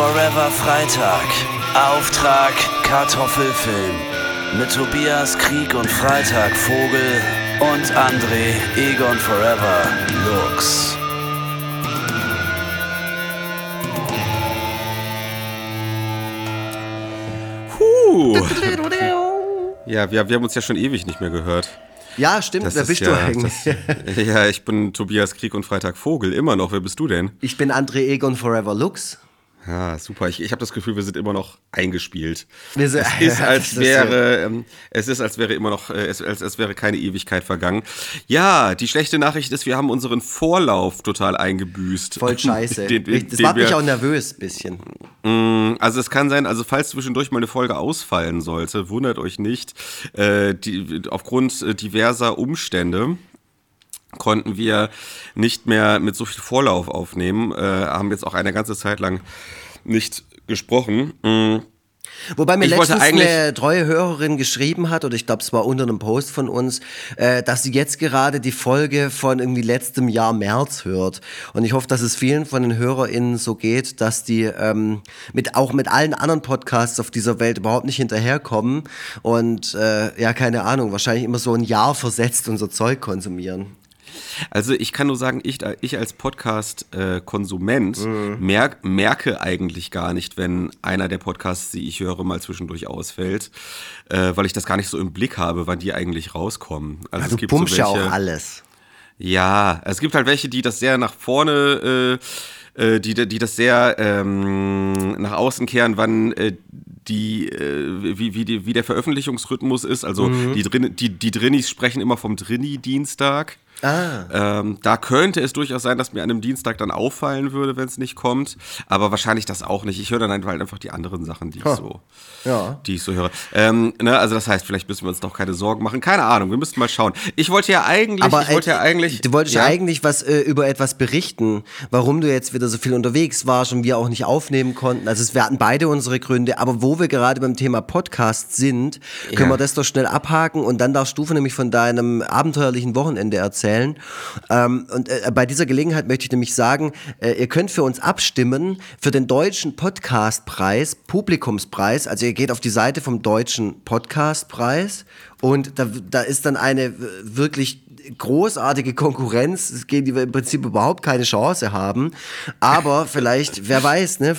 Forever Freitag. Auftrag Kartoffelfilm. Mit Tobias Krieg und Freitag Vogel und André Egon Forever Lux. Puh. Ja, wir, wir haben uns ja schon ewig nicht mehr gehört. Ja, stimmt. Das Wer ist bist ja, du eigentlich? Das, ja, ich bin Tobias Krieg und Freitag Vogel. Immer noch. Wer bist du denn? Ich bin André Egon Forever Lux. Ja, super. Ich, ich habe das Gefühl, wir sind immer noch eingespielt. Wir sind- es ist, als wäre, ähm, es ist, als wäre immer noch, äh, es, als, als wäre keine Ewigkeit vergangen. Ja, die schlechte Nachricht ist, wir haben unseren Vorlauf total eingebüßt. Voll scheiße. Den- den- das macht mich auch nervös, bisschen. Also es kann sein, also falls zwischendurch mal eine Folge ausfallen sollte, wundert euch nicht. Äh, die, aufgrund äh, diverser Umstände konnten wir nicht mehr mit so viel Vorlauf aufnehmen, äh, haben jetzt auch eine ganze Zeit lang nicht gesprochen. Mm. Wobei mir Ich letztens eine treue Hörerin geschrieben hat, oder ich glaube, es war unter einem Post von uns, äh, dass sie jetzt gerade die Folge von irgendwie letztem Jahr März hört. Und ich hoffe, dass es vielen von den HörerInnen so geht, dass die ähm, mit auch mit allen anderen Podcasts auf dieser Welt überhaupt nicht hinterherkommen und äh, ja, keine Ahnung, wahrscheinlich immer so ein Jahr versetzt unser Zeug konsumieren. Also ich kann nur sagen, ich, ich als Podcast-Konsument merk, merke eigentlich gar nicht, wenn einer der Podcasts, die ich höre, mal zwischendurch ausfällt, äh, weil ich das gar nicht so im Blick habe, wann die eigentlich rauskommen. Also du pumpst ja auch alles. Ja, es gibt halt welche, die das sehr nach vorne, äh, äh, die, die das sehr ähm, nach außen kehren, wann äh, die, äh, wie, wie, die, wie der Veröffentlichungsrhythmus ist. Also die, Drin, die, die Drinnis sprechen immer vom Drini-Dienstag. Ah. Ähm, da könnte es durchaus sein, dass mir an einem Dienstag dann auffallen würde, wenn es nicht kommt. Aber wahrscheinlich das auch nicht. Ich höre dann halt einfach die anderen Sachen, die ich so, Ja. die ich so höre. Ähm, ne, also das heißt, vielleicht müssen wir uns doch keine Sorgen machen. Keine Ahnung, wir müssten mal schauen. Ich wollte ja eigentlich, Aber ich wollte äh, ja eigentlich. Du wolltest ja? eigentlich was äh, über etwas berichten, warum du jetzt wieder so viel unterwegs warst und wir auch nicht aufnehmen konnten. Also es, wir hatten beide unsere Gründe, aber wo wir gerade beim Thema Podcast sind, können Ja. wir das doch schnell abhaken und dann darfst du nämlich von deinem abenteuerlichen Wochenende erzählen. Ähm, und äh, bei dieser Gelegenheit möchte ich nämlich sagen, äh, ihr könnt für uns abstimmen für den deutschen Podcastpreis, Publikumspreis. Also ihr geht auf die Seite vom deutschen Podcastpreis und da, da ist dann eine wirklich großartige Konkurrenz, gegen die wir im Prinzip überhaupt keine Chance haben. Aber vielleicht, wer weiß, ne,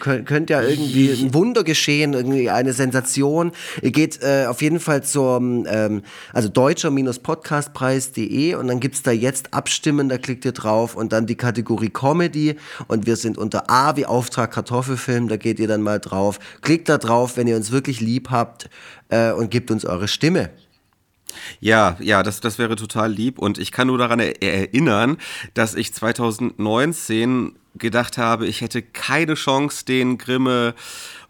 könnt, könnt ja irgendwie ein Wunder geschehen, irgendwie eine Sensation. Ihr geht äh, auf jeden Fall zur, ähm, also deutscher-podcastpreis.de und dann gibt's da jetzt Abstimmen, da klickt ihr drauf und dann die Kategorie Comedy und wir sind unter A wie Auftrag Kartoffelfilm, da geht ihr dann mal drauf. Klickt da drauf, wenn ihr uns wirklich lieb habt äh, und gebt uns eure Stimme. Ja, ja, das, das wäre total lieb. Und ich kann nur daran er erinnern, dass ich 2019 gedacht habe, ich hätte keine Chance, den Grimme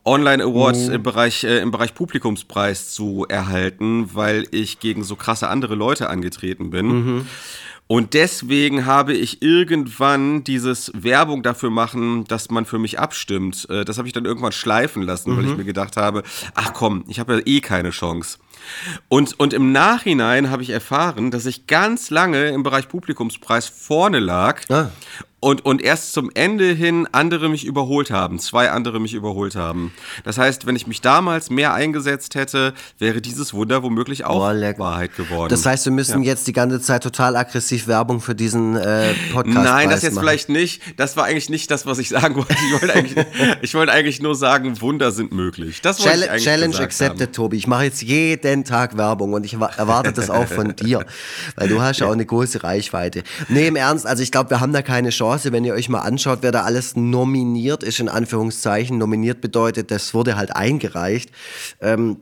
Online Award im, Bereich, äh, im Bereich Publikumspreis zu erhalten, weil ich gegen so krasse andere Leute angetreten bin. Und deswegen habe ich irgendwann dieses Werbung dafür machen, dass man für mich abstimmt. Äh, Das habe ich dann irgendwann schleifen lassen, weil ich mir gedacht habe, ach komm, ich habe ja eh keine Chance. Und, und im Nachhinein habe ich erfahren, dass ich ganz lange im Bereich Publikumspreis vorne lag Ah. Und, und erst zum Ende hin andere mich überholt haben, zwei andere mich überholt haben. Das heißt, wenn ich mich damals mehr eingesetzt hätte, wäre dieses Wunder womöglich auch leck. Wahrheit geworden. Das heißt, wir müssen jetzt die ganze Zeit total aggressiv Werbung für diesen äh, Podcast Nein, das jetzt machen. vielleicht nicht. Das war eigentlich nicht das, was ich sagen wollte. Ich wollte eigentlich, ich wollte eigentlich nur sagen, Wunder sind möglich. Das wollte ich Challenge, Challenge accepted, Tobi. Ich mache jetzt jeden Tag Werbung und ich erwa- erwarte das auch von dir, weil du hast ja auch eine große Reichweite. Nee, im Ernst, also ich glaube, wir haben da keine Chance, wenn ihr euch mal anschaut, wer da alles nominiert ist, in Anführungszeichen. Nominiert bedeutet, das wurde halt eingereicht. Ähm,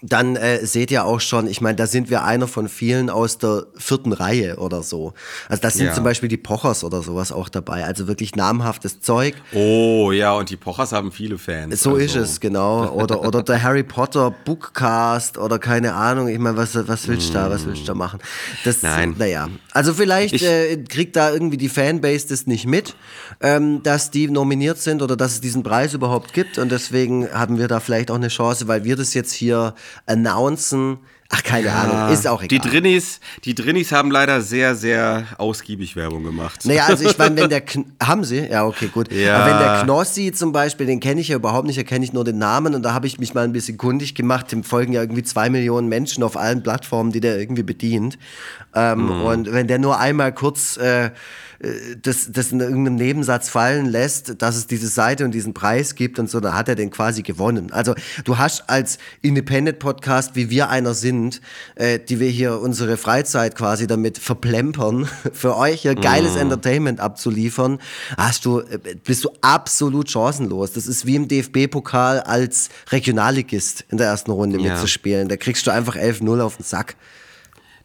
dann äh, seht ihr auch schon, ich meine, da sind wir einer von vielen aus der vierten Reihe oder so. Also da sind Ja. zum Beispiel die Pochers oder sowas auch dabei. Also wirklich namhaftes Zeug. Oh ja, und die Pochers haben viele Fans. So also. ist es, genau. Oder, oder der Harry Potter Bookcast oder keine Ahnung. Ich meine, was, was willst du da, was willst du da machen? Das, Nein. Naja, also vielleicht Ich- äh, kriegt da irgendwie die Fanbase das nicht mit, ähm, dass die nominiert sind oder dass es diesen Preis überhaupt gibt. Und deswegen haben wir da vielleicht auch eine Chance, weil wir das jetzt hier announcen Ach, keine Ahnung, ist auch egal. Die Drinnies, die Drinnies haben leider sehr, sehr ausgiebig Werbung gemacht. Naja, also ich meine, wenn der, Kn haben sie? Ja, okay, gut. Ja. Aber wenn der Knossi zum Beispiel, den kenne ich ja überhaupt nicht, da kenne ich nur den Namen und da habe ich mich mal ein bisschen kundig gemacht. Dem folgen ja irgendwie zwei Millionen Menschen auf allen Plattformen, die der irgendwie bedient. Ähm, Mhm. Und wenn der nur einmal kurz äh, das, das in irgendeinem Nebensatz fallen lässt, dass es diese Seite und diesen Preis gibt und so, dann hat er den quasi gewonnen. Also du hast als Independent-Podcast, wie wir einer sind, äh, die wir hier unsere Freizeit quasi damit verplempern, für euch hier geiles Entertainment abzuliefern, hast du, äh, bist du absolut chancenlos. Das ist wie im DFB-Pokal als Regionalligist in der ersten Runde Ja. mitzuspielen. Da kriegst du einfach 11-0 auf den Sack.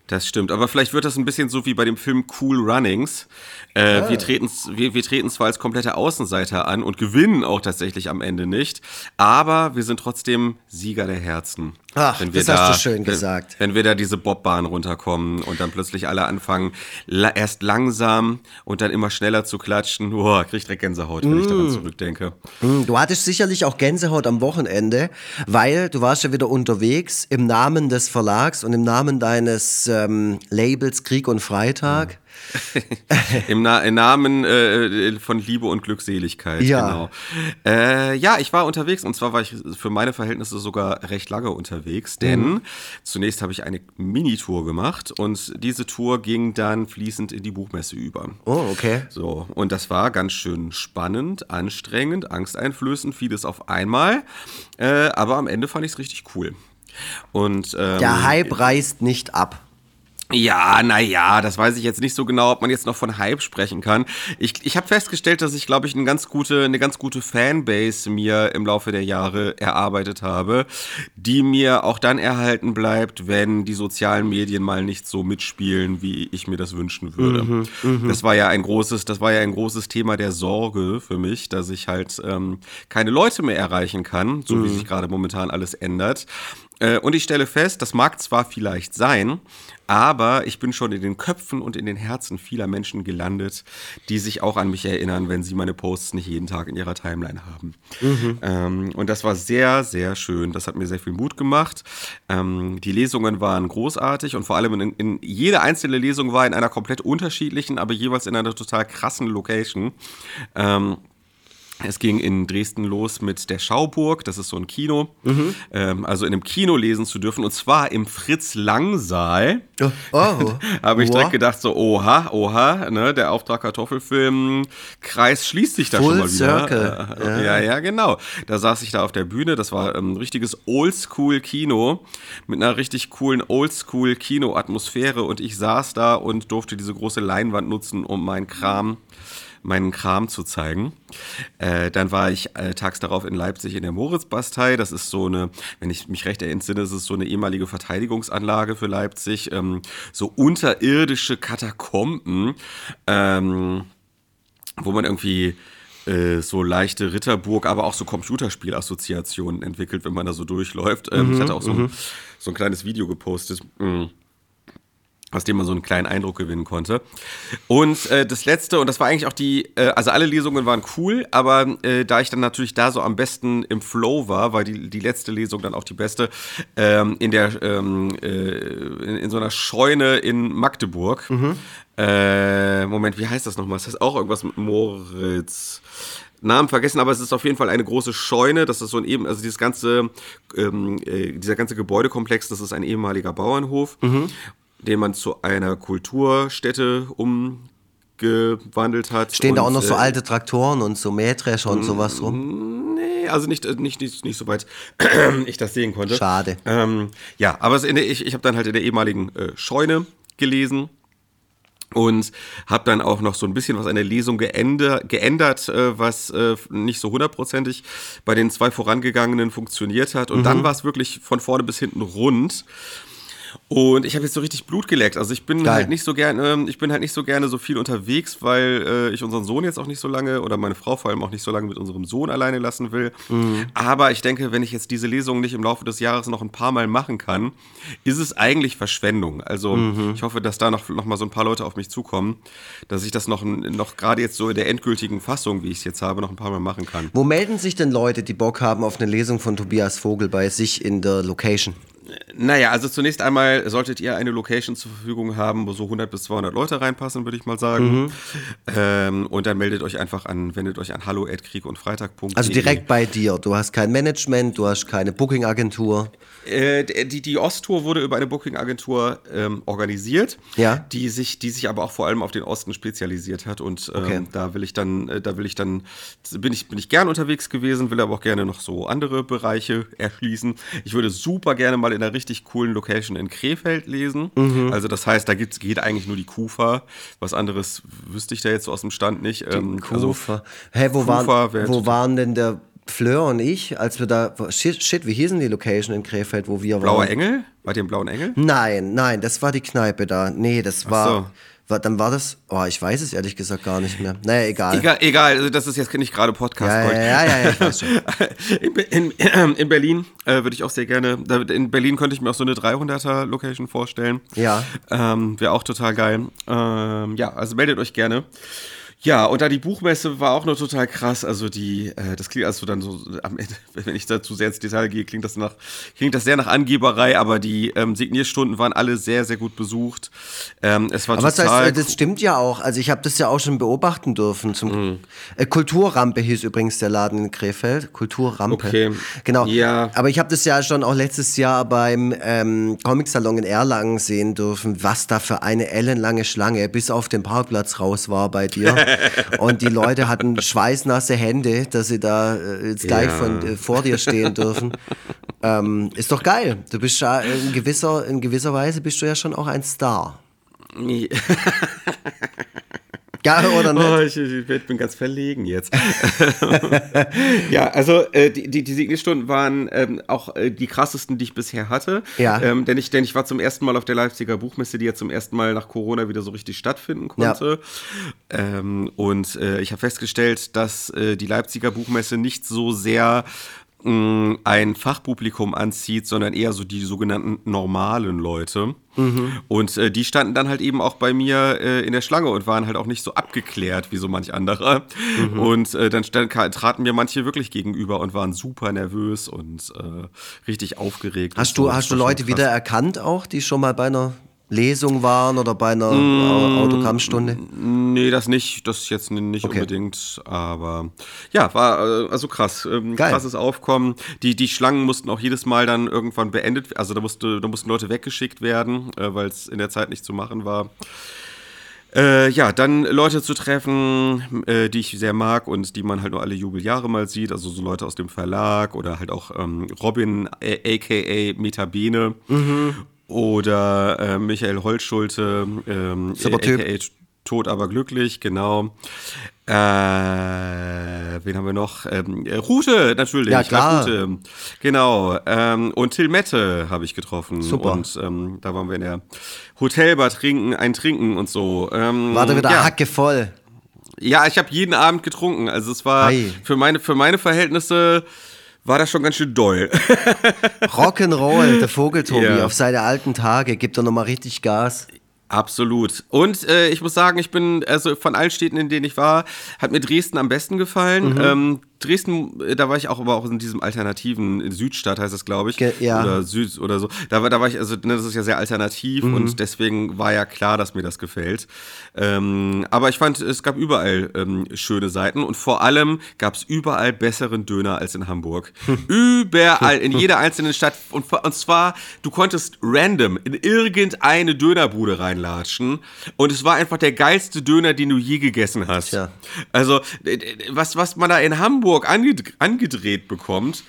Das stimmt, aber vielleicht wird das ein bisschen so wie bei dem Film Cool Runnings. Äh, wir, treten, wir, wir treten zwar als komplette Außenseiter an und gewinnen auch tatsächlich am Ende nicht, aber wir sind trotzdem Sieger der Herzen. Ach, Wenn wir das hast du da- schön wenn, gesagt. Wenn wir da diese Bobbahn runterkommen und dann plötzlich alle anfangen, la erst langsam und dann immer schneller zu klatschen. Boah, krieg ich direkt Gänsehaut, wenn ich daran zurückdenke. Hm, Du hattest sicherlich auch Gänsehaut am Wochenende, weil du warst ja wieder unterwegs im Namen des Verlags und im Namen deines ähm, Labels Krieg und Freitag. Im, Na im Namen äh, von Liebe und Glückseligkeit, Ja. genau. Äh, ja, ich war unterwegs und zwar war ich für meine Verhältnisse sogar recht lange unterwegs, denn Mhm. zunächst habe ich eine Minitour gemacht und diese Tour ging dann fließend in die Buchmesse über. Oh, okay. So, und das war ganz schön spannend, anstrengend, angsteinflößend, vieles auf einmal. Äh, aber am Ende fand ich es richtig cool. Und ähm, Der Hype reißt nicht ab. Ja, naja, das weiß ich jetzt nicht so genau, ob man jetzt noch von Hype sprechen kann. Ich, ich habe festgestellt, dass ich, glaube ich, eine ganz, gute, eine ganz gute Fanbase mir im Laufe der Jahre erarbeitet habe, die mir auch dann erhalten bleibt, wenn die sozialen Medien mal nicht so mitspielen, wie ich mir das wünschen würde. das war ja ein großes, das war ja ein großes Thema der Sorge für mich, dass ich halt ähm, keine Leute mehr erreichen kann, so wie sich gerade momentan alles ändert. Äh, Und ich stelle fest, das mag zwar vielleicht sein, aber ich bin schon in den Köpfen und in den Herzen vieler Menschen gelandet, die sich auch an mich erinnern, wenn sie meine Posts nicht jeden Tag in ihrer Timeline haben. Ähm, und das war sehr, sehr schön. Das hat mir sehr viel Mut gemacht. Ähm, die Lesungen waren großartig und vor allem in, in jede einzelne Lesung war in einer komplett unterschiedlichen, aber jeweils in einer total krassen Location. Ähm, es ging in Dresden los mit der Schauburg, das ist so ein Kino. Ähm, also in einem Kino lesen zu dürfen, und zwar im Fritz-Lang-Saal. Oh, oh. Habe ich direkt gedacht, so, oha, oha, ne, der Auftrag Kartoffelfilm-Kreis schließt sich da Full schon mal wieder. circle, Äh, ja. ja, genau. Da saß ich da auf der Bühne, das war ähm, ein richtiges Oldschool-Kino mit einer richtig coolen Oldschool-Kino-Atmosphäre und ich saß da und durfte diese große Leinwand nutzen, um meinen Kram meinen Kram zu zeigen. Äh, dann war ich äh, tags darauf in Leipzig in der Moritzbastei. Das ist so eine, wenn ich mich recht entsinne, ist es so eine ehemalige Verteidigungsanlage für Leipzig. Ähm, so unterirdische Katakomben, ähm, wo man irgendwie äh, so leichte Ritterburg, aber auch so Computerspielassoziationen entwickelt, wenn man da so durchläuft. Ähm, ich hatte auch so ein, so ein kleines Video gepostet. Aus dem man so einen kleinen Eindruck gewinnen konnte. Und äh, das letzte, und das war eigentlich auch die, äh, also alle Lesungen waren cool, aber äh, da ich dann natürlich da so am besten im Flow war, war die, die letzte Lesung dann auch die beste, ähm, in der, ähm, äh, in, in so einer Scheune in Magdeburg. Äh, Moment, wie heißt das nochmal? Das heißt auch irgendwas mit Moritz. Namen vergessen, aber es ist auf jeden Fall eine große Scheune. Das ist so ein eben, also dieses ganze, ähm, äh, dieser ganze Gebäudekomplex, das ist ein ehemaliger Bauernhof, den man zu einer Kulturstätte umgewandelt hat. Stehen da auch Und, noch so äh, alte Traktoren und so Mähdrescher und sowas rum? Nee, also nicht, äh, nicht, nicht, nicht so weit ich das sehen konnte. Schade. Ähm, ja, aber der, ich, ich habe dann halt in der ehemaligen äh, Scheune gelesen und habe dann auch noch so ein bisschen was an der Lesung geändert, geändert äh, was äh, nicht so hundertprozentig bei den zwei vorangegangenen funktioniert hat. Und Mhm. dann war es wirklich von vorne bis hinten rund. Und ich habe jetzt so richtig Blut geleckt. Also ich bin Geil. halt nicht so gerne, ähm, ich bin halt nicht so gerne so viel unterwegs, weil äh, ich unseren Sohn jetzt auch nicht so lange oder meine Frau vor allem auch nicht so lange mit unserem Sohn alleine lassen will. Mhm. Aber ich denke, wenn ich jetzt diese Lesung nicht im Laufe des Jahres noch ein paar Mal machen kann, ist es eigentlich Verschwendung. Also Mhm. ich hoffe, dass da noch, noch mal so ein paar Leute auf mich zukommen, dass ich das noch, noch gerade jetzt so in der endgültigen Fassung, wie ich es jetzt habe, noch ein paar Mal machen kann. Wo melden sich denn Leute, die Bock haben auf eine Lesung von Tobias Vogel bei sich in der Location? Naja, also zunächst einmal solltet ihr eine Location zur Verfügung haben, wo so 100 bis 200 Leute reinpassen, würde ich mal sagen. Mhm. Ähm, und dann meldet euch einfach an, wendet euch an hallo krieg und freitag.de. Also direkt bei dir. Du hast kein Management, du hast keine Booking-Agentur. Äh, die, die Osttour wurde über eine Booking-Agentur ähm, organisiert, ja. die sich, die sich aber auch vor allem auf den Osten spezialisiert hat. Und ähm, okay. da will ich dann, äh, da will ich dann, bin ich, bin ich gern unterwegs gewesen, will aber auch gerne noch so andere Bereiche erschließen. Ich würde super gerne mal in einer richtig coolen Location in Krefeld lesen. Mhm. Also das heißt, da gibt's, geht eigentlich nur die Kufa. Was anderes wüsste ich da jetzt so aus dem Stand nicht. Die ähm, Kufa. Also, Hä, wo, Kufa waren, wo waren denn der Fleur und ich, als wir da. Shit, shit, wie hießen die Location in Krefeld, wo wir Blauer waren? Blauer Engel? War ihr im Blauen Engel? Nein, nein, das war die Kneipe da. Nee, das war. So. Dann war das. Oh, ich weiß es ehrlich gesagt gar nicht mehr. Naja, egal. Egal, egal also das ist jetzt nicht gerade Podcast. Ja, ja, ja, ja, ja, ich weiß schon. in, in, in Berlin äh, würde ich auch sehr gerne. In Berlin könnte ich mir auch so eine 300er Location vorstellen. Ja. Ähm, Wäre auch total geil. Ähm, ja, also meldet euch gerne. Ja, und da die Buchmesse war auch noch total krass. Also die, äh, das klingt also dann so am Ende, wenn ich dazu sehr ins Detail gehe, klingt das nach, klingt das sehr nach Angeberei, aber die ähm, Signierstunden waren alle sehr, sehr gut besucht. Ähm, es war aber total. Was heißt, das stimmt ja auch. Also ich habe das ja auch schon beobachten dürfen. Zum mhm. äh, Kulturrampe hieß übrigens der Laden in Krefeld. Kulturrampe. Okay. Genau. Ja. Aber ich habe das ja schon auch letztes Jahr beim ähm, Comic-Salon in Erlangen sehen dürfen, was da für eine ellenlange Schlange bis auf den Parkplatz raus war bei dir. Und die Leute hatten schweißnasse Hände, dass sie da äh, jetzt gleich ja. von, äh, vor dir stehen dürfen. Ähm, ist doch geil. Du bist ja in gewisser, in gewisser Weise bist du ja schon auch ein Star. Ja, oder nicht? Oh, ich, ich, bin ganz verlegen jetzt. ja, also äh, die, die, die waren ähm, auch äh, die krassesten, die ich bisher hatte. Ja. Ähm, denn, ich, denn ich war zum ersten Mal auf der Leipziger Buchmesse, die ja zum ersten Mal nach Corona wieder so richtig stattfinden konnte. Ja. Ähm, und äh, ich habe festgestellt, dass äh, die Leipziger Buchmesse nicht so sehr ein Fachpublikum anzieht, sondern eher so die sogenannten normalen Leute. Mhm. Und äh, die standen dann halt eben auch bei mir äh, in der Schlange und waren halt auch nicht so abgeklärt wie so manch anderer. Mhm. Und äh, dann stand, traten mir manche wirklich gegenüber und waren super nervös und äh, richtig aufgeregt. Hast du, hast du Leute wieder erkannt auch, die schon mal bei einer Lesung waren oder bei einer mmh, Autogrammstunde? Nee, das nicht, das jetzt nicht okay. unbedingt, aber ja, war äh, also krass, ähm, krasses Aufkommen. Die, die Schlangen mussten auch jedes Mal dann irgendwann beendet, also da, musste, da mussten Leute weggeschickt werden, äh, weil es in der Zeit nicht zu machen war. Äh, ja, dann Leute zu treffen, äh, die ich sehr mag und die man halt nur alle Jubeljahre mal sieht, also so Leute aus dem Verlag oder halt auch ähm, Robin, aka Metabene mhm. Oder äh, Michael Holtschulte, ähm, aka Tot aber glücklich, genau. Äh, wen haben wir noch? Ähm, äh, Rute, natürlich. Ja, klar. Rute. Genau. Ähm, und Till Mette habe ich getroffen. Super. Und ähm, da waren wir in der Hotelbar trinken, ein Trinken und so. Ähm, war da wieder ja. hacke voll. Ja, ich habe jeden Abend getrunken. Also es war für meine, für meine Verhältnisse war das schon ganz schön doll. Rock'n'Roll, der Vogeltobi, ja. auf seine alten Tage, gibt er nochmal richtig Gas. Absolut. Und äh, ich muss sagen, ich bin, also von allen Städten, in denen ich war, hat mir Dresden am besten gefallen. Mhm. Ähm, Dresden, äh, da war ich auch aber auch in diesem alternativen Südstadt heißt das, glaube ich, Ge ja. oder Süd oder so. Da war, da war ich, also ne, das ist ja sehr alternativ mhm. und deswegen war ja klar, dass mir das gefällt. Ähm, aber ich fand, es gab überall ähm, schöne Seiten und vor allem gab es überall besseren Döner als in Hamburg. überall, in jeder einzelnen Stadt und, und zwar, du konntest random in irgendeine Dönerbude reinlatschen und es war einfach der geilste Döner, den du je gegessen hast. Tja. Also was, was man da in Hamburg Hamburg angedreht bekommt,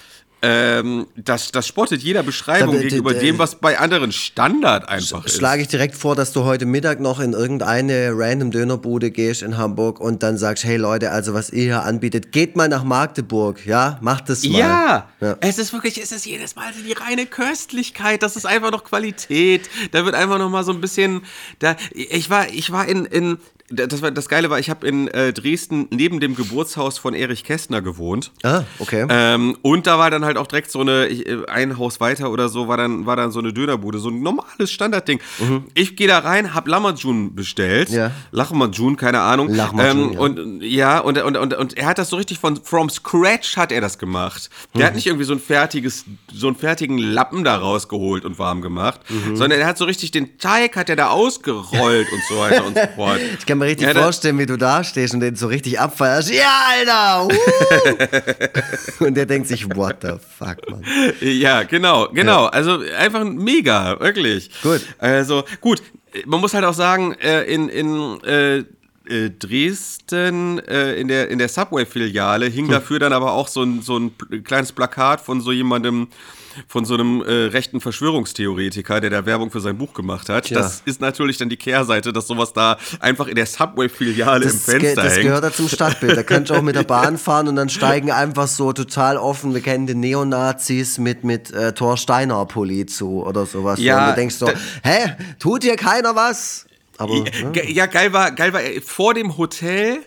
ähm, das, das spottet jeder Beschreibung da, gegenüber dem, was bei anderen Standard einfach ist. Schlage ich direkt vor, dass du heute Mittag noch in irgendeine random Dönerbude gehst in Hamburg und dann sagst, hey Leute, also was ihr hier anbietet, geht mal nach Magdeburg, ja, macht es mal. Ja, ja, es ist wirklich, es ist jedes Mal die reine Köstlichkeit, das ist einfach noch Qualität, da wird einfach noch mal so ein bisschen, da, ich war, ich war in, in das, war, das Geile war, ich habe in äh, Dresden neben dem Geburtshaus von Erich Kästner gewohnt. Ah, okay. Ähm, und da war dann halt auch direkt so eine, ich, äh, ein Haus weiter oder so, war dann, war dann so eine Dönerbude, so ein normales Standardding. Ich gehe da rein, hab Lamajun bestellt. Ja. Lachmajun, keine Ahnung. Lahmacun, ähm, ja. Und ja, und, und, und, und er hat das so richtig von from scratch hat er das gemacht. Der hat nicht irgendwie so ein fertiges, so einen fertigen Lappen da rausgeholt und warm gemacht, sondern er hat so richtig den Teig hat er da ausgerollt und so weiter und so fort. Ich kann mir richtig Ja, vorstellen, wie du da stehst und den so richtig abfeierst. Ja, Alter! Uh! und der denkt sich, what the fuck, Mann. Ja, genau, genau. Also einfach mega, wirklich. Gut. Also gut, man muss halt auch sagen, äh, in, in äh, Dresden äh, in der, in der Subway-Filiale hing dafür dann aber auch so ein, so ein kleines Plakat von so jemandem, von so einem äh, rechten Verschwörungstheoretiker, der da Werbung für sein Buch gemacht hat. Tja. Das ist natürlich dann die Kehrseite, dass sowas da einfach in der Subway-Filiale im Das, ge Fenster das hängt. gehört da zum Stadtbild. Da kannst du auch mit der Bahn fahren und dann steigen einfach so total offen bekannte Neonazis mit, mit äh, Thor Steiner Pulli zu oder sowas. Ja, und du denkst so, hä, tut hier keiner was? Aber, ne? Ge- Ja, geil war, geil war, äh, vor dem Hotel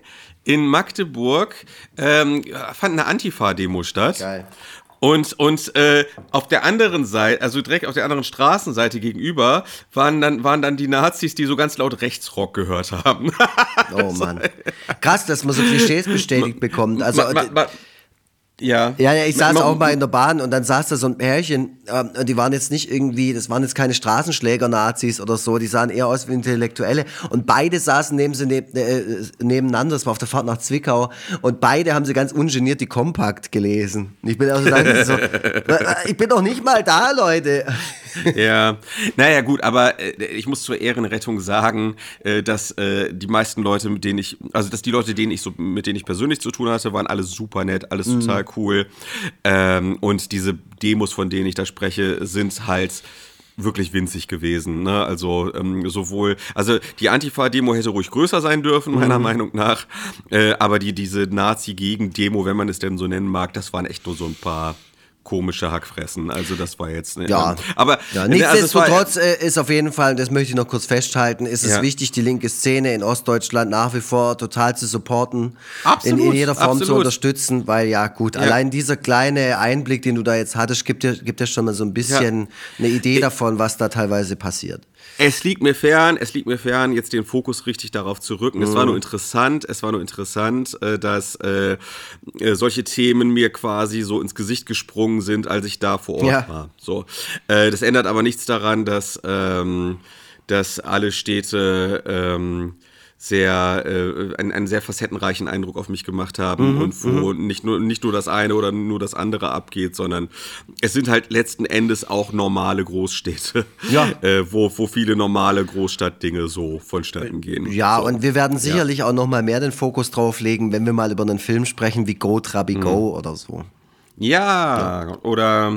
in Magdeburg ähm, fand eine Antifa-Demo statt. Geil. Und, und äh, auf der anderen Seite, also direkt auf der anderen Straßenseite gegenüber, waren dann, waren dann die Nazis, die so ganz laut Rechtsrock gehört haben. Oh Mann. Krass, dass man so Klischees bestätigt bekommt. Also, Ma- ma- ma- ja. Ja, ja, ich saß ma- auch mal in der Bahn und dann saß da so ein Pärchen, ähm, und die waren jetzt nicht irgendwie, das waren jetzt keine Straßenschläger-Nazis oder so, die sahen eher aus wie Intellektuelle und beide saßen neben sie neb, äh, nebeneinander, das war auf der Fahrt nach Zwickau und beide haben sie ganz ungeniert die Kompakt gelesen. Ich bin auch so, so äh, ich bin doch nicht mal da, Leute. Ja, naja gut, aber äh, ich muss zur Ehrenrettung sagen, äh, dass äh, die meisten Leute, mit denen ich, also dass die Leute, denen ich so, mit denen ich persönlich zu tun hatte, waren alle super nett, alles total cool. Ähm, und diese Demos, von denen ich da spreche, sind halt wirklich winzig gewesen. Ne? Also ähm, sowohl, also die Antifa-Demo hätte ruhig größer sein dürfen, meiner Meinung nach. Äh, aber die, diese Nazi-Gegen-Demo, wenn man es denn so nennen mag, das waren echt nur so ein paar komische Hackfressen. Also das war jetzt. Ne, Ja, ähm, aber ja, ne, also nichtsdestotrotz äh, ist auf jeden Fall, das möchte ich noch kurz festhalten, ist es Ja. wichtig, die linke Szene in Ostdeutschland nach wie vor total zu supporten, Absolut, in, in jeder Form zu absolut. unterstützen, weil ja gut, allein dieser kleine Einblick, den du da jetzt hattest, gibt dir, gibt dir schon mal so ein bisschen eine Idee davon, was da teilweise passiert. Es liegt mir fern, es liegt mir fern, jetzt den Fokus richtig darauf zu rücken. Es war Mhm. nur interessant, es war nur interessant, äh, dass äh, äh, solche Themen mir quasi so ins Gesicht gesprungen sind, als ich da vor Ort Ja. war. So, äh, das ändert aber nichts daran, dass ähm, dass alle Städte ähm, sehr äh, einen, einen sehr facettenreichen Eindruck auf mich gemacht haben Mhm, und wo nicht nur nicht nur das eine oder nur das andere abgeht, sondern es sind halt letzten Endes auch normale Großstädte, Ja. äh, wo, wo viele normale Großstadtdinge so vonstatten gehen. Ja, so. und wir werden sicherlich auch noch mal mehr den Fokus drauf legen, wenn wir mal über einen Film sprechen wie Go Trabi Go Mhm. oder so. ja, oder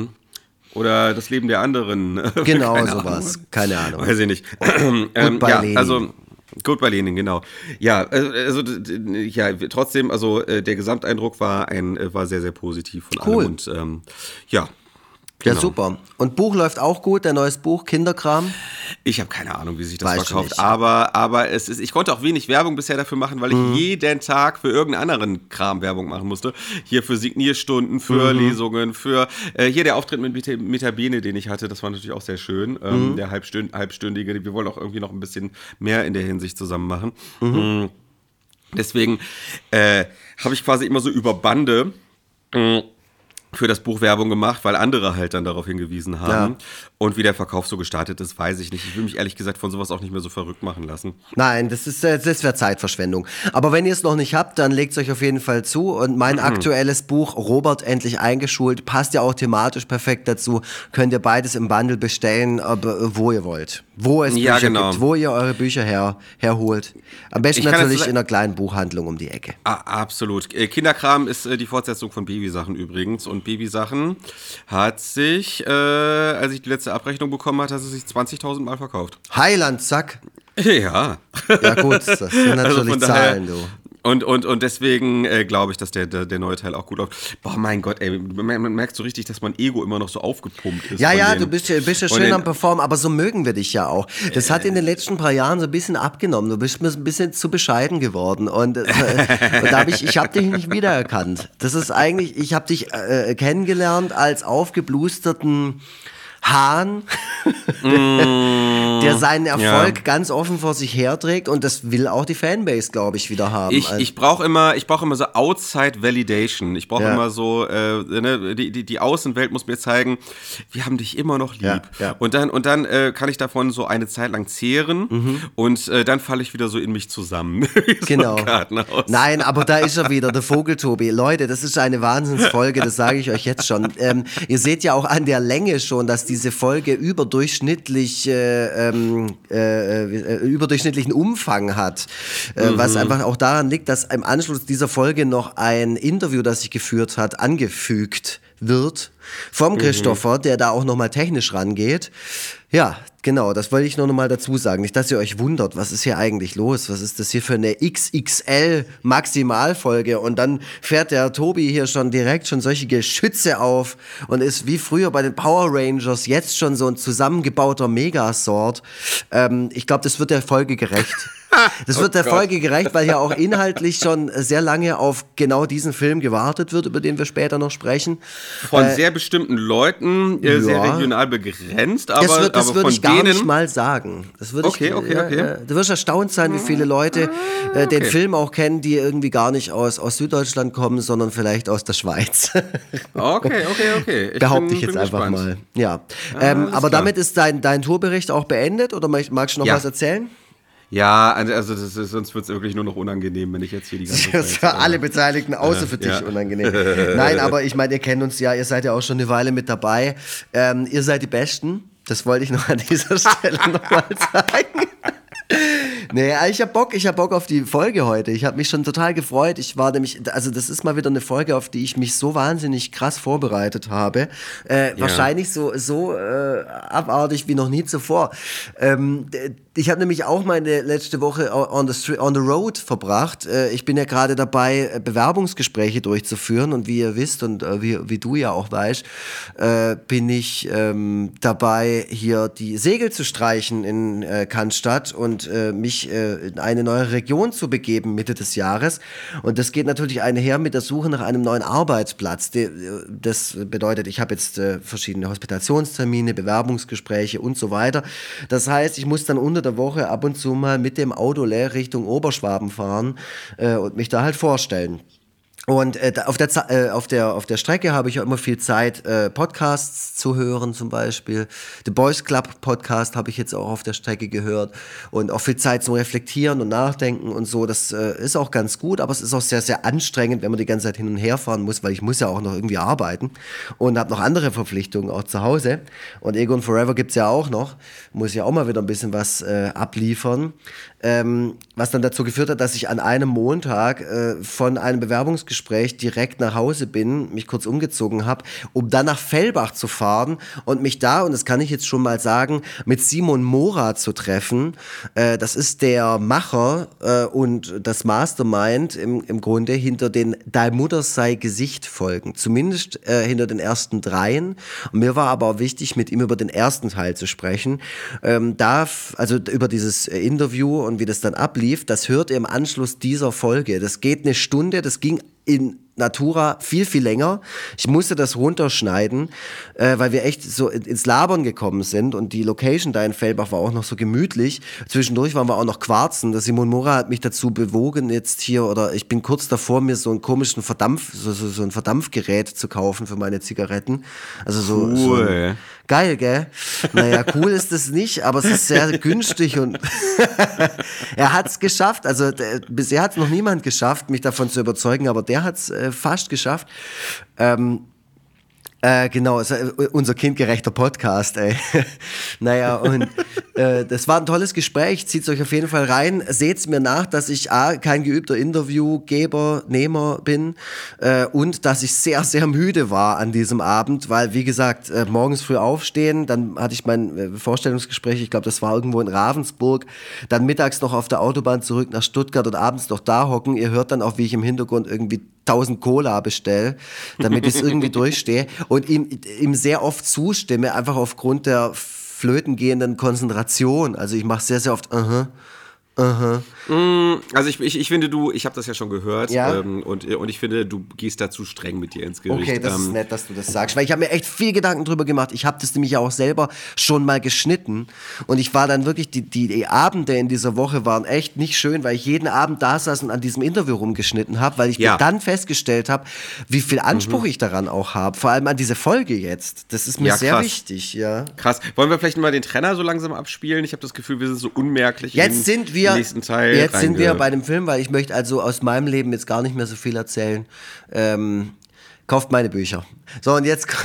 oder das Leben der anderen. Genau Keine sowas. Ahnung. Keine Ahnung. Weiß ich nicht. ähm, ja, also Gut bei Lenin, genau. Ja, also d- ja, trotzdem, also äh, der Gesamteindruck war ein äh, war sehr sehr positiv von Cool. allem und ähm, ja. Ja, genau. super. Und Buch läuft auch gut, der neues Buch, Kinderkram. Ich habe keine Ahnung, wie sich das Weißt du verkauft, aber aber es ist ich konnte auch wenig Werbung bisher dafür machen, weil ich Mhm. jeden Tag für irgendeinen anderen Kram Werbung machen musste. Hier für Signierstunden, für Mhm. Lesungen, für äh, hier der Auftritt mit Meta- Metabene, den ich hatte, das war natürlich auch sehr schön. Mhm. Ähm, der halbstünd, halbstündige, wir wollen auch irgendwie noch ein bisschen mehr in der Hinsicht zusammen machen. Mhm. Mm. Deswegen äh, habe ich quasi immer so über Bande mh, für das Buch Werbung gemacht, weil andere halt dann darauf hingewiesen haben. Ja. Und wie der Verkauf so gestartet ist, weiß ich nicht. Ich will mich ehrlich gesagt von sowas auch nicht mehr so verrückt machen lassen. Nein, das ist äh, das wäre Zeitverschwendung. Aber wenn ihr es noch nicht habt, dann legt es euch auf jeden Fall zu. Und mein Mhm. aktuelles Buch, Robert endlich eingeschult, passt ja auch thematisch perfekt dazu. Könnt ihr beides im Bundle bestellen, äh, wo ihr wollt. Wo es Ja, Bücher genau. gibt, wo ihr eure Bücher her, herholt. Am besten natürlich in einer kleinen Buchhandlung um die Ecke. Ah, absolut. Äh, Kinderkram ist die Fortsetzung von Babysachen übrigens. Und Babysachen hat sich, äh, als ich die letzte Abrechnung bekommen hat es sich 20.000 Mal verkauft. Heiland, zack. Ja. Ja gut, das sind natürlich Also von daher- Zahlen, du. und, und, und deswegen äh, glaube ich, dass der, der, der, neue Teil auch gut läuft. Boah, mein Gott, ey, man, merkt so richtig, dass mein Ego immer noch so aufgepumpt ist. Ja, ja, den, du bist, bist ja schön am Performen, aber so mögen wir dich ja auch. Das äh, hat in den letzten paar Jahren so ein bisschen abgenommen. Du bist mir ein bisschen zu bescheiden geworden. Und, äh, und da hab ich, ich habe dich nicht wiedererkannt. Das ist eigentlich, ich habe dich äh, kennengelernt als aufgeblusterten Hahn, mm, der seinen Erfolg ja. ganz offen vor sich herträgt und das will auch die Fanbase, glaube ich, wieder haben. Ich, also ich brauche immer, ich immer so Outside Validation. Ich brauche ja. immer so, äh, ne, die, die, die Außenwelt muss mir zeigen, wir haben dich immer noch lieb. Ja, und dann, und dann äh, kann ich davon so eine Zeit lang zehren mhm. und äh, dann falle ich wieder so in mich zusammen. genau. Nein, aber da ist er wieder, der Vogeltobi. Leute, das ist eine Wahnsinnsfolge, das sage ich euch jetzt schon. Ähm, ihr seht ja auch an der Länge schon, dass diese Folge überdurchschnittlich, äh, ähm, äh, äh, überdurchschnittlichen Umfang hat. Äh, mhm. Was einfach auch daran liegt, dass im Anschluss dieser Folge noch ein Interview, das sich geführt hat, angefügt wird vom mhm. Christopher, der da auch nochmal technisch rangeht. Ja, genau, das wollte ich nur nochmal dazu sagen. Nicht, dass ihr euch wundert, was ist hier eigentlich los? Was ist das hier für eine XXL Maximalfolge? Und dann fährt der Tobi hier schon direkt schon solche Geschütze auf und ist wie früher bei den Power Rangers jetzt schon so ein zusammengebauter Megasort. Ähm, ich glaube, das wird der Folge gerecht. Das wird oh der Gott. Folge gerecht, weil ja auch inhaltlich schon sehr lange auf genau diesen Film gewartet wird, über den wir später noch sprechen. Von äh, sehr bestimmten Leuten, äh, ja. sehr regional begrenzt, aber Das, wird, das würde ich gar denen? nicht mal sagen. Das würde okay, ich, okay, okay. Äh, du wirst erstaunt sein, wie viele Leute äh, den okay. Film auch kennen, die irgendwie gar nicht aus, aus Süddeutschland kommen, sondern vielleicht aus der Schweiz. okay, okay, okay. Ich Behaupte bin, ich jetzt einfach gespannt. mal. Ja. Ah, ähm, aber klar. damit ist dein, dein Tourbericht auch beendet oder magst du noch ja. was erzählen? Ja, also, also ist, sonst wird es wirklich nur noch unangenehm, wenn ich jetzt hier die ganze Zeit. Das ist für alle Beteiligten, außer ja, für dich ja. unangenehm. Nein, aber ich meine, ihr kennt uns ja, ihr seid ja auch schon eine Weile mit dabei. Ähm, ihr seid die Besten. Das wollte ich noch an dieser Stelle nochmal sagen. Nee, ich hab Bock, ich hab Bock auf die Folge heute. Ich habe mich schon total gefreut. Ich war nämlich, also das ist mal wieder eine Folge, auf die ich mich so wahnsinnig krass vorbereitet habe. Äh, ja. Wahrscheinlich so, so äh, abartig wie noch nie zuvor. Ähm, ich habe nämlich auch meine letzte Woche on the, on the road verbracht. Äh, ich bin ja gerade dabei, äh, Bewerbungsgespräche durchzuführen und wie ihr wisst und äh, wie, wie du ja auch weißt, bin ich ähm, dabei, hier die Segel zu streichen in Cannstatt und mich in eine neue Region zu begeben Mitte des Jahres. Und das geht natürlich einher mit der Suche nach einem neuen Arbeitsplatz. Das bedeutet, ich habe jetzt verschiedene Hospitationstermine, Bewerbungsgespräche und so weiter. Das heißt, ich muss dann unter der der Woche ab und zu mal mit dem Auto leer Richtung Oberschwaben fahren äh, und mich da halt vorstellen. Und äh, auf, der, äh, auf, der, auf der Strecke habe ich auch immer viel Zeit, äh, Podcasts zu hören, zum Beispiel. The Boys Club Podcast habe ich jetzt auch auf der Strecke gehört. Und auch viel Zeit zum Reflektieren und Nachdenken und so. Das äh, ist auch ganz gut, aber es ist auch sehr, sehr anstrengend, wenn man die ganze Zeit hin und her fahren muss, weil ich muss ja auch noch irgendwie arbeiten und habe noch andere Verpflichtungen auch zu Hause. Und Egon Forever gibt es ja auch noch. Muss ja auch mal wieder ein bisschen was äh, abliefern. Ähm, was dann dazu geführt hat, dass ich an einem Montag äh, von einem Bewerbungsgespräch direkt nach Hause bin, mich kurz umgezogen habe, um dann nach Fellbach zu fahren und mich da, und das kann ich jetzt schon mal sagen, mit Simon Mora zu treffen. Äh, das ist der Macher äh, und das Mastermind im, im Grunde hinter den Dein Mutter sei Gesicht Folgen, zumindest äh, hinter den ersten dreien. Mir war aber wichtig, mit ihm über den ersten Teil zu sprechen. Ähm, da, also über dieses Interview und wie das dann ablief, das hört ihr im Anschluss dieser Folge. Das geht eine Stunde, das ging in Natura viel, viel länger. Ich musste das runterschneiden, äh, weil wir echt so ins Labern gekommen sind und die Location da in Fellbach war auch noch so gemütlich. Zwischendurch waren wir auch noch quarzen. Der Simon Mora hat mich dazu bewogen, jetzt hier, oder ich bin kurz davor, mir so einen komischen Verdampf, so, so, so ein Verdampfgerät zu kaufen für meine Zigaretten. Also so, cool. so geil, gell? Naja, cool ist es nicht, aber es ist sehr günstig und er hat es geschafft. Also der, bisher hat es noch niemand geschafft, mich davon zu überzeugen, aber der hat es äh, fast geschafft. Ähm, Äh, genau, äh, unser kindgerechter Podcast, ey. naja, und äh, das war ein tolles Gespräch. Zieht euch auf jeden Fall rein. Seht's mir nach, dass ich A, kein geübter Interviewgeber, Nehmer bin äh, und dass ich sehr, sehr müde war an diesem Abend, weil, wie gesagt, äh, morgens früh aufstehen, dann hatte ich mein äh, Vorstellungsgespräch, ich glaube, das war irgendwo in Ravensburg, dann mittags noch auf der Autobahn zurück nach Stuttgart und abends noch da hocken. Ihr hört dann auch, wie ich im Hintergrund irgendwie 1000 Cola bestelle, damit ich es irgendwie durchstehe und ihm, ihm sehr oft zustimme, einfach aufgrund der flötengehenden Konzentration. Also ich mache sehr, sehr oft, uh -huh, Aha. Mm, also ich, ich, ich finde, du, ich habe das ja schon gehört ja? Ähm, und, und ich finde, du gehst da zu streng mit dir ins Gericht. Okay, das ähm, ist nett, dass du das sagst, weil ich habe mir echt viel Gedanken drüber gemacht. Ich habe das nämlich auch selber schon mal geschnitten und ich war dann wirklich, die, die, Abende in dieser Woche waren echt nicht schön, weil ich jeden Abend da saß und an diesem Interview rumgeschnitten habe, weil ich ja. mir dann festgestellt habe, wie viel Anspruch mhm. ich daran auch habe, vor allem an diese Folge jetzt. Das ist mir ja, sehr wichtig, ja. Krass. Wollen wir vielleicht mal den Trenner so langsam abspielen? Ich habe das Gefühl, wir sind so unmerklich. Jetzt sind wir nächsten Teil. Jetzt sind wir bei dem Film, weil ich möchte also aus meinem Leben jetzt gar nicht mehr so viel erzählen. Ähm, kauft meine Bücher. So, und jetzt.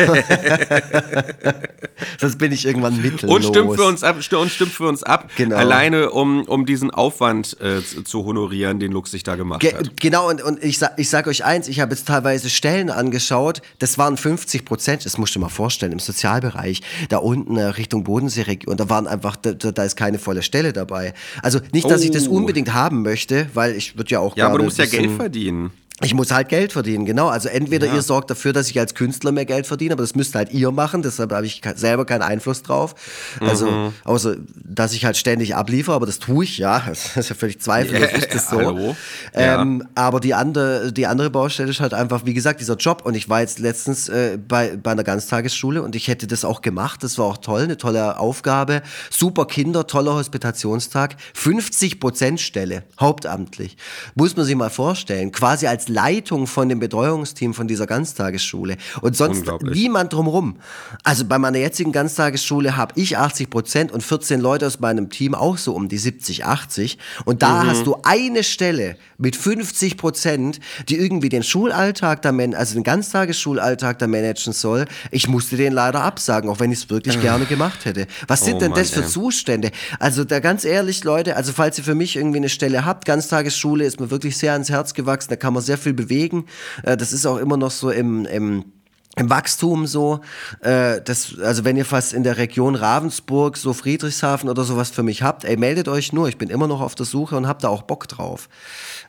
Sonst bin ich irgendwann mittellos. Und stimmt für uns ab, und stimmt für uns ab. Genau. Alleine, um, um diesen Aufwand äh, zu honorieren, den Lux sich da gemacht Ge hat. Genau, und, und ich, sag, ich sag euch eins, ich habe jetzt teilweise Stellen angeschaut, das waren 50 Prozent, das musst du dir mal vorstellen, im Sozialbereich, da unten äh, Richtung Bodenseeregion, da waren einfach, da, da, ist keine volle Stelle dabei. Also nicht, dass oh. ich das oh. unbedingt haben möchte, weil ich würde ja auch. Ja, aber du musst ja Geld verdienen. Ich muss halt Geld verdienen, genau. Also entweder ja. ihr sorgt dafür, dass ich als Künstler mehr Geld verdiene, aber das müsst halt ihr machen, deshalb habe ich selber keinen Einfluss drauf. Also, mhm. außer, dass ich halt ständig abliefere, aber das tue ich, ja. Das ist ja völlig zweifellos, yeah. ist das so. Ähm, ja. Aber die andere, die andere Baustelle ist halt einfach, wie gesagt, dieser Job. Und ich war jetzt letztens äh, bei, bei einer Ganztagesschule und ich hätte das auch gemacht. Das war auch toll, eine tolle Aufgabe. Super Kinder, toller Hospitationstag. 50 Prozent Stelle, hauptamtlich. Muss man sich mal vorstellen. Quasi als Leitung von dem Betreuungsteam von dieser Ganztagesschule und sonst niemand drumherum. Also bei meiner jetzigen Ganztagesschule habe ich 80 Prozent und 14 Leute aus meinem Team auch so um die 70, 80. Und da mhm. hast du eine Stelle mit 50 Prozent, die irgendwie den Schulalltag, da also den Ganztagessschulalltag da managen soll. Ich musste den leider absagen, auch wenn ich es wirklich gerne gemacht hätte. Was sind oh denn Mann, das für ey. Zustände? Also da ganz ehrlich, Leute, also falls ihr für mich irgendwie eine Stelle habt, Ganztagesschule ist mir wirklich sehr ans Herz gewachsen, da kann man sehr sehr viel bewegen. Äh, das ist auch immer noch so im, im im Wachstum so, äh, das, also wenn ihr fast in der Region Ravensburg, so Friedrichshafen oder sowas für mich habt, ey, meldet euch nur, ich bin immer noch auf der Suche und hab da auch Bock drauf.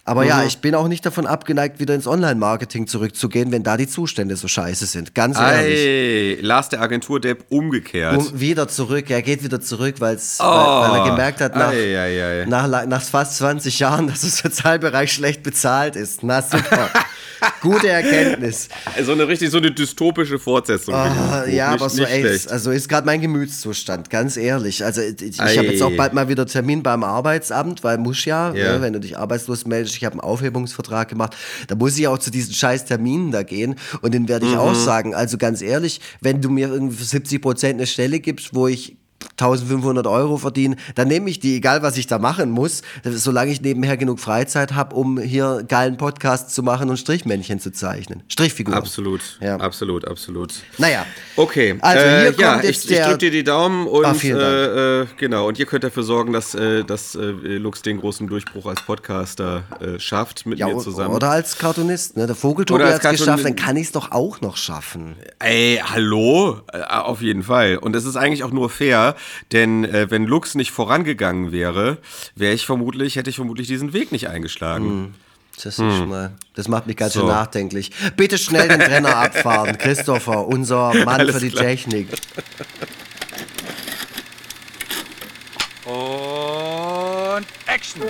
Aber mhm. ja, ich bin auch nicht davon abgeneigt, wieder ins Online-Marketing zurückzugehen, wenn da die Zustände so scheiße sind. Ganz ehrlich. Ey, Lars der Agentur-Depp umgekehrt. Um, wieder zurück, er geht wieder zurück, oh. weil, weil, er gemerkt hat, nach, ei, ei, ei. Nach, nach fast 20 Jahren, dass der Sozialbereich schlecht bezahlt ist. Na super. Gute Erkenntnis. So eine richtig so eine dystopische Fortsetzung. Oh, ja, nicht, aber so ey, also ist gerade mein Gemütszustand, ganz ehrlich. Also ich, ich habe jetzt auch bald mal wieder Termin beim Arbeitsamt, weil muss ja, ja. Ne, wenn du dich arbeitslos meldest, ich habe einen Aufhebungsvertrag gemacht, da muss ich auch zu diesen scheiß Terminen da gehen und den werde ich mhm. auch sagen. Also ganz ehrlich, wenn du mir irgendwie für 70 Prozent eine Stelle gibst, wo ich 1500 Euro verdienen, dann nehme ich die, egal was ich da machen muss, solange ich nebenher genug Freizeit habe, um hier geilen Podcast zu machen und Strichmännchen zu zeichnen. Strichfiguren. Absolut, ja. absolut, absolut. Naja. Okay, also hier äh, kommt ja, jetzt ich, der... ich drücke dir die Daumen und ah, äh, äh, genau, und ihr könnt dafür sorgen, dass, äh, dass äh, Lux den großen Durchbruch als Podcaster äh, schafft mit ja, mir zusammen. Oder als Cartoonist, ne? Der Vogeltobi hat es geschafft, dann kann ich es doch auch noch schaffen. Ey, hallo? auf jeden Fall. Und es ist eigentlich auch nur fair, denn äh, wenn Lux nicht vorangegangen wäre, wäre ich vermutlich, hätte ich vermutlich diesen Weg nicht eingeschlagen. Hm. Das, hm. mal, das macht mich ganz so. schön nachdenklich. Bitte schnell den Trenner abfahren, Christopher, unser Mann Alles für die klar. Technik. Und Action!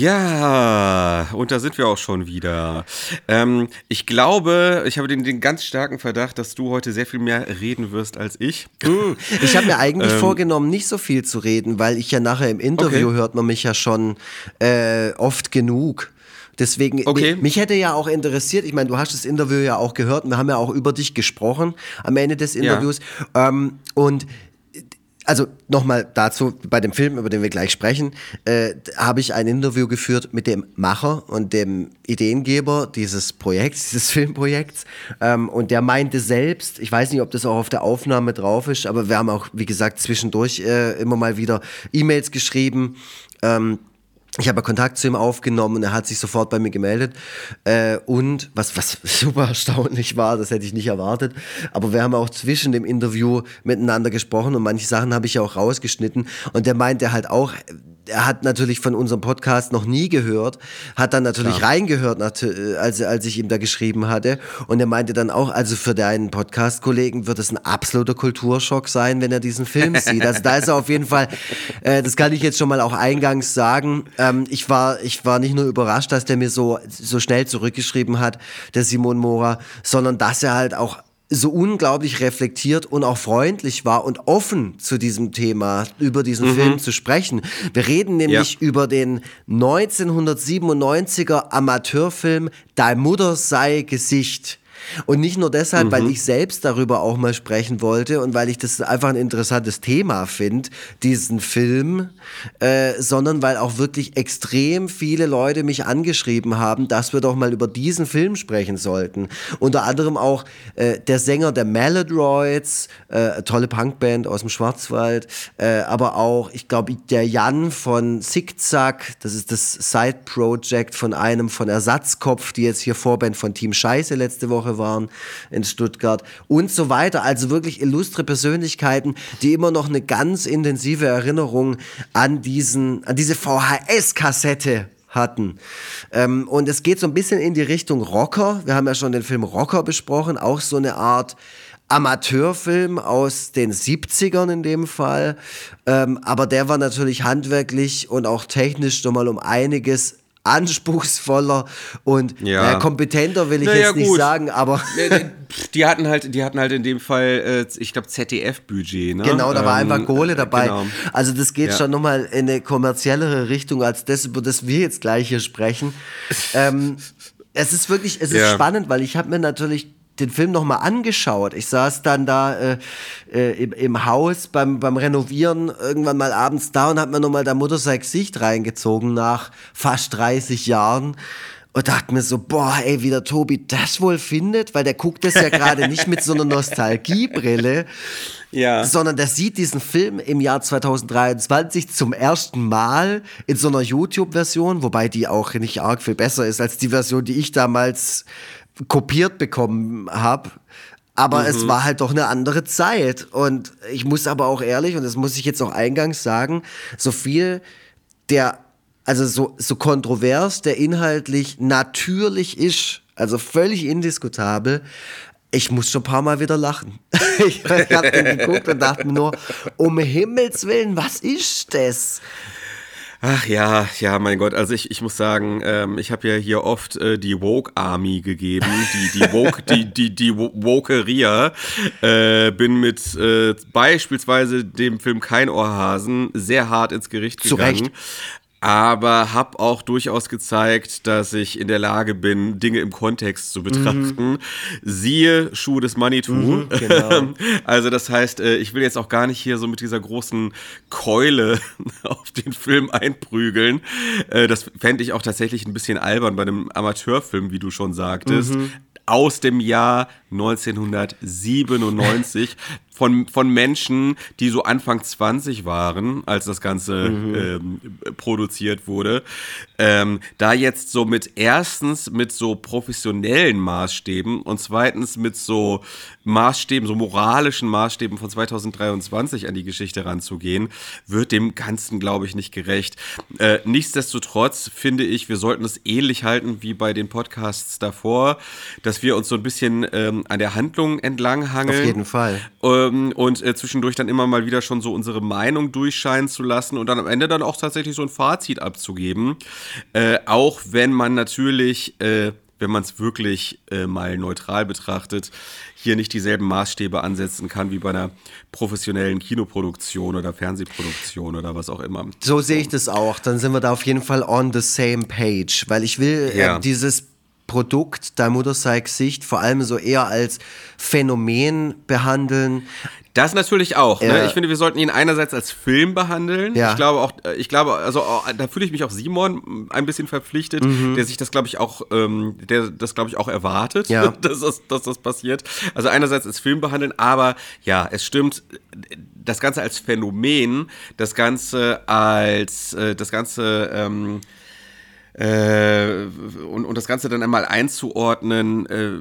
Ja, und da sind wir auch schon wieder. Ähm, ich glaube, ich habe den, den, ganz starken Verdacht, dass du heute sehr viel mehr reden wirst als ich. Hm. Ich habe mir eigentlich ähm, vorgenommen, nicht so viel zu reden, weil ich ja nachher im Interview okay. hört man mich ja schon äh, oft genug. Deswegen, Okay. mich, mich hätte ja auch interessiert, ich meine, du hast das Interview ja auch gehört und wir haben ja auch über dich gesprochen am Ende des Interviews. Ähm, und also nochmal dazu, bei dem Film, über den wir gleich sprechen, äh, habe ich ein Interview geführt mit dem Macher und dem Ideengeber dieses Projekts, dieses Filmprojekts. Ähm, und der meinte selbst, ich weiß nicht, ob das auch auf der Aufnahme drauf ist, aber wir haben auch, wie gesagt, zwischendurch äh, immer mal wieder E-Mails geschrieben. Ähm, ich habe Kontakt zu ihm aufgenommen und er hat sich sofort bei mir gemeldet. Äh, und was, was super erstaunlich war, das hätte ich nicht erwartet, aber wir haben auch zwischen dem Interview miteinander gesprochen und manche Sachen habe ich ja auch rausgeschnitten. Und der meinte halt auch, er hat natürlich von unserem Podcast noch nie gehört, hat dann natürlich reingehört, nat- äh, als, als ich ihm da geschrieben hatte. Und er meinte dann auch, also für deinen Podcast-Kollegen wird es ein absoluter Kulturschock sein, wenn er diesen Film sieht. Also da ist er auf jeden Fall, äh, das kann ich jetzt schon mal auch eingangs sagen. Ähm, ich, war, ich war nicht nur überrascht, dass der mir so, so schnell zurückgeschrieben hat, der Simon Mora, sondern dass er halt auch so unglaublich reflektiert und auch freundlich war und offen zu diesem Thema, über diesen Film zu sprechen. Wir reden nämlich über den 1997er Amateurfilm Dein Mutter sei Gesicht. Und nicht nur deshalb, weil ich selbst darüber auch mal sprechen wollte und weil ich das einfach ein interessantes Thema finde, diesen Film, äh, sondern weil auch wirklich extrem viele Leute mich angeschrieben haben, dass wir doch mal über diesen Film sprechen sollten. Unter anderem auch äh, der Sänger der Maladroids, äh, tolle Punkband aus dem Schwarzwald, äh, aber auch, ich glaube, der Jan von Zickzack, das ist das Side-Project von einem von Ersatzkopf, die jetzt hier Vorband von Team Scheiße letzte Woche waren in Stuttgart und so weiter. Also wirklich illustre Persönlichkeiten, die immer noch eine ganz intensive Erinnerung an diesen, an diese VHS-Kassette hatten. Ähm, und es geht so ein bisschen in die Richtung Rocker. Wir haben ja schon den Film Rocker besprochen, auch so eine Art Amateurfilm aus den 70ern in dem Fall. Ähm, aber der war natürlich handwerklich und auch technisch schon mal um einiges anspruchsvoller und Ja. äh, kompetenter will ich Naja, jetzt nicht gut. sagen, aber Die hatten halt, die hatten halt in dem Fall, äh, ich glaube, ZDF-Budget, ne? Genau, da war Ähm, einfach Kohle dabei. Genau. Also das geht Ja. schon nochmal in eine kommerziellere Richtung als das, über das wir jetzt gleich hier sprechen. ähm, es ist wirklich, es ist Ja. spannend, weil ich habe mir natürlich den Film nochmal angeschaut. Ich saß dann da äh, äh, im, im Haus beim, beim Renovieren irgendwann mal abends da und habe mir nochmal der Mutter sein Gesicht reingezogen nach fast 30 Jahren. Und dachte mir so, boah, ey, wie der Tobi das wohl findet, weil der guckt das ja gerade nicht mit so einer Nostalgiebrille, Ja. sondern der sieht diesen Film im Jahr 2023 zum ersten Mal in so einer YouTube-Version, wobei die auch nicht arg viel besser ist als die Version, die ich damals kopiert bekommen habe. Aber es war halt doch eine andere Zeit. Und ich muss aber auch ehrlich, und das muss ich jetzt auch eingangs sagen, so viel der, also so, so kontrovers, der inhaltlich natürlich ist, also völlig indiskutabel, ich muss schon ein paar Mal wieder lachen. ich habe den geguckt und dachte mir nur, um Himmels Willen, was ist das? Ach ja, ja, mein Gott. Also ich, ich muss sagen, ähm, ich habe ja hier oft äh, die Woke Army gegeben, die die Woke, die die die Wo- Wokeria. Äh, bin mit äh, beispielsweise dem Film Kein Ohrhasen sehr hart ins Gericht Zu gegangen. Recht. Aber habe auch durchaus gezeigt, dass ich in der Lage bin, Dinge im Kontext zu betrachten. Siehe Schuh des Manitou. genau. Also das heißt, äh, ich will jetzt auch gar nicht hier so mit dieser großen Keule auf den Film einprügeln. Äh, Das fände ich auch tatsächlich ein bisschen albern bei einem Amateurfilm, wie du schon sagtest. Aus dem Jahr 1997 von, von Menschen, die so Anfang 20 waren, als das Ganze ähm, produziert wurde. Ähm, da jetzt so mit erstens mit so professionellen Maßstäben und zweitens mit so Maßstäben, so moralischen Maßstäben von 2023 an die Geschichte ranzugehen, wird dem Ganzen, glaube ich, nicht gerecht. Äh, nichtsdestotrotz finde ich, wir sollten es ähnlich halten wie bei den Podcasts davor, dass wir uns so ein bisschen ähm, an der Handlung entlanghangeln. Auf jeden Fall. Ähm, und äh, zwischendurch dann immer mal wieder schon so unsere Meinung durchscheinen zu lassen und dann am Ende dann auch tatsächlich so ein Fazit abzugeben. Äh, auch wenn man natürlich äh, wenn man es wirklich äh, mal neutral betrachtet, hier nicht dieselben Maßstäbe ansetzen kann wie bei einer professionellen Kinoproduktion oder Fernsehproduktion oder was auch immer. So sehe ich das auch. Dann sind wir da auf jeden Fall on the same page, weil ich will Ja. äh, dieses Produkt, dein Mutter sei Gesicht, vor allem so eher als Phänomen behandeln. Das natürlich auch. Ja. Ne? Ich finde, wir sollten ihn einerseits als Film behandeln. Ja. Ich glaube auch, äh, ich glaube, also äh, da fühle ich mich auch Simon ein bisschen verpflichtet, Mhm. der sich das, glaube ich, auch, ähm, der das, glaube ich, auch erwartet, Ja. dass, das, dass das passiert. Also einerseits als Film behandeln, aber ja, es stimmt, das Ganze als Phänomen, das Ganze als, äh, das Ganze, ähm, äh, und, und das Ganze dann einmal einzuordnen, äh,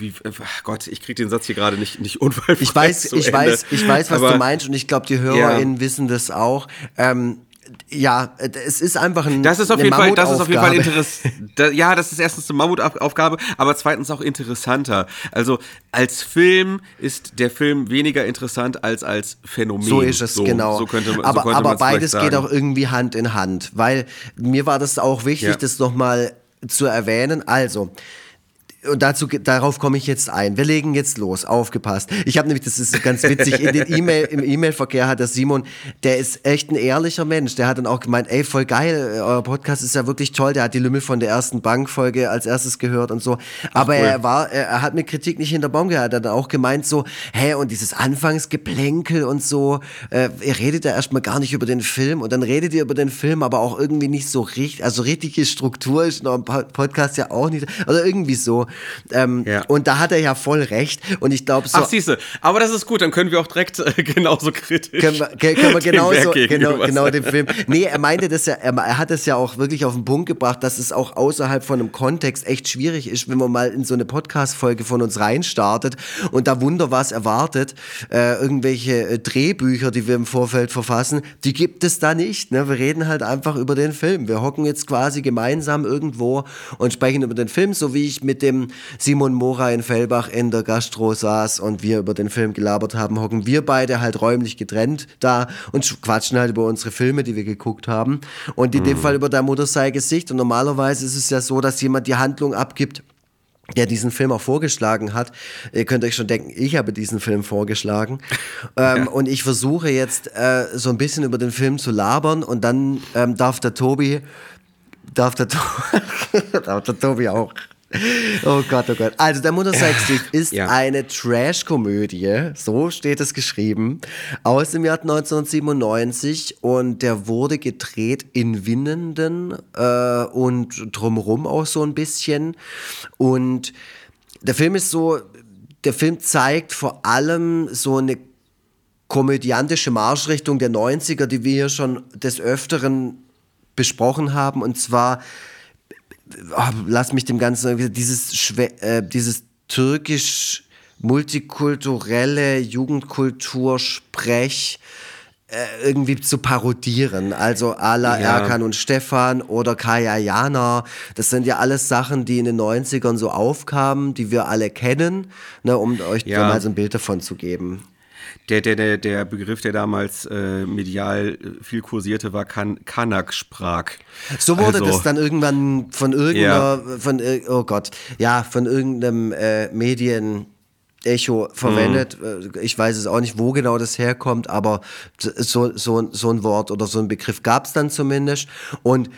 wie, äh, Gott, ich kriege den Satz hier gerade nicht, nicht unfallfrei Ich weiß, ich Ende. weiß, ich weiß, was Aber- du meinst und ich glaube, die HörerInnen wissen das auch. Ähm, ja, es ist einfach ein, Das ist auf jeden Fall, das ist auf jeden Fall interessant. Ja, das ist erstens eine Mammutaufgabe, aber zweitens auch interessanter. Also als Film ist der Film weniger interessant als als Phänomen. So ist es, genau. So könnte man, aber so aber beides geht auch irgendwie Hand in Hand, weil mir war das auch wichtig, Ja. das nochmal zu erwähnen. Also, und dazu, darauf komme ich jetzt ein. Wir legen jetzt los. Aufgepasst. Ich habe nämlich, das ist ganz witzig, in den E-Mail, im E-Mail-Verkehr hat der Simon, der ist echt ein ehrlicher Mensch. Der hat dann auch gemeint, ey, voll geil, euer Podcast ist ja wirklich toll. Der hat die Lümmel von der ersten Bankfolge als erstes gehört und so. Aber cool. er war, er, hat mit Kritik nicht hinter Baum gehabt. Er hat dann auch gemeint so, hä, und dieses Anfangsgeplänkel und so, äh, ihr redet ja erstmal gar nicht über den Film und dann redet ihr über den Film, aber auch irgendwie nicht so richtig, also richtige Struktur ist noch im Po- Podcast ja auch nicht, oder irgendwie so. Ähm, Ja. Und da hat er ja voll recht und ich glaube so. Ach, siehste, aber das ist gut, dann können wir auch direkt äh, genauso kritisch. können wir, können wir genauso, genau, genau den Film. Nee, er meinte das ja, er, er hat es ja auch wirklich auf den Punkt gebracht, dass es auch außerhalb von einem Kontext echt schwierig ist, wenn man mal in so eine Podcast-Folge von uns reinstartet und da wunder was erwartet, äh, irgendwelche äh, Drehbücher, die wir im Vorfeld verfassen, die gibt es da nicht. Ne? Wir reden halt einfach über den Film. Wir hocken jetzt quasi gemeinsam irgendwo und sprechen über den Film, so wie ich mit dem Simon Mora in Fellbach in der Gastro saß und wir über den Film gelabert haben, hocken wir beide halt räumlich getrennt da und sch- quatschen halt über unsere Filme, die wir geguckt haben. Und in dem Fall über der Mutter sei Gesicht. Und normalerweise ist es ja so, dass jemand die Handlung abgibt, der diesen Film auch vorgeschlagen hat. Ihr könnt euch schon denken, ich habe diesen Film vorgeschlagen. Ähm, Und ich versuche jetzt äh, so ein bisschen über den Film zu labern und dann ähm, darf der Tobi, darf der, to darf der Tobi auch. Oh Gott, oh Gott. Also, der Gesicht ist Ja. eine Trash-Komödie, so steht es geschrieben, aus dem Jahr 1997 und der wurde gedreht in Winnenden äh, und drumherum auch so ein bisschen. Und der Film ist so, der Film zeigt vor allem so eine komödiantische Marschrichtung der 90er, die wir hier schon des Öfteren besprochen haben. Und zwar, ah, lass mich dem Ganzen, dieses, Schwe äh, dieses türkisch multikulturelle Jugendkultur-Sprech äh, irgendwie zu parodieren. Also Ala Ja. Erkan und Stefan oder Kaya Jana. Das sind ja alles Sachen, die in den 90ern so aufkamen, die wir alle kennen, ne, um euch Ja. mal so ein Bild davon zu geben. Der, der, der, der Begriff, der damals äh, medial äh, viel kursierte, war kan Kanak-Sprach. So wurde Also, das dann irgendwann von irgendeiner, von, ir- oh Gott, ja, von irgendeinem äh, Medien. Echo verwendet. Äh, Ich weiß es auch nicht, wo genau das herkommt, aber so, so, so ein Wort oder so ein Begriff gab es dann zumindest. Und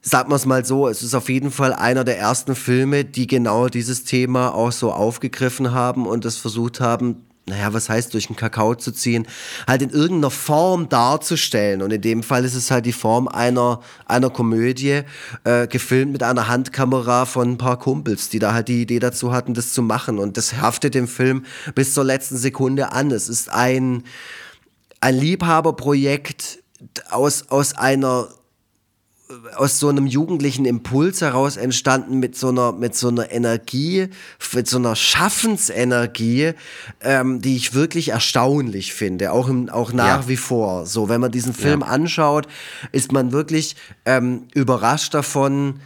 sagen wir es mal so, es ist auf jeden Fall einer der ersten Filme, die genau dieses Thema auch so aufgegriffen haben und es versucht haben, naja, was heißt durch den Kakao zu ziehen, halt in irgendeiner Form darzustellen. Und in dem Fall ist es halt die Form einer, einer Komödie, äh, gefilmt mit einer Handkamera von ein paar Kumpels, die da halt die Idee dazu hatten, das zu machen. Und das haftet dem Film bis zur letzten Sekunde an. Es ist ein, ein Liebhaberprojekt aus, aus einer aus so einem jugendlichen Impuls heraus entstanden mit so einer mit so einer Energie, mit so einer Schaffensenergie, ähm, die ich wirklich erstaunlich finde, auch im, auch nach Ja. wie vor. So, wenn man diesen Film anschaut, ist man wirklich ähm, überrascht davon,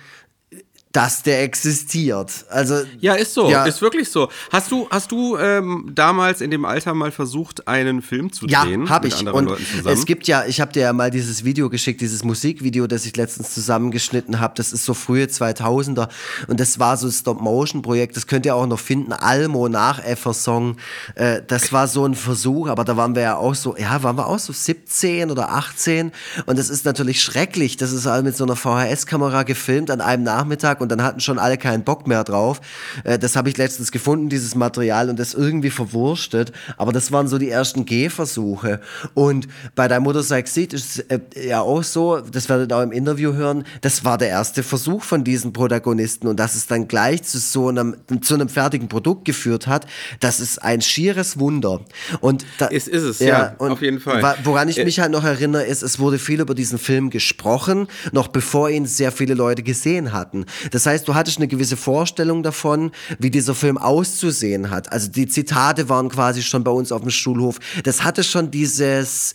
dass der existiert. Also Ja, ist so, Ja. ist wirklich so. Hast du, hast du ähm, damals in dem Alter mal versucht, einen Film zu Ja, drehen habe mit ich. Und es gibt ja, ich habe dir ja mal dieses Video geschickt, dieses Musikvideo, das ich letztens zusammengeschnitten habe. Das ist so frühe 2000er und das war so ein Stop-Motion-Projekt. Das könnt ihr auch noch finden. Almo nach Song. Äh, das war so ein Versuch, aber da waren wir ja auch so, ja, waren wir auch so 17 oder 18 und das ist natürlich schrecklich. Das ist halt mit so einer VHS-Kamera gefilmt an einem Nachmittag und dann hatten schon alle keinen Bock mehr drauf. Äh, das habe ich letztens gefunden, dieses Material und das irgendwie verwurstet. Aber das waren so die ersten Gehversuche. Und bei der Motorcycle Seat ist es äh, ja auch so, das werdet ihr auch im Interview hören, das war der erste Versuch von diesen Protagonisten und dass es dann gleich zu so einem, zu einem fertigen Produkt geführt hat, das ist ein schieres Wunder. Und da, Es ist es, ja, und auf jeden Fall. Woran ich Äh, mich halt noch erinnere, ist, es wurde viel über diesen Film gesprochen, noch bevor ihn sehr viele Leute gesehen hatten. Das heißt, du hattest eine gewisse Vorstellung davon, wie dieser Film auszusehen hat. Also die Zitate waren quasi schon bei uns auf dem Schulhof. Das hatte schon dieses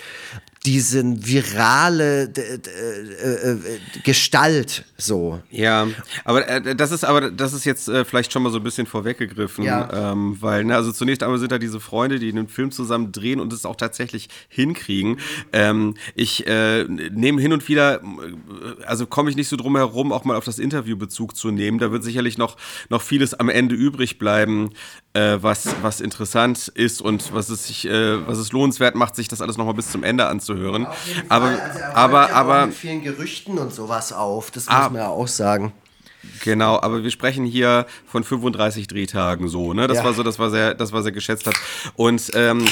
diesen virale d- äh, äh, Gestalt so. Ja, aber äh, das ist aber das ist jetzt äh, vielleicht schon mal so ein bisschen vorweggegriffen, Ja. ähm, weil ne, also zunächst einmal sind da diese Freunde, die einen Film zusammen drehen und es auch tatsächlich hinkriegen. Ähm, ich äh, nehme hin und wieder, äh, also komme ich nicht so drum herum, auch mal auf das Interview Bezug zu nehmen. Da wird sicherlich noch noch vieles am Ende übrig bleiben, äh, was was interessant ist und was es sich äh, was es lohnenswert macht, sich das alles noch mal bis zum Ende anzuhören. Aber Also aber aber mit vielen Gerüchten und sowas auf. Das Ah. muss man ja auch sagen. Genau, aber wir sprechen hier von 35 Drehtagen so, ne? Das Ja. war so, das war sehr, das war sehr geschätzt hat. Und ähm,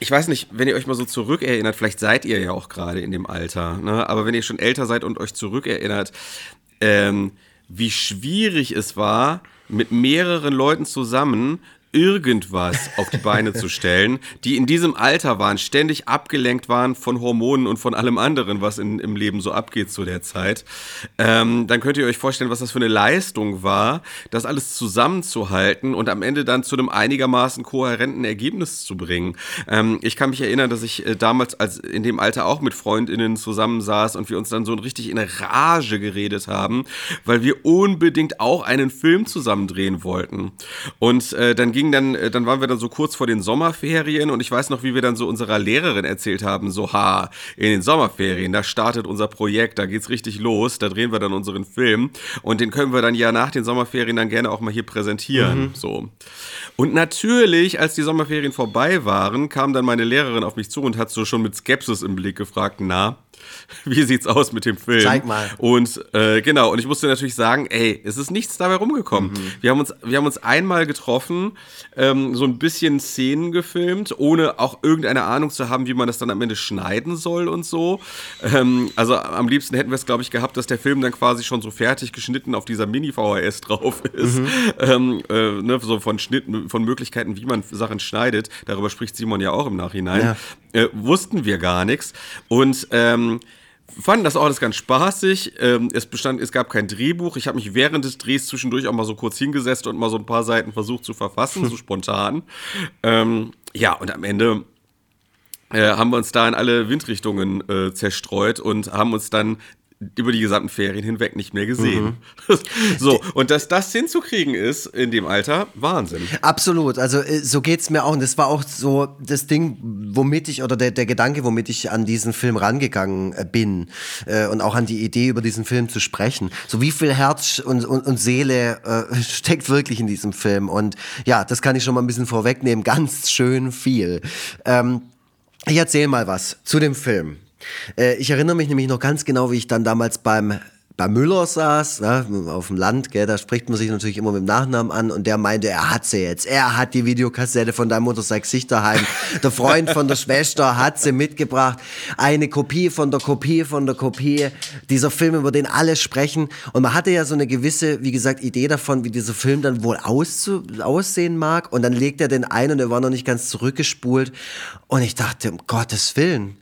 ich weiß nicht, wenn ihr euch mal so zurückerinnert, vielleicht seid ihr ja auch gerade in dem Alter, ne? Aber wenn ihr schon älter seid und euch zurückerinnert, ähm, wie schwierig es war, mit mehreren Leuten zusammen irgendwas auf die Beine zu stellen, die in diesem Alter waren, ständig abgelenkt waren von Hormonen und von allem anderen, was in, im Leben so abgeht zu der Zeit, ähm, dann könnt ihr euch vorstellen, was das für eine Leistung war, das alles zusammenzuhalten und am Ende dann zu einem einigermaßen kohärenten Ergebnis zu bringen. Ähm, ich kann mich erinnern, dass ich äh, damals als in dem Alter auch mit Freundinnen zusammensaß und wir uns dann so richtig in Rage geredet haben, weil wir unbedingt auch einen Film zusammen drehen wollten. Und äh, dann ging dann, äh, dann waren wir dann so kurz vor den Sommerferien und ich weiß noch, wie wir dann so unserer Lehrerin erzählt haben, so, ha, in den Sommerferien, da startet unser Projekt, da geht's richtig los, da drehen wir dann unseren Film und den können wir dann ja nach den Sommerferien dann gerne auch mal hier präsentieren, so. Und natürlich, als die Sommerferien vorbei waren, kam dann meine Lehrerin auf mich zu und hat so schon mit Skepsis im Blick gefragt, na, wie sieht's aus mit dem Film? Zeig mal. Und äh, genau, und ich musste natürlich sagen, ey, es ist nichts dabei rumgekommen. Wir, haben uns, wir haben uns einmal getroffen, ähm, so ein bisschen Szenen gefilmt, ohne auch irgendeine Ahnung zu haben, wie man das dann am Ende schneiden soll und so. Ähm, also am liebsten hätten wir es, glaube ich, gehabt, dass der Film dann quasi schon so fertig geschnitten auf dieser Mini-VHS drauf ist. Ähm, äh, ne, so von Schnitten, von Möglichkeiten, wie man Sachen schneidet. Darüber spricht Simon ja auch im Nachhinein. Ja. Äh, wussten wir gar nichts. Und ähm, fanden das auch alles ganz spaßig. Ähm, es bestand, es gab kein Drehbuch. Ich habe mich während des Drehs zwischendurch auch mal so kurz hingesetzt und mal so ein paar Seiten versucht zu verfassen, so spontan. Ähm, ja, und am Ende äh, haben wir uns da in alle Windrichtungen äh, zerstreut und haben uns dann über die gesamten Ferien hinweg nicht mehr gesehen. so, und dass das hinzukriegen ist in dem Alter, Wahnsinn. Absolut, also äh, so geht's mir auch. Und das war auch so das Ding, womit ich, oder der, der Gedanke, womit ich an diesen Film rangegangen äh, bin äh, und auch an die Idee, über diesen Film zu sprechen. So wie viel Herz und, und, und Seele äh, steckt wirklich in diesem Film. Und ja, das kann ich schon mal ein bisschen vorwegnehmen. Ganz schön viel. Ähm, ich erzähle mal was zu dem Film. Äh, ich erinnere mich nämlich noch ganz genau, wie ich dann damals beim bei Müller saß, ne, auf dem Land, gell, da spricht man sich natürlich immer mit dem Nachnamen an und der meinte, er hat sie jetzt, er hat die Videokassette von deinem Motorcycle sich daheim, der Freund von der Schwester hat sie mitgebracht, eine Kopie von der Kopie von der Kopie, dieser Film, über den alle sprechen. Und man hatte ja so eine gewisse, wie gesagt, Idee davon, wie dieser Film dann wohl auszu aussehen mag. Und dann legt er den ein und er war noch nicht ganz zurückgespult. Und ich dachte, um Gottes Willen,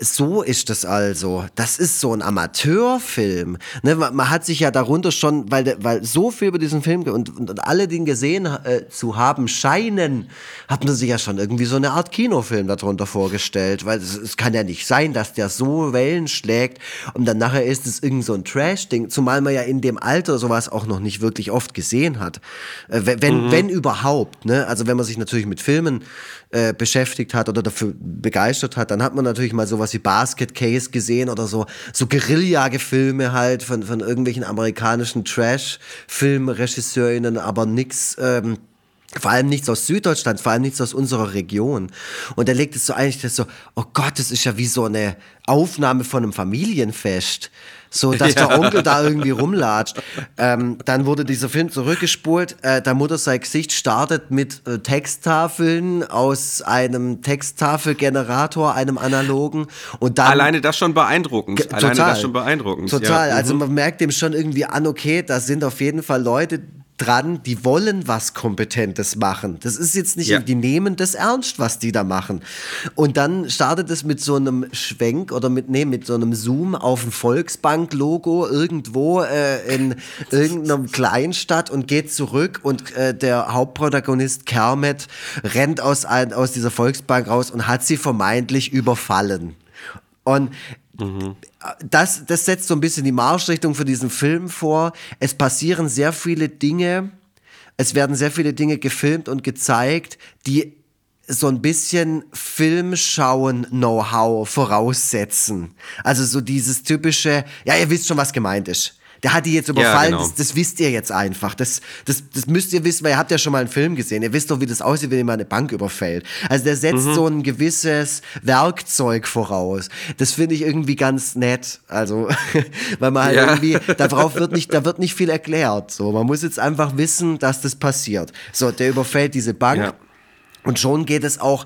so ist das also. Das ist so ein Amateurfilm. Ne, man, man, hat sich ja darunter schon, weil, weil so viel über diesen Film und, und, und alle den gesehen äh, zu haben scheinen, hat man sich ja schon irgendwie so eine Art Kinofilm darunter vorgestellt. Weil es, es kann ja nicht sein, dass der so Wellen schlägt und dann nachher ist es irgend so ein Trash-Ding. Zumal man ja in dem Alter sowas auch noch nicht wirklich oft gesehen hat. Äh, wenn, mhm. wenn überhaupt. Ne? Also wenn man sich natürlich mit Filmen äh, beschäftigt hat oder dafür begeistert hat, dann hat man natürlich mal sowas wie Basket Case gesehen oder so, so Guerilla-Gefilme halt von, von irgendwelchen amerikanischen Trash-Filmregisseurinnen, aber nix, ähm, vor allem nichts aus Süddeutschland, vor allem nichts aus unserer Region. Und er legt es so eigentlich so, oh Gott, das ist ja wie so eine Aufnahme von einem Familienfest so dass ja. der Onkel da irgendwie rumlatscht. Ähm, dann wurde dieser Film zurückgespult. Äh, der Mutter sein Gesicht startet mit äh, Texttafeln aus einem Texttafelgenerator, einem analogen. Und dann, Alleine das schon beeindruckend. Total, Alleine das schon beeindruckend. Total. Ja. Also mhm. man merkt dem schon irgendwie an, okay, da sind auf jeden Fall Leute, dran, die wollen was Kompetentes machen. Das ist jetzt nicht, ja. die nehmen das ernst, was die da machen. Und dann startet es mit so einem Schwenk oder mit, nee, mit so einem Zoom auf ein Volksbank-Logo irgendwo äh, in irgendeiner Kleinstadt und geht zurück und äh, der Hauptprotagonist Kermet rennt aus, ein, aus dieser Volksbank raus und hat sie vermeintlich überfallen. Und Das, das setzt so ein bisschen die Marschrichtung für diesen Film vor. Es passieren sehr viele Dinge, es werden sehr viele Dinge gefilmt und gezeigt, die so ein bisschen Filmschauen-Know-how voraussetzen. Also so dieses typische, ja, ihr wisst schon, was gemeint ist der hat die jetzt überfallen, ja, genau. das, das, wisst ihr jetzt einfach. Das, das, das müsst ihr wissen, weil ihr habt ja schon mal einen Film gesehen. Ihr wisst doch, wie das aussieht, wenn jemand eine Bank überfällt. Also der setzt mhm. so ein gewisses Werkzeug voraus. Das finde ich irgendwie ganz nett. Also, weil man halt ja. irgendwie, darauf wird nicht, da wird nicht viel erklärt. So, man muss jetzt einfach wissen, dass das passiert. So, der überfällt diese Bank. Ja. Und schon geht es auch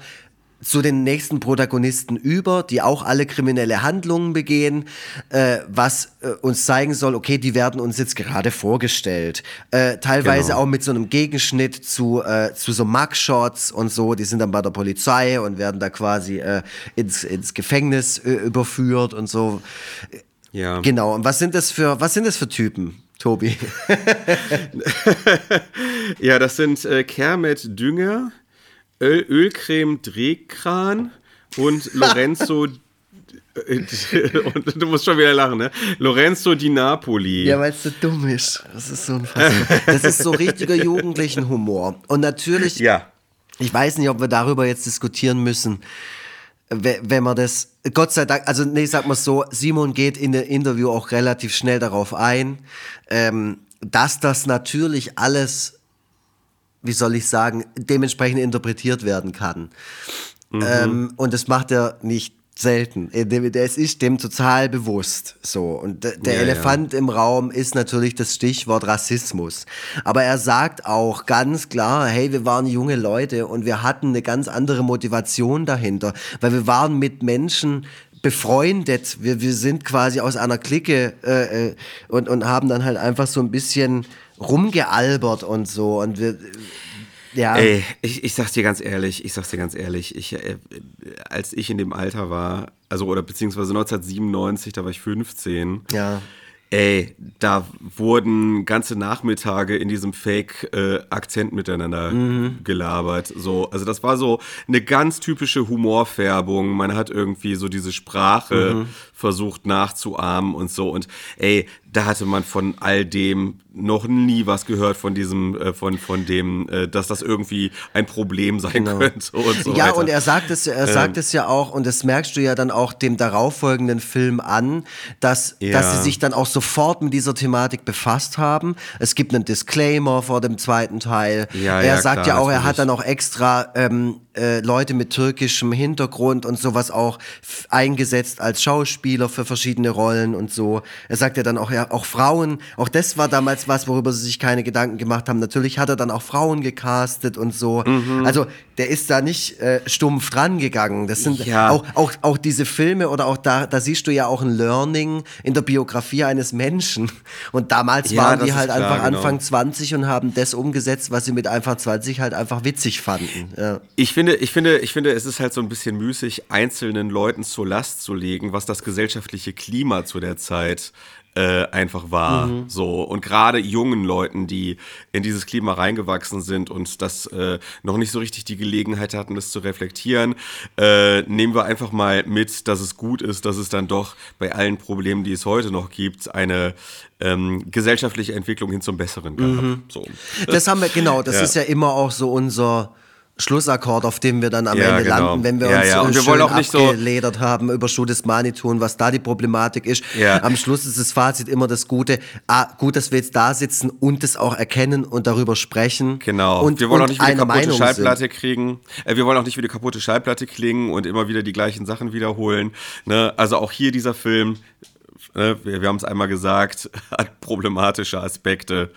zu den nächsten Protagonisten über, die auch alle kriminelle Handlungen begehen, äh, was äh, uns zeigen soll, okay, die werden uns jetzt gerade vorgestellt. Äh, teilweise genau. auch mit so einem Gegenschnitt zu, äh, zu so Mugshots und so, die sind dann bei der Polizei und werden da quasi äh, ins, ins Gefängnis äh, überführt und so. Ja. Genau. Und was sind das für, was sind das für Typen? Tobi. ja, das sind Kermit Dünger, Öl, Ölcreme Drehkran und Lorenzo. und du musst schon wieder lachen, ne? Lorenzo di Napoli. Ja, weil es so dumm ist. Das ist so unfassbar. Das ist so richtiger Jugendlichenhumor. Und natürlich, ja. ich weiß nicht, ob wir darüber jetzt diskutieren müssen, wenn man das, Gott sei Dank, also nee, sag mal so, Simon geht in dem Interview auch relativ schnell darauf ein, ähm, dass das natürlich alles wie soll ich sagen, dementsprechend interpretiert werden kann. Mhm. Ähm, und das macht er nicht selten. Es ist dem total bewusst. So. Und der ja, Elefant ja. im Raum ist natürlich das Stichwort Rassismus. Aber er sagt auch ganz klar, hey, wir waren junge Leute und wir hatten eine ganz andere Motivation dahinter. Weil wir waren mit Menschen befreundet. Wir, wir sind quasi aus einer Clique äh, äh und, und haben dann halt einfach so ein bisschen rumgealbert und so. Und wir, ja. Ey, ich, ich sag's dir ganz ehrlich, ich sag's dir ganz ehrlich, ich, äh, als ich in dem Alter war, also oder beziehungsweise 1997, da war ich 15. Ja. Ey, da wurden ganze Nachmittage in diesem Fake-Akzent äh, miteinander mhm. gelabert. So, also das war so eine ganz typische Humorfärbung. Man hat irgendwie so diese Sprache mhm. versucht nachzuahmen und so. Und ey, da hatte man von all dem noch nie was gehört von diesem, äh, von, von dem, äh, dass das irgendwie ein Problem sein genau. könnte und so Ja, weiter. und er sagt es, er ähm. sagt es ja auch, und das merkst du ja dann auch dem darauffolgenden Film an, dass, ja. dass sie sich dann auch sofort mit dieser Thematik befasst haben. Es gibt einen Disclaimer vor dem zweiten Teil. Ja, er ja, sagt klar, ja auch, er hat dann auch extra ähm, äh, Leute mit türkischem Hintergrund und sowas auch eingesetzt als Schauspieler für verschiedene Rollen und so. Er sagt ja dann auch, ja, auch Frauen, auch das war damals was, worüber sie sich keine Gedanken gemacht haben. Natürlich hat er dann auch Frauen gecastet und so. Mhm. Also der ist da nicht äh, stumpf dran gegangen. Das sind ja. auch, auch, auch diese Filme oder auch da, da siehst du ja auch ein Learning in der Biografie eines Menschen. Und damals ja, waren die halt klar, einfach genau. Anfang 20 und haben das umgesetzt, was sie mit Anfang 20 halt einfach witzig fanden. Ja. Ich finde finde, ich finde, ich finde, es ist halt so ein bisschen müßig, einzelnen Leuten zur Last zu legen, was das gesellschaftliche Klima zu der Zeit äh, einfach war. Mhm. So. Und gerade jungen Leuten, die in dieses Klima reingewachsen sind und das äh, noch nicht so richtig die Gelegenheit hatten, das zu reflektieren, äh, nehmen wir einfach mal mit, dass es gut ist, dass es dann doch bei allen Problemen, die es heute noch gibt, eine ähm, gesellschaftliche Entwicklung hin zum Besseren gab. Mhm. So. Das haben wir, genau, das ja. ist ja immer auch so unser Schlussakkord, auf dem wir dann am ja, Ende genau. landen, wenn wir ja, uns ja. Und wir schön auch nicht abgeledert so haben über Schuh Manitou und was da die Problematik ist. Ja. Am Schluss ist das Fazit immer das Gute. Ah, gut, dass wir jetzt da sitzen und das auch erkennen und darüber sprechen. Genau. Und wir wollen auch nicht wieder eine kaputte Meinung Schallplatte sind. kriegen. Äh, wir wollen auch nicht wieder kaputte Schallplatte klingen und immer wieder die gleichen Sachen wiederholen. Ne? Also auch hier dieser Film, ne? wir, wir haben es einmal gesagt, hat problematische Aspekte.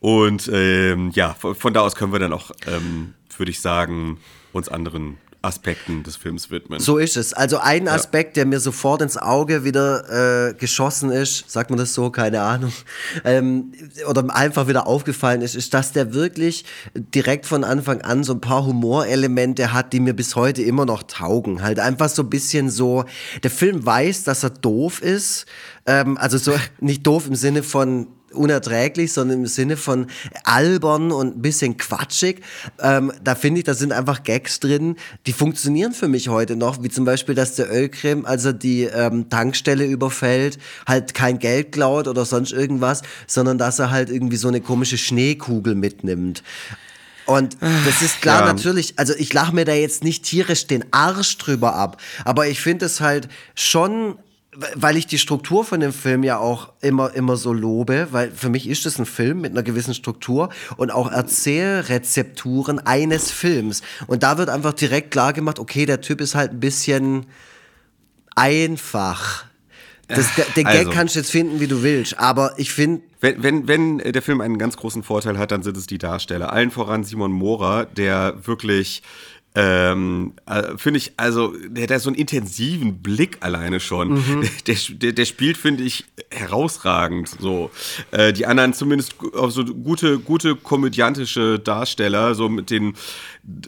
Und ähm, ja, von, von, da aus können wir dann auch ähm, würde ich sagen, uns anderen Aspekten des Films widmen. So ist es. Also ein Aspekt, der mir sofort ins Auge wieder äh, geschossen ist, sagt man das so, keine Ahnung, ähm, oder einfach wieder aufgefallen ist, ist, dass der wirklich direkt von Anfang an so ein paar Humorelemente hat, die mir bis heute immer noch taugen. Halt einfach so ein bisschen so, der Film weiß, dass er doof ist, ähm, also so nicht doof im Sinne von unerträglich, sondern im Sinne von albern und ein bisschen quatschig. Ähm, da finde ich, da sind einfach Gags drin, die funktionieren für mich heute noch, wie zum Beispiel, dass der Ölcreme, als er die ähm, Tankstelle überfällt, halt kein Geld klaut oder sonst irgendwas, sondern dass er halt irgendwie so eine komische Schneekugel mitnimmt. Und das ist klar ja. natürlich, also ich lache mir da jetzt nicht tierisch den Arsch drüber ab, aber ich finde es halt schon weil ich die Struktur von dem Film ja auch immer, immer so lobe, weil für mich ist es ein Film mit einer gewissen Struktur und auch Erzählrezepturen eines Films. Und da wird einfach direkt klar gemacht, okay, der Typ ist halt ein bisschen einfach. Das, den Gag also, kannst du jetzt finden, wie du willst, aber ich finde. Wenn, wenn, wenn der Film einen ganz großen Vorteil hat, dann sind es die Darsteller. Allen voran Simon Mora, der wirklich ähm, äh, finde ich, also, der hat so einen intensiven Blick alleine schon. Mhm. Der, der, der, spielt, finde ich, herausragend. So. Äh, die anderen zumindest auch so gute, gute komödiantische Darsteller, so mit den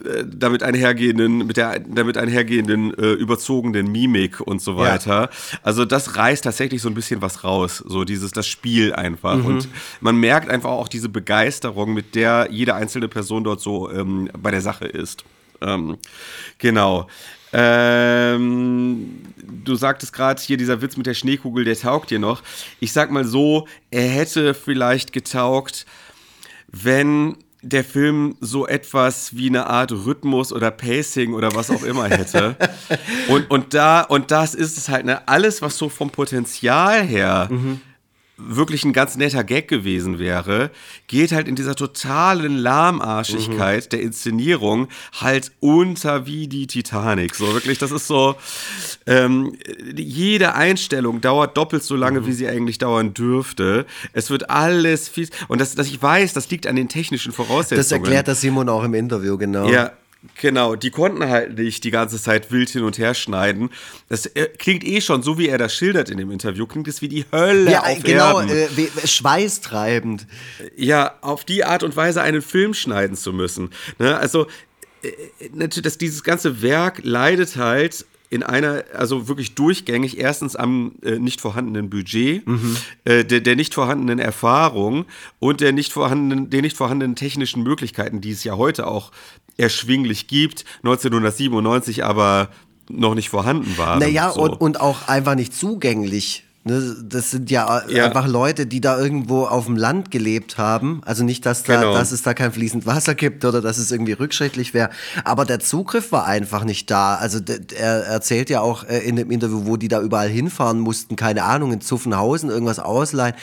äh, damit einhergehenden, mit der damit einhergehenden äh, überzogenen Mimik und so weiter. Ja. Also das reißt tatsächlich so ein bisschen was raus, so dieses das Spiel einfach mhm. und man merkt einfach auch diese Begeisterung, mit der jede einzelne Person dort so ähm, bei der Sache ist. Ähm, genau. Ähm, du sagtest gerade hier, dieser Witz mit der Schneekugel, der taugt dir noch. Ich sag mal so, er hätte vielleicht getaugt, wenn der Film so etwas wie eine Art Rhythmus oder Pacing oder was auch immer hätte. und, und, da, und das ist es halt, ne? Alles, was so vom Potenzial her. Mhm wirklich ein ganz netter Gag gewesen wäre, geht halt in dieser totalen Lahmarschigkeit mhm. der Inszenierung halt unter wie die Titanic. So wirklich, das ist so, ähm, jede Einstellung dauert doppelt so lange, mhm. wie sie eigentlich dauern dürfte. Es wird alles fies. Und das, dass ich weiß, das liegt an den technischen Voraussetzungen. Das erklärt das Simon auch im Interview, genau. Ja, Genau, die konnten halt nicht die ganze Zeit wild hin und her schneiden. Das äh, klingt eh schon, so wie er das schildert in dem Interview, klingt es wie die Hölle ja, auf genau, Erden. Äh, schweißtreibend. Ja, auf die Art und Weise einen Film schneiden zu müssen. Ne? Also, äh, natürlich, dass dieses ganze Werk leidet halt in einer, also wirklich durchgängig, erstens am äh, nicht vorhandenen Budget, mhm. äh, der, der, nicht vorhandenen Erfahrung und der nicht vorhandenen, den nicht vorhandenen technischen Möglichkeiten, die es ja heute auch erschwinglich gibt, 1997 aber noch nicht vorhanden waren. Naja, so. und, und auch einfach nicht zugänglich. Ne, das sind ja, ja, einfach Leute, die da irgendwo auf dem Land gelebt haben. Also nicht, dass, da, genau. dass es da kein fließend Wasser gibt oder dass es irgendwie rückschrittlich wäre. Aber der Zugriff war einfach nicht da. Also er erzählt ja auch äh, in dem Interview, wo die da überall hinfahren mussten. Keine Ahnung, in Zuffenhausen irgendwas ausleihen.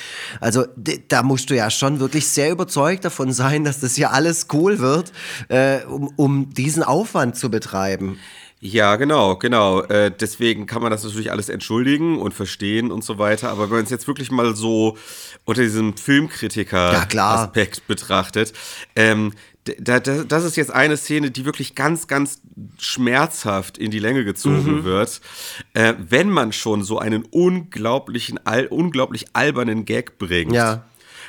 Also da musst du ja schon wirklich sehr überzeugt davon sein, dass das hier alles cool wird, äh, um, um diesen Aufwand zu betreiben. Ja, genau, genau. Äh, deswegen kann man das natürlich alles entschuldigen und verstehen und so weiter. Aber wenn man es jetzt wirklich mal so unter diesem Filmkritiker-Aspekt ja, betrachtet, ähm, da, da, das ist jetzt eine Szene, die wirklich ganz, ganz schmerzhaft in die Länge gezogen mhm. wird. Äh, wenn man schon so einen unglaublichen, unglaublich albernen Gag bringt. Ja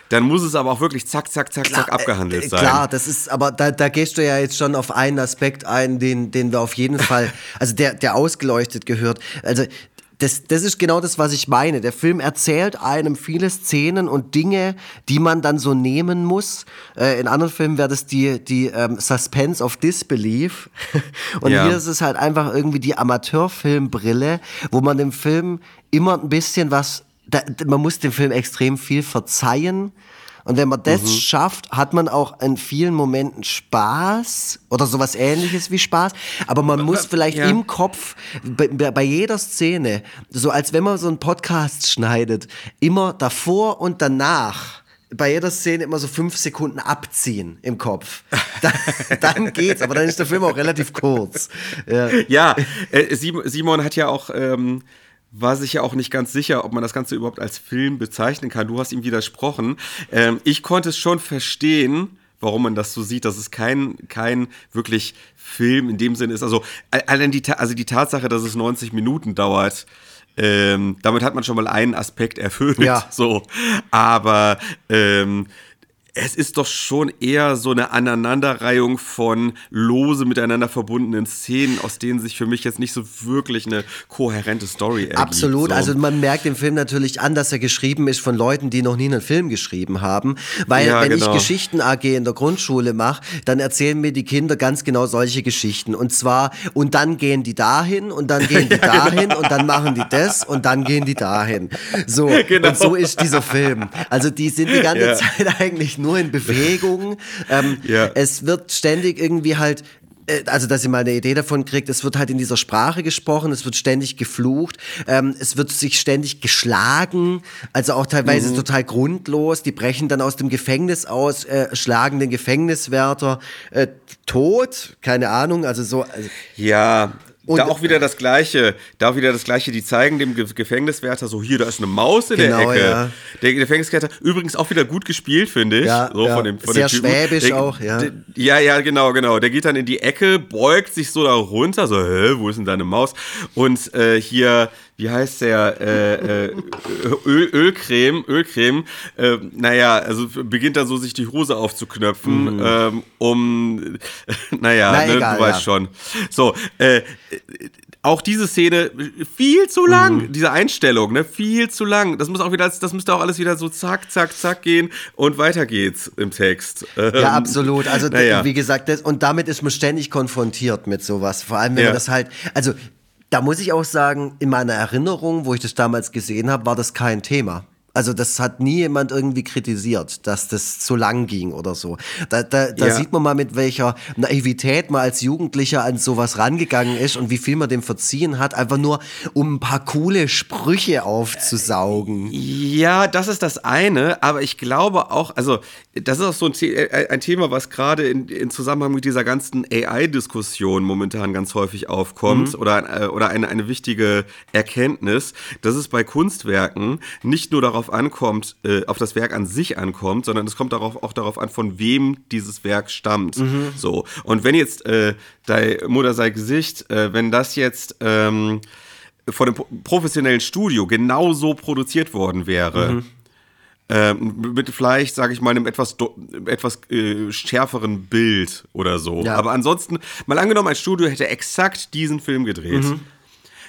dann muss es aber auch wirklich zack, zack, zack, zack abgehandelt äh, sein. Klar, das ist, aber da, da gehst du ja jetzt schon auf einen Aspekt ein, den, den wir auf jeden Fall, also der, der ausgeleuchtet gehört. Also das, das ist genau das, was ich meine. Der Film erzählt einem viele Szenen und Dinge, die man dann so nehmen muss. Äh, in anderen Filmen wäre das die, die ähm, Suspense of Disbelief. und Ja. hier ist es halt einfach irgendwie die Amateurfilmbrille, wo man dem Film immer ein bisschen was, da, man muss dem Film extrem viel verzeihen. Und wenn man das schafft, hat man auch in vielen Momenten Spaß oder sowas ähnliches wie Spaß. Aber man muss vielleicht ja. im Kopf bei, bei jeder Szene, so als wenn man so einen Podcast schneidet, immer davor und danach bei jeder Szene immer so fünf Sekunden abziehen im Kopf. Dann, dann geht's, aber dann ist der Film auch relativ kurz. Ja. Ja, äh, Sim- Simon hat ja auch, ähm, war sich ja auch nicht ganz sicher, ob man das Ganze überhaupt als Film bezeichnen kann. Du hast ihm widersprochen. Ähm, ich konnte es schon verstehen, warum man das so sieht, dass es kein, kein wirklich Film in dem Sinne ist. Also allein die, also die Tatsache, dass es 90 Minuten dauert, ähm, damit hat man schon mal einen Aspekt erfüllt. Ja. So. Aber ähm, es ist doch schon eher so eine Aneinanderreihung von lose miteinander verbundenen Szenen, aus denen sich für mich jetzt nicht so wirklich eine kohärente Story ergibt. Absolut. So. Also man merkt dem Film natürlich an, dass er geschrieben ist von Leuten, die noch nie einen Film geschrieben haben. Weil Ja, wenn genau. ich Geschichten AG in der Grundschule mache, dann erzählen mir die Kinder ganz genau solche Geschichten. Und zwar, und dann gehen die dahin und dann gehen die dahin und dann machen die das und dann gehen die dahin. So, Genau. und so ist dieser Film. Also die sind die ganze Ja. Zeit eigentlich nur in Bewegung. Ähm, Ja. Es wird ständig irgendwie halt äh, also dass ihr mal eine Idee davon kriegt, es wird halt in dieser Sprache gesprochen, es wird ständig geflucht, ähm, es wird sich ständig geschlagen, also auch teilweise total grundlos. Die brechen dann aus dem Gefängnis aus, äh, schlagen den Gefängniswärter äh, tot, keine Ahnung, also so. Also, Ja, Und- da auch wieder das Gleiche. Da auch wieder das Gleiche. Die zeigen dem Ge Gefängniswärter so, hier, da ist eine Maus in Genau, der Ecke. ja. Der Gefängniswärter, übrigens auch wieder gut gespielt, finde ich. Ja, so ja. Von dem, von Sehr dem Typen. schwäbisch der, auch, ja. Der, ja, ja, genau, genau. Der geht dann in die Ecke, beugt sich so da runter, so, hä, wo ist denn deine Maus? Und äh, hier, wie heißt der? Äh, äh, Öl, Ölcreme, Ölcreme, äh, naja, also beginnt dann so sich die Hose aufzuknöpfen, ähm, um, naja, Mhm. Na, ne, egal, du weißt ja. schon. So, äh, auch diese Szene viel zu lang, Mhm. diese Einstellung, ne, viel zu lang. Das muss auch wieder, das müsste auch alles wieder so zack, zack, zack gehen und weiter geht's im Text. Ähm, Ja, absolut. Also naja. wie gesagt, das, und damit ist man ständig konfrontiert mit sowas. Vor allem, wenn Ja. man das halt, also da muss ich auch sagen, in meiner Erinnerung, wo ich das damals gesehen habe, war das kein Thema. Also das hat nie jemand irgendwie kritisiert, dass das zu lang ging oder so. Da, da, da Ja. sieht man mal, mit welcher Naivität man als Jugendlicher an sowas rangegangen ist und wie viel man dem verziehen hat, einfach nur um ein paar coole Sprüche aufzusaugen. Ja, das ist das eine, aber ich glaube auch, also das ist auch so ein, The äh, ein Thema, was gerade in, in Zusammenhang mit dieser ganzen AI-Diskussion momentan ganz häufig aufkommt oder, äh, oder eine, eine wichtige Erkenntnis, dass es bei Kunstwerken nicht nur darauf ankommt, äh, auf das Werk an sich ankommt, sondern es kommt darauf, auch darauf an, von wem dieses Werk stammt. So. Und wenn jetzt äh, dein Mutter sei Gesicht, äh, wenn das jetzt ähm, von einem pro- professionellen Studio genauso produziert worden wäre. Ähm, mit vielleicht, sage ich mal, einem etwas, etwas äh, schärferen Bild oder so. Ja. Aber ansonsten, mal angenommen, ein Studio hätte exakt diesen Film gedreht.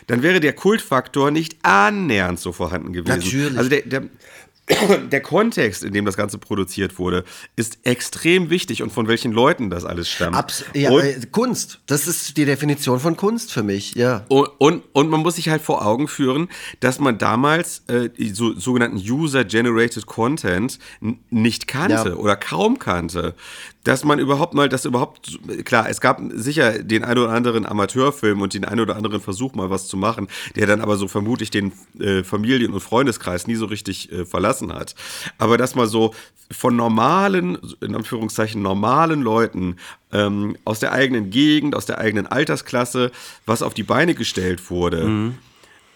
Dann wäre der Kultfaktor nicht annähernd so vorhanden gewesen. Natürlich. Also der, der, der Kontext, in dem das Ganze produziert wurde, ist extrem wichtig und von welchen Leuten das alles stammt. Abs ja, und, äh, Kunst, das ist die Definition von Kunst für mich, ja. und, und, und man muss sich halt vor Augen führen, dass man damals äh, die so, sogenannten User-Generated Content nicht kannte Ja. oder kaum kannte. Dass man überhaupt mal, dass überhaupt, klar, es gab sicher den ein oder anderen Amateurfilm und den ein oder anderen Versuch, mal was zu machen, der dann aber so vermutlich den äh, Familien- und Freundeskreis nie so richtig äh, verlassen hat. Aber dass mal so von normalen, in Anführungszeichen normalen Leuten ähm, aus der eigenen Gegend, aus der eigenen Altersklasse, was auf die Beine gestellt wurde.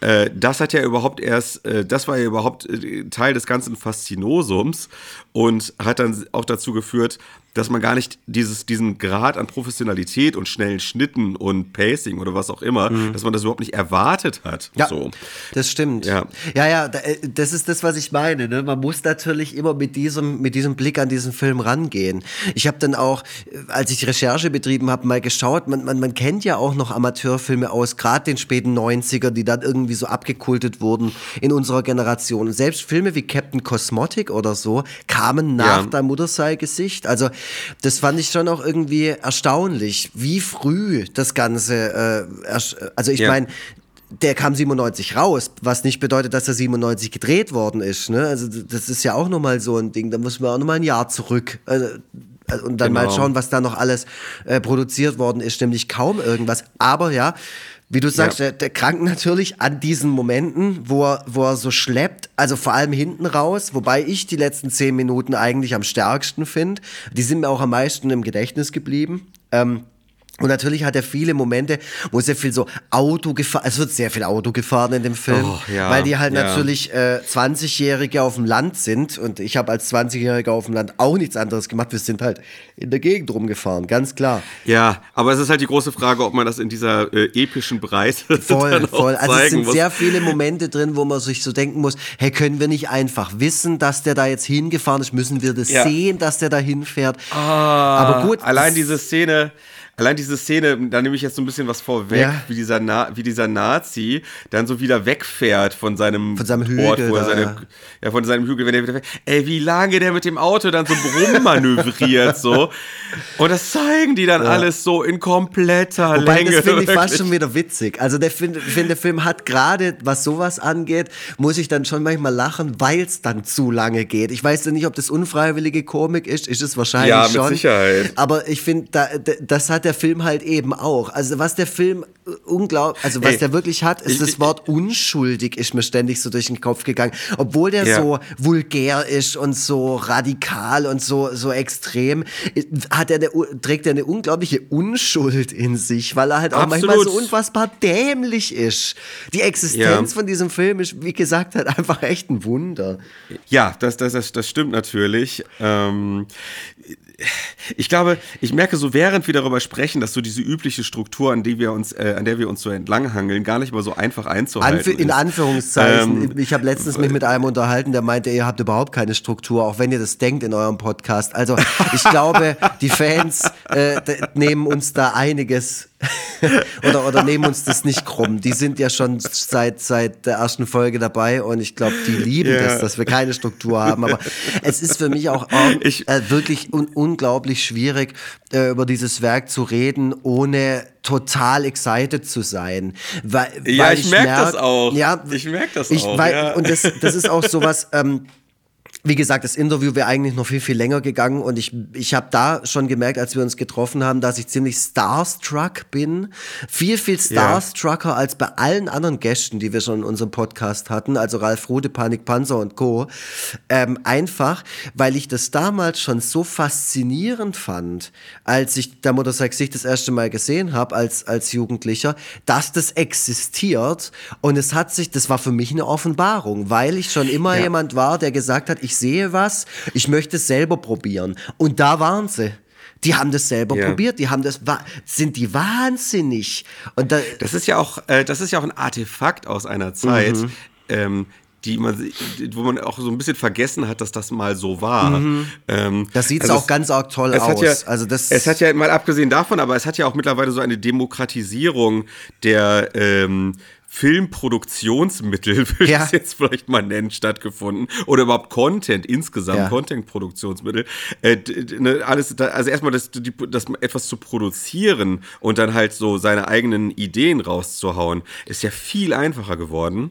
Äh, das hat ja überhaupt erst, äh, das war ja überhaupt äh, Teil des ganzen Faszinosums und hat dann auch dazu geführt, dass man gar nicht dieses, diesen Grad an Professionalität und schnellen Schnitten und Pacing oder was auch immer, mhm. dass man das überhaupt nicht erwartet hat. Ja, so. das stimmt. Ja, ja, ja äh, das ist das, was ich meine. Ne? Man muss natürlich immer mit diesem, mit diesem Blick an diesen Film rangehen. Ich habe dann auch, äh, als ich Recherche betrieben habe, mal geschaut, man, man, man kennt ja auch noch Amateurfilme aus gerade den späten 90er, die dann irgendwie so abgekultet wurden in unserer Generation. Und selbst Filme wie Captain Cosmotic oder so kamen nach ja. der Mutter sei Gesicht. Also das fand ich schon auch irgendwie erstaunlich, wie früh das Ganze, äh, also ich ja. meine, der kam 97 raus, was nicht bedeutet, dass er 97 gedreht worden ist. Ne? Also das ist ja auch nochmal so ein Ding, da muss man auch nochmal ein Jahr zurück. Also, und dann genau. mal schauen, was da noch alles äh, produziert worden ist, nämlich kaum irgendwas. Aber ja, wie du sagst, ja. der, der krankt natürlich an diesen Momenten, wo er, wo er so schleppt, also vor allem hinten raus, wobei ich die letzten zehn Minuten eigentlich am stärksten finde. Die sind mir auch am meisten im Gedächtnis geblieben. Ähm, und natürlich hat er viele Momente, wo sehr viel so Auto gefahren, es wird sehr viel Auto gefahren in dem Film, oh, ja, weil die halt ja. natürlich äh, 20-Jährige auf dem Land sind und ich habe als 20-Jähriger auf dem Land auch nichts anderes gemacht. Wir sind halt in der Gegend rumgefahren, ganz klar. Ja, aber es ist halt die große Frage, ob man das in dieser äh, epischen Breite voll, voll. Also es sind muss. sehr viele Momente drin, wo man sich so denken muss, hey, können wir nicht einfach wissen, dass der da jetzt hingefahren ist? Müssen wir das ja. sehen, dass der da hinfährt? Ah, aber gut. Allein diese Szene allein diese Szene, da nehme ich jetzt so ein bisschen was vorweg, ja. wie, dieser Na wie dieser Nazi dann so wieder wegfährt von seinem, von seinem Hügel, Ort, wo er seine, ja. ja. von seinem Hügel, wenn er wieder ey, wie lange der mit dem Auto dann so rummanövriert, so. Und das zeigen die dann ja. alles so in kompletter Wobei, Länge. Das finde ich fast schon wieder witzig. Also der, find, find, der Film hat gerade, was sowas angeht, muss ich dann schon manchmal lachen, weil es dann zu lange geht. Ich weiß ja nicht, ob das unfreiwillige Komik ist, ist es wahrscheinlich ja, schon. Ja, mit Sicherheit. Aber ich finde, da, das hat der Film halt eben auch. Also was der Film unglaublich, also was Ey, der wirklich hat, ist ich, das Wort unschuldig ist mir ständig so durch den Kopf gegangen. Obwohl der ja. so vulgär ist und so radikal und so, so extrem, hat er eine, trägt er eine unglaubliche Unschuld in sich, weil er halt auch Absolut. manchmal so unfassbar dämlich ist. Die Existenz ja. von diesem Film ist, wie gesagt, halt einfach echt ein Wunder. Ja, das, das, das, das stimmt natürlich. Ähm, ich glaube, ich merke so, während wir darüber sprechen, dass so diese übliche Struktur, an die wir uns, äh, an der wir uns so entlanghangeln, gar nicht mal so einfach einzuhalten Anf In Anführungszeichen. Ähm, ich habe letztens mich mit einem unterhalten, der meinte, ihr habt überhaupt keine Struktur, auch wenn ihr das denkt in eurem Podcast. Also ich glaube, die Fans äh, nehmen uns da einiges oder, oder nehmen uns das nicht krumm. Die sind ja schon seit, seit der ersten Folge dabei und ich glaube, die lieben yeah. das, dass wir keine Struktur haben. Aber es ist für mich auch, auch äh, wirklich un unglaublich schwierig, äh, über dieses Werk zu reden, ohne total excited zu sein. Weil, ja, weil ich, ich merke merk, das auch. Ja, ich merke das ich, auch. Weil, ja. Und das, das ist auch sowas, ähm, wie gesagt, das Interview wäre eigentlich noch viel, viel länger gegangen und ich, ich habe da schon gemerkt, als wir uns getroffen haben, dass ich ziemlich starstruck bin. Viel, viel starstrucker ja. als bei allen anderen Gästen, die wir schon in unserem Podcast hatten, also Ralf Rode, Panik Panzer und Co. Ähm, einfach, weil ich das damals schon so faszinierend fand, als ich der Motorcycle sich das erste Mal gesehen habe als, als Jugendlicher, dass das existiert und es hat sich, das war für mich eine Offenbarung, weil ich schon immer ja. jemand war, der gesagt hat, ich ich sehe was, ich möchte es selber probieren. Und da waren sie. Die haben das selber ja. probiert, die haben das, sind die wahnsinnig. Und da, das ist ja auch, äh, das ist ja auch ein Artefakt aus einer Zeit, mhm. ähm, die man, wo man auch so ein bisschen vergessen hat, dass das mal so war. Mhm. Ähm, das sieht also auch ganz arg toll aus. Ja, also das es hat ja mal abgesehen davon, aber es hat ja auch mittlerweile so eine Demokratisierung der ähm, Filmproduktionsmittel, würde ja. ich es jetzt vielleicht mal nennen, stattgefunden. Oder überhaupt Content insgesamt, ja. Content-Produktionsmittel. Äh, ne, alles, also erstmal das, die, das etwas zu produzieren und dann halt so seine eigenen Ideen rauszuhauen, ist ja viel einfacher geworden.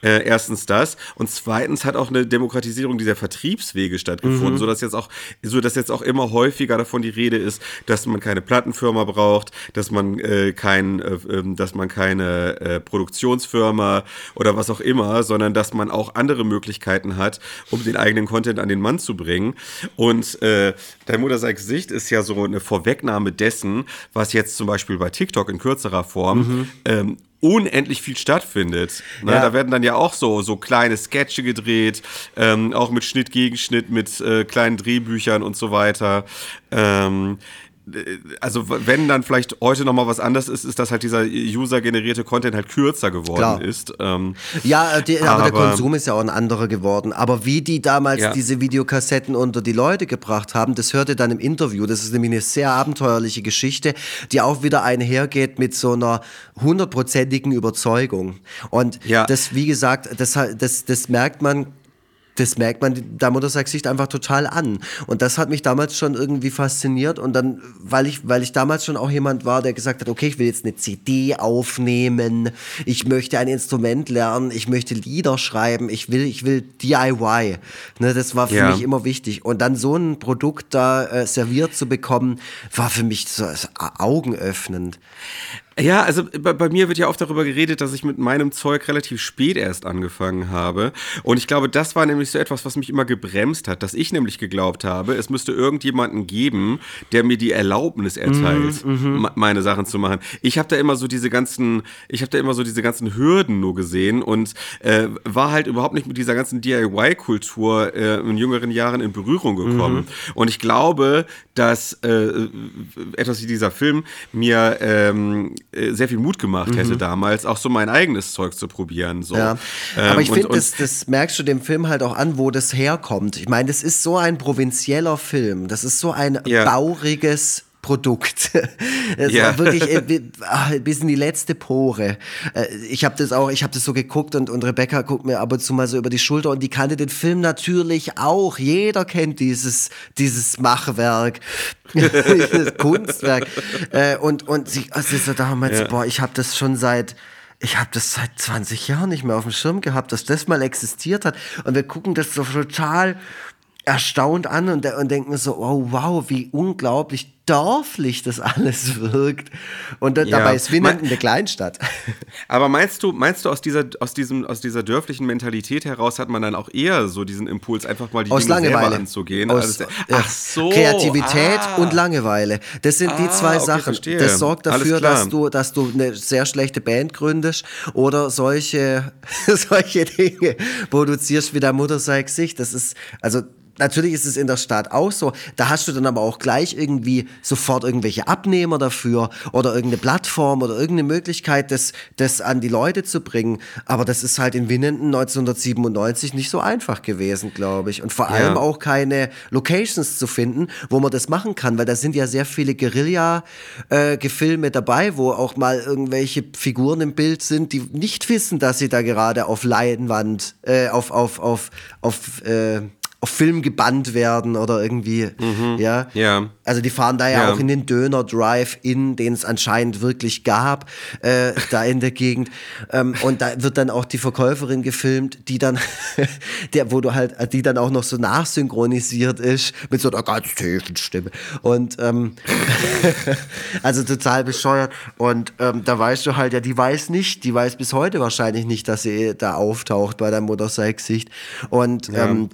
Äh, erstens das. Und zweitens hat auch eine Demokratisierung dieser Vertriebswege stattgefunden, mhm. sodass jetzt auch, so dass jetzt auch immer häufiger davon die Rede ist, dass man keine Plattenfirma braucht, dass man äh, kein, äh, ähm, dass man keine äh, Produktion Produktionsfirma oder was auch immer, sondern dass man auch andere Möglichkeiten hat, um den eigenen Content an den Mann zu bringen. Und äh, dein Mutter sei Gesicht ist ja so eine Vorwegnahme dessen, was jetzt zum Beispiel bei TikTok in kürzerer Form mhm. ähm, unendlich viel stattfindet. Ne? Ja. Da werden dann ja auch so, so kleine Sketche gedreht, ähm, auch mit Schnitt, Gegenschnitt, mit äh, kleinen Drehbüchern und so weiter. Ähm, also wenn dann vielleicht heute noch mal was anderes ist, ist, dass halt dieser user-generierte Content halt kürzer geworden Klar. ist. Ähm, ja, die, aber, aber, der Konsum ist ja auch ein anderer geworden. Aber wie die damals ja. diese Videokassetten unter die Leute gebracht haben, das hörte dann im Interview. Das ist nämlich eine sehr abenteuerliche Geschichte, die auch wieder einhergeht mit so einer hundertprozentigen Überzeugung. Und ja. das, wie gesagt, das, das, das merkt man das merkt man der Motorcycle-Sicht einfach total an. Und das hat mich damals schon irgendwie fasziniert. Und dann, weil ich, weil ich damals schon auch jemand war, der gesagt hat, okay, ich will jetzt eine CD aufnehmen, ich möchte ein Instrument lernen, ich möchte Lieder schreiben, ich will, ich will DIY. Ne, das war für ja. mich immer wichtig. Und dann so ein Produkt da äh, serviert zu bekommen, war für mich so augenöffnend. Ja, also bei, bei, mir wird ja oft darüber geredet, dass ich mit meinem Zeug relativ spät erst angefangen habe. Und ich glaube, das war nämlich so etwas, was mich immer gebremst hat, dass ich nämlich geglaubt habe, es müsste irgendjemanden geben, der mir die Erlaubnis erteilt, mm, meine Sachen zu machen. Ich habe da immer so diese ganzen, ich habe da immer so diese ganzen Hürden nur gesehen und äh, war halt überhaupt nicht mit dieser ganzen DIY-Kultur äh, in jüngeren Jahren in Berührung gekommen. Mm. Und ich glaube, dass äh, etwas wie dieser Film mir ähm, äh, sehr viel Mut gemacht mhm. hätte damals, auch so mein eigenes Zeug zu probieren. So. Ja. Ähm, Aber ich finde, das, das merkst du dem Film halt auch an, wo das herkommt. Ich meine, das ist so ein provinzieller Film. Das ist so ein ja. bauriges Produkt. Es ja. war wirklich äh, ah, bis in die letzte Pore. Äh, ich habe das auch, ich habe das so geguckt und, und Rebecca guckt mir ab und zu mal so über die Schulter und die kannte den Film natürlich auch. Jeder kennt dieses, dieses Machwerk, dieses Kunstwerk. Äh, und, und sie, also so damals, ja. boah, ich habe das schon seit ich habe das seit 20 Jahren nicht mehr auf dem Schirm gehabt, dass das mal existiert hat. Und wir gucken das so total erstaunt an und, und denken so, oh wow, wie unglaublich dörflich das alles wirkt. Und ja. dabei ist Winnenden eine Kleinstadt. Aber meinst du, meinst du aus dieser, aus diesem, aus dieser dörflichen Mentalität heraus hat man dann auch eher so diesen Impuls, einfach mal die aus Dinge Langeweile. selber anzugehen? Aus, also, ach so. Kreativität ah. und Langeweile. Das sind ah, die zwei okay, Sachen. Verstehe. Das sorgt dafür, dass du, dass du eine sehr schlechte Band gründest oder solche, solche Dinge produzierst wie der Mutter sei Gesicht. Das ist, also natürlich ist es in der Stadt auch so. Da hast du dann aber auch gleich irgendwie sofort irgendwelche Abnehmer dafür oder irgendeine Plattform oder irgendeine Möglichkeit, das, das an die Leute zu bringen. Aber das ist halt in Winnenden 1997 nicht so einfach gewesen, glaube ich. Und vor ja. allem auch keine Locations zu finden, wo man das machen kann, weil da sind ja sehr viele Guerilla-Gefilme äh, dabei, wo auch mal irgendwelche Figuren im Bild sind, die nicht wissen, dass sie da gerade auf Leinwand, äh, auf, auf, auf, auf, äh, auf Film gebannt werden oder irgendwie, mhm. ja. ja. Also die fahren da ja, ja. auch in den Döner Drive-In, den es anscheinend wirklich gab, äh, da in der Gegend. Ähm, und da wird dann auch die Verkäuferin gefilmt, die dann, der, wo du halt, die dann auch noch so nachsynchronisiert ist mit so einer ganz tiefen Stimme. Und ähm, also total bescheuert. Und ähm, da weißt du halt, ja, die weiß nicht, die weiß bis heute wahrscheinlich nicht, dass sie da auftaucht bei der Gesicht. Und ja. ähm,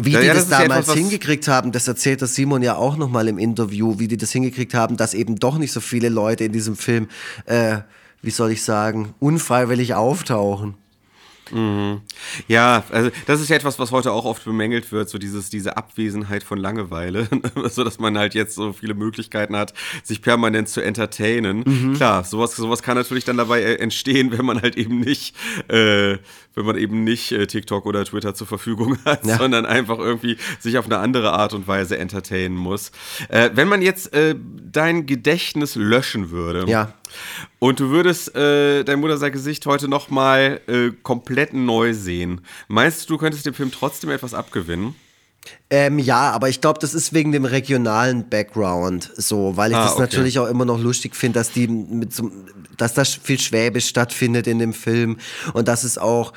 wie ja, die ja, das, das damals etwas, hingekriegt haben, das erzählt der Simon ja auch nochmal im Interview, wie die das hingekriegt haben, dass eben doch nicht so viele Leute in diesem Film, äh, wie soll ich sagen, unfreiwillig auftauchen. Mhm. Ja, also das ist ja etwas, was heute auch oft bemängelt wird, so dieses, diese Abwesenheit von Langeweile, so dass man halt jetzt so viele Möglichkeiten hat, sich permanent zu entertainen. Mhm. Klar, sowas, sowas kann natürlich dann dabei äh, entstehen, wenn man halt eben nicht, äh, wenn man eben nicht äh, TikTok oder Twitter zur Verfügung hat, ja. sondern einfach irgendwie sich auf eine andere Art und Weise entertainen muss. Äh, wenn man jetzt äh, dein Gedächtnis löschen würde, ja. Und du würdest äh, dein Mutter Gesicht heute nochmal äh, komplett neu sehen. Meinst du, du könntest dem Film trotzdem etwas abgewinnen? Ähm, ja, aber ich glaube, das ist wegen dem regionalen Background so, weil ich ah, das okay. natürlich auch immer noch lustig finde, dass die mit so, dass das viel Schwäbisch stattfindet in dem Film und dass es auch,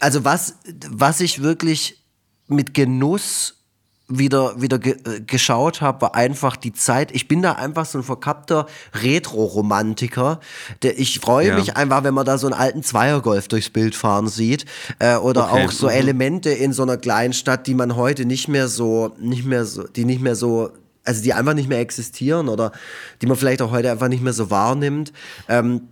also was, was ich wirklich mit Genuss wieder, wieder ge äh, geschaut habe, war einfach die Zeit. Ich bin da einfach so ein verkappter Retro-Romantiker. Ich freue ja. mich einfach, wenn man da so einen alten Zweiergolf durchs Bild fahren sieht. Äh, oder okay. auch so mhm. Elemente in so einer kleinen Stadt, die man heute nicht mehr so, nicht mehr so, die nicht mehr so also die einfach nicht mehr existieren oder die man vielleicht auch heute einfach nicht mehr so wahrnimmt. Ähm,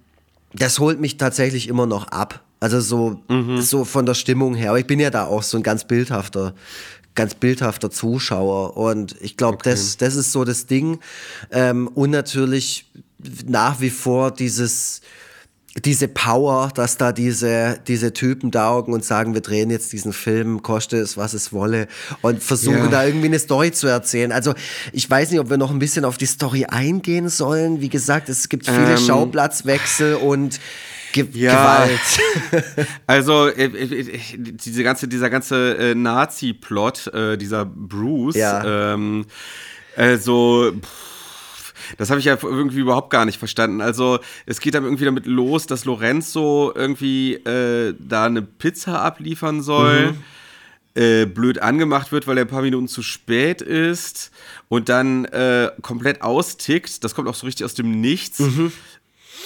das holt mich tatsächlich immer noch ab. Also so, mhm. so von der Stimmung her. Aber ich bin ja da auch so ein ganz bildhafter, ganz bildhafter Zuschauer. Und ich glaube, okay. das, das ist so das Ding. Ähm, und natürlich nach wie vor dieses, diese Power, dass da diese, diese Typen daugen und sagen, wir drehen jetzt diesen Film, koste es, was es wolle, und versuchen ja. da irgendwie eine Story zu erzählen. Also ich weiß nicht, ob wir noch ein bisschen auf die Story eingehen sollen. Wie gesagt, es gibt viele ähm, Schauplatzwechsel und Ge ja, Gewalt. also äh, äh, diese ganze, dieser ganze äh, Nazi-Plot, äh, dieser Bruce, ja. ähm, also das habe ich ja irgendwie überhaupt gar nicht verstanden. Also es geht dann irgendwie damit los, dass Lorenzo irgendwie äh, da eine Pizza abliefern soll. Mhm. Äh, blöd angemacht wird, weil er ein paar Minuten zu spät ist und dann äh, komplett austickt. Das kommt auch so richtig aus dem Nichts. Mhm.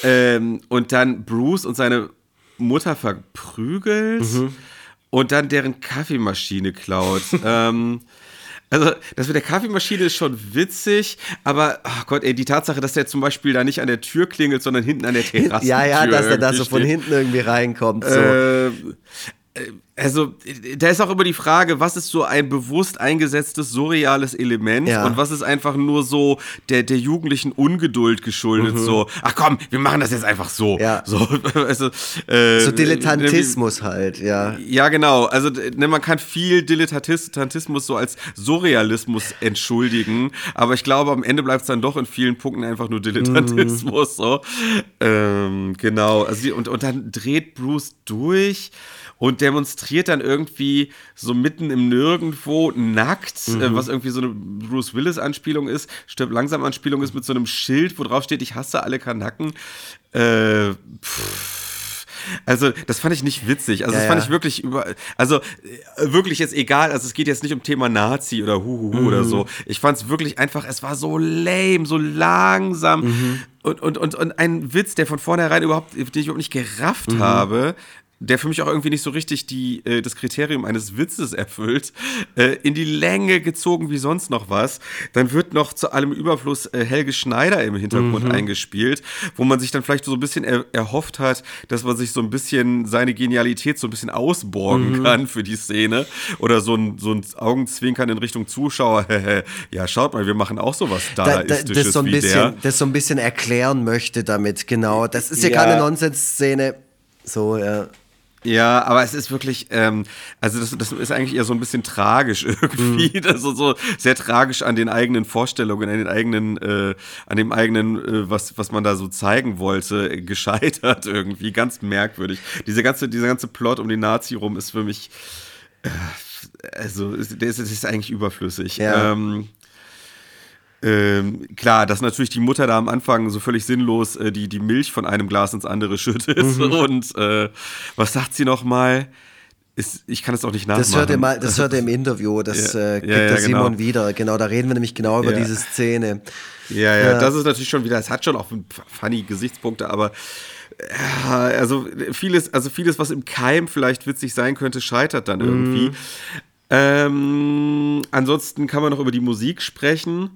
Ähm, und dann Bruce und seine Mutter verprügelt mhm. und dann deren Kaffeemaschine klaut. ähm, also, das mit der Kaffeemaschine ist schon witzig, aber, ach Gott, ey, die Tatsache, dass der zum Beispiel da nicht an der Tür klingelt, sondern hinten an der Terrasse. ja, ja, dass er da so von hinten irgendwie reinkommt. So. Äh, äh, also, da ist auch immer die Frage, was ist so ein bewusst eingesetztes surreales Element ja. und was ist einfach nur so der, der jugendlichen Ungeduld geschuldet, mhm. so, ach komm, wir machen das jetzt einfach so. Ja. So, also, äh, so Dilettantismus äh, halt, ja. Ja, genau. Also, ne, man kann viel Dilettantismus so als Surrealismus entschuldigen, aber ich glaube, am Ende bleibt es dann doch in vielen Punkten einfach nur Dilettantismus, mhm. so. Ähm, genau. Also, und, und dann dreht Bruce durch und demonstriert dann irgendwie so mitten im Nirgendwo nackt, äh, mhm. äh, was irgendwie so eine Bruce Willis-Anspielung ist, stirbt langsam Anspielung ist mit so einem Schild, wo drauf steht, ich hasse alle Kanaken. Äh, also, das fand ich nicht witzig. Also, ja, das fand ich wirklich über. Also, äh, wirklich jetzt egal. Also, es geht jetzt nicht um Thema Nazi oder Huhuhu mhm. oder so. Ich fand es wirklich einfach, es war so lame, so langsam. Mhm. Und, und, und, und ein Witz, der von vornherein überhaupt, den ich überhaupt nicht gerafft mhm. habe, der für mich auch irgendwie nicht so richtig die, äh, das Kriterium eines Witzes erfüllt, äh, in die Länge gezogen wie sonst noch was. Dann wird noch zu allem Überfluss äh, Helge Schneider im Hintergrund mhm. eingespielt, wo man sich dann vielleicht so ein bisschen er erhofft hat, dass man sich so ein bisschen seine Genialität so ein bisschen ausborgen mhm. kann für die Szene. Oder so ein, so ein Augenzwinkern in Richtung Zuschauer. ja, schaut mal, wir machen auch sowas Dadaistisches da, da, das so ein bisschen, der. Das so ein bisschen erklären möchte damit, genau. Das ist ja, ja. keine Nonsensszene. So, ja. Ja, aber es ist wirklich, ähm, also das, das ist eigentlich eher so ein bisschen tragisch irgendwie, mhm. also so sehr tragisch an den eigenen Vorstellungen, an den eigenen, äh, an dem eigenen, äh, was, was man da so zeigen wollte, gescheitert irgendwie, ganz merkwürdig. Diese ganze, dieser ganze Plot um den Nazi rum ist für mich, äh, also der ist, der ist eigentlich überflüssig. Ja. Ähm, ähm, klar, dass natürlich die Mutter da am Anfang so völlig sinnlos äh, die, die Milch von einem Glas ins andere schüttet. Mhm. Und äh, was sagt sie nochmal? Ist, ich kann es auch nicht nachmachen. Das hört ihr, mal, das hört ihr im Interview, das ja, äh, kriegt ja, ja, der Simon genau. wieder. Genau, da reden wir nämlich genau über diese Szene. Ja, ja, das ist natürlich schon wieder, es hat schon auch funny Gesichtspunkte, aber ja, also vieles, also vieles, was im Keim vielleicht witzig sein könnte, scheitert dann irgendwie. Mm. Ähm, ansonsten kann man noch über die Musik sprechen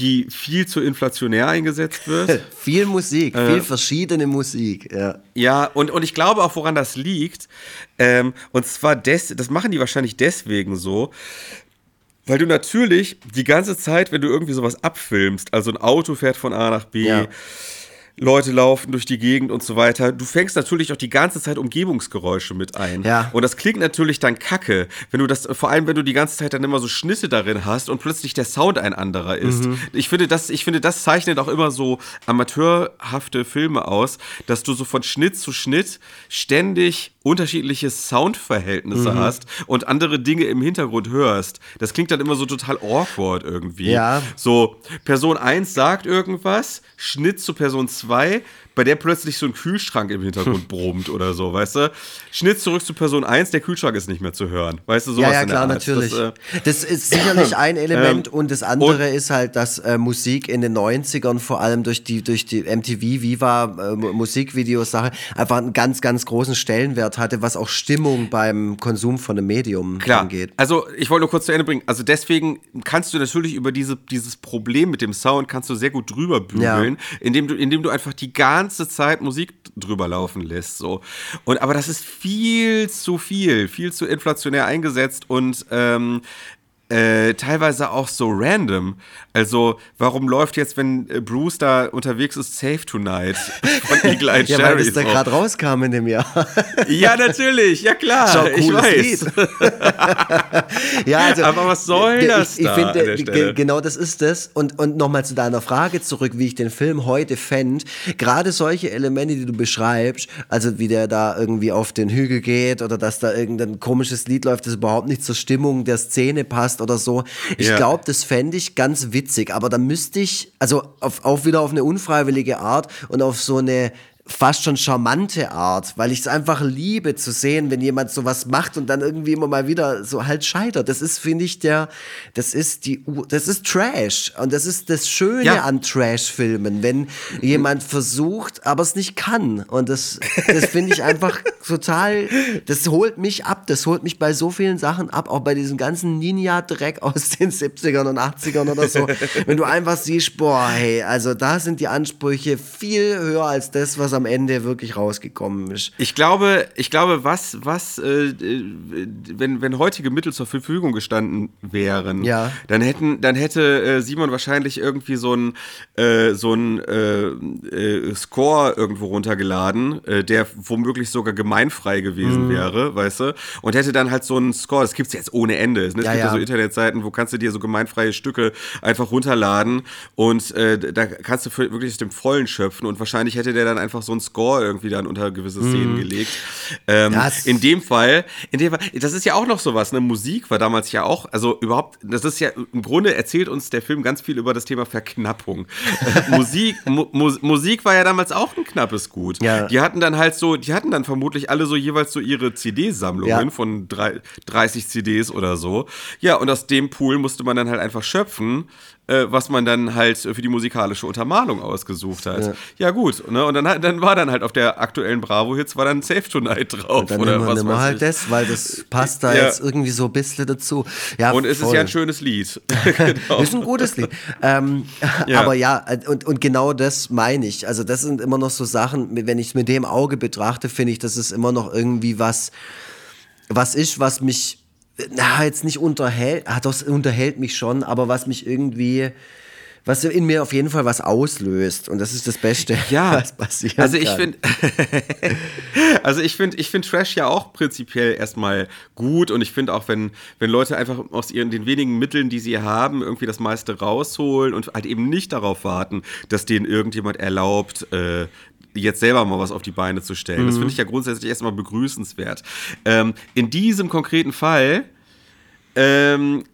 die viel zu inflationär eingesetzt wird. viel Musik, äh, viel verschiedene Musik, ja. Ja, und, und ich glaube auch, woran das liegt. Ähm, und zwar, des, das machen die wahrscheinlich deswegen so, weil du natürlich die ganze Zeit, wenn du irgendwie sowas abfilmst, also ein Auto fährt von A nach B, ja Leute laufen durch die Gegend und so weiter. Du fängst natürlich auch die ganze Zeit Umgebungsgeräusche mit ein. Ja. Und das klingt natürlich dann kacke, wenn du das, vor allem wenn du die ganze Zeit dann immer so Schnitte darin hast und plötzlich der Sound ein anderer ist. Mhm. Ich finde, das, ich finde, das zeichnet auch immer so amateurhafte Filme aus, dass du so von Schnitt zu Schnitt ständig unterschiedliche Soundverhältnisse mhm. hast und andere Dinge im Hintergrund hörst. Das klingt dann immer so total awkward irgendwie. Ja. So, Person 1 sagt irgendwas, Schnitt zu Person 2, bei der plötzlich so ein Kühlschrank im Hintergrund brummt oder so, weißt du? Schnitt zurück zu Person 1, der Kühlschrank ist nicht mehr zu hören. Weißt du, sowas Ja, ja, in der klar, natürlich. Das, Das, äh, ist sicherlich ein Element Ähm, und das andere ist halt, dass äh, Musik in den 90ern vor allem durch die, durch die MTV Viva äh, Mu- Musikvideos-Sache einfach einen ganz, ganz großen Stellenwert hatte, was auch Stimmung beim Konsum von einem Medium Klar. angeht. Also ich wollte nur kurz zu Ende bringen. Also deswegen kannst du natürlich über diese, dieses Problem mit dem Sound kannst du sehr gut drüber bügeln, indem du, indem du einfach die ganze Zeit Musik drüber laufen lässt. So. Und aber das ist viel zu viel, viel zu inflationär eingesetzt und ähm, äh, teilweise auch so random. Also, warum läuft jetzt, wenn äh, Bruce da unterwegs ist, Save Tonight von Eagle Eye Ja, weil Cherry? das da gerade rauskam in dem Jahr. Ja, natürlich, ja klar. Schau, ich weiß. Lied. ja, also, Aber was soll ich- das ich, da finde, ge- Stelle? Genau das ist es. Und, und nochmal zu deiner Frage zurück, wie ich den Film heute fände. Gerade solche Elemente, die du beschreibst, also wie der da irgendwie auf den Hügel geht oder dass da irgendein komisches Lied läuft, das überhaupt nicht zur Stimmung der Szene passt oder so. Ich Ja. glaube, das fände ich ganz witzig. Aber da müsste ich, also auf, auch wieder auf eine unfreiwillige Art und auf so eine fast schon charmante Art, weil ich es einfach liebe zu sehen, wenn jemand sowas macht und dann irgendwie immer mal wieder so halt scheitert. Das ist, finde ich, der, das ist die, das ist Trash und das ist das Schöne Ja. an Trash-Filmen, wenn jemand versucht, aber es nicht kann und das, das finde ich einfach total, das holt mich ab, das holt mich bei so vielen Sachen ab, auch bei diesem ganzen Ninja-Dreck aus den 70ern und 80ern oder so, wenn du einfach siehst, boah, hey, also da sind die Ansprüche viel höher als das, was am Ende wirklich rausgekommen ist. Ich glaube, ich glaube, was, was, äh, äh, wenn, wenn heutige Mittel zur Verfügung gestanden wären, Ja. dann hätten, dann hätte äh, Simon wahrscheinlich irgendwie so ein, äh, so ein äh, äh, Score irgendwo runtergeladen, der womöglich sogar gemeinfrei gewesen Mhm. wäre, weißt du, und hätte dann halt so einen Score. Das gibt's jetzt ohne Ende. Es gibt Ja, ja, ja. so Internetseiten, wo kannst du dir so gemeinfreie Stücke einfach runterladen und da kannst du wirklich aus dem Vollen schöpfen und wahrscheinlich hätte der dann einfach so einen Score irgendwie dann unter gewisse Szenen gelegt. Ähm, Das- in dem Fall, in dem Fall, das ist ja auch noch sowas, ne? Musik war damals ja auch, also überhaupt, das ist ja, im Grunde erzählt uns der Film ganz viel über das Thema Verknappung. Musik, Mu Mu Musik war ja damals auch ein knappes Gut. Ja. Die hatten dann halt so, die hatten dann vermutlich alle so jeweils so ihre CD-Sammlungen Ja. von drei, 30 CDs oder so. Ja, und aus dem Pool musste man dann halt einfach schöpfen, äh, was man dann halt für die musikalische Untermalung ausgesucht hat. Ja, gut. Ne? Und dann, dann war dann halt auf der aktuellen Bravo-Hits war dann Safe Tonight drauf. Dann oder nehmen wir, was nehmen halt ich. das, weil das passt da Ja. jetzt irgendwie so ein bisschen dazu. Ja, Und es ist voll. ja ein schönes Lied. genau. Ist ein gutes Lied. Ähm, Ja. Aber ja, und, und genau das meine ich. Also das sind immer noch so Sachen, wenn ich es mit dem Auge betrachte, finde ich, das ist immer noch irgendwie was, was ist, was mich, na, jetzt nicht unterhält, ah, das unterhält mich schon, aber was mich irgendwie, was in mir auf jeden Fall was auslöst. Und das ist das Beste, Ja, was passiert. also ich finde, also ich finde, ich finde Trash ja auch prinzipiell erstmal gut und ich finde auch, wenn, wenn Leute einfach aus ihren den wenigen Mitteln, die sie haben, irgendwie das meiste rausholen und halt eben nicht darauf warten, dass denen irgendjemand erlaubt, äh, jetzt selber mal was auf die Beine zu stellen. Das finde ich ja grundsätzlich erstmal begrüßenswert. Ähm, in diesem konkreten Fall ähm,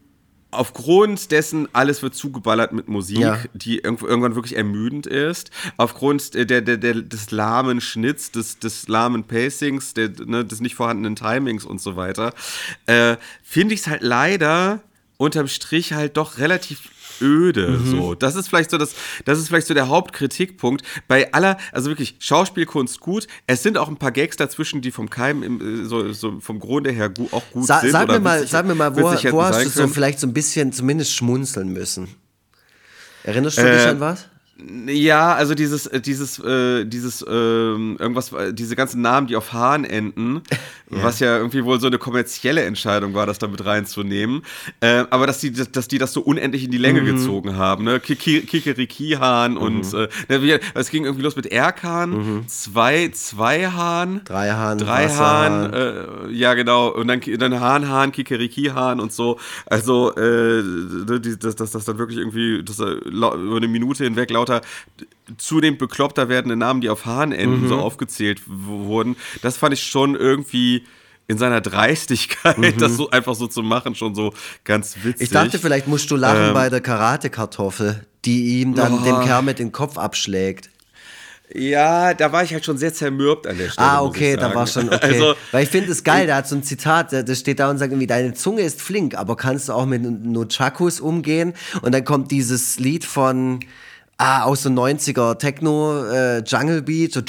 aufgrund dessen, alles wird zugeballert mit Musik, Ja. die irgendwann wirklich ermüdend ist. Aufgrund der, der, der, des lahmen Schnitts, des, des lahmen Pacings, der, ne, des nicht vorhandenen Timings und so weiter, äh, finde ich es halt leider unterm Strich halt doch relativ öde so. Das ist vielleicht so das das ist vielleicht so der Hauptkritikpunkt. Bei aller also wirklich Schauspielkunst gut. Es sind auch ein paar Gags dazwischen die vom Keim im, äh, so, so vom Grunde her gu auch gut Sa sind sag, mir mal, sag mir mal, wo, wo hast du so vielleicht so ein bisschen zumindest schmunzeln müssen? Erinnerst du Äh, dich an was? Ja, also dieses, äh, dieses, äh, dieses, ähm, irgendwas, äh, diese ganzen Namen, die auf Hahn enden, was ja irgendwie wohl so eine kommerzielle Entscheidung war, das da mit reinzunehmen. Äh, aber dass die, dass die das so unendlich in die Länge Mhm. gezogen haben, ne? Kikeriki-Hahn und äh, ne, es ging irgendwie los mit Erkan, zwei, zwei Hahn. Mhm. Drei Hahn, Drei. Hahn, äh, ja genau, und dann, dann Hahn, Hahn, Kikeriki-Hahn und so. Also, äh, die- dass das, dann wirklich irgendwie dass über eine Minute hinweg lauter zunehmend bekloppter werdende Namen, die auf Hahn enden, Mhm. so aufgezählt wurden. Das fand ich schon irgendwie in seiner Dreistigkeit, das so einfach so zu machen, schon so ganz witzig. Mhm. Ich dachte, vielleicht musst du lachen Ähm. bei der Karate-Kartoffel, die ihm dann Oh. den Kerl mit dem Kopf abschlägt. Ja, da war ich halt schon sehr zermürbt an der Stelle. Ah, okay, da war schon okay. Also, Weil ich finde es geil, der hat so ein Zitat, das steht da und sagt irgendwie, deine Zunge ist flink, aber kannst du auch mit Nunchakus umgehen? Und dann kommt dieses Lied von ah, aus so 90er Techno, äh, Jungle Beat, so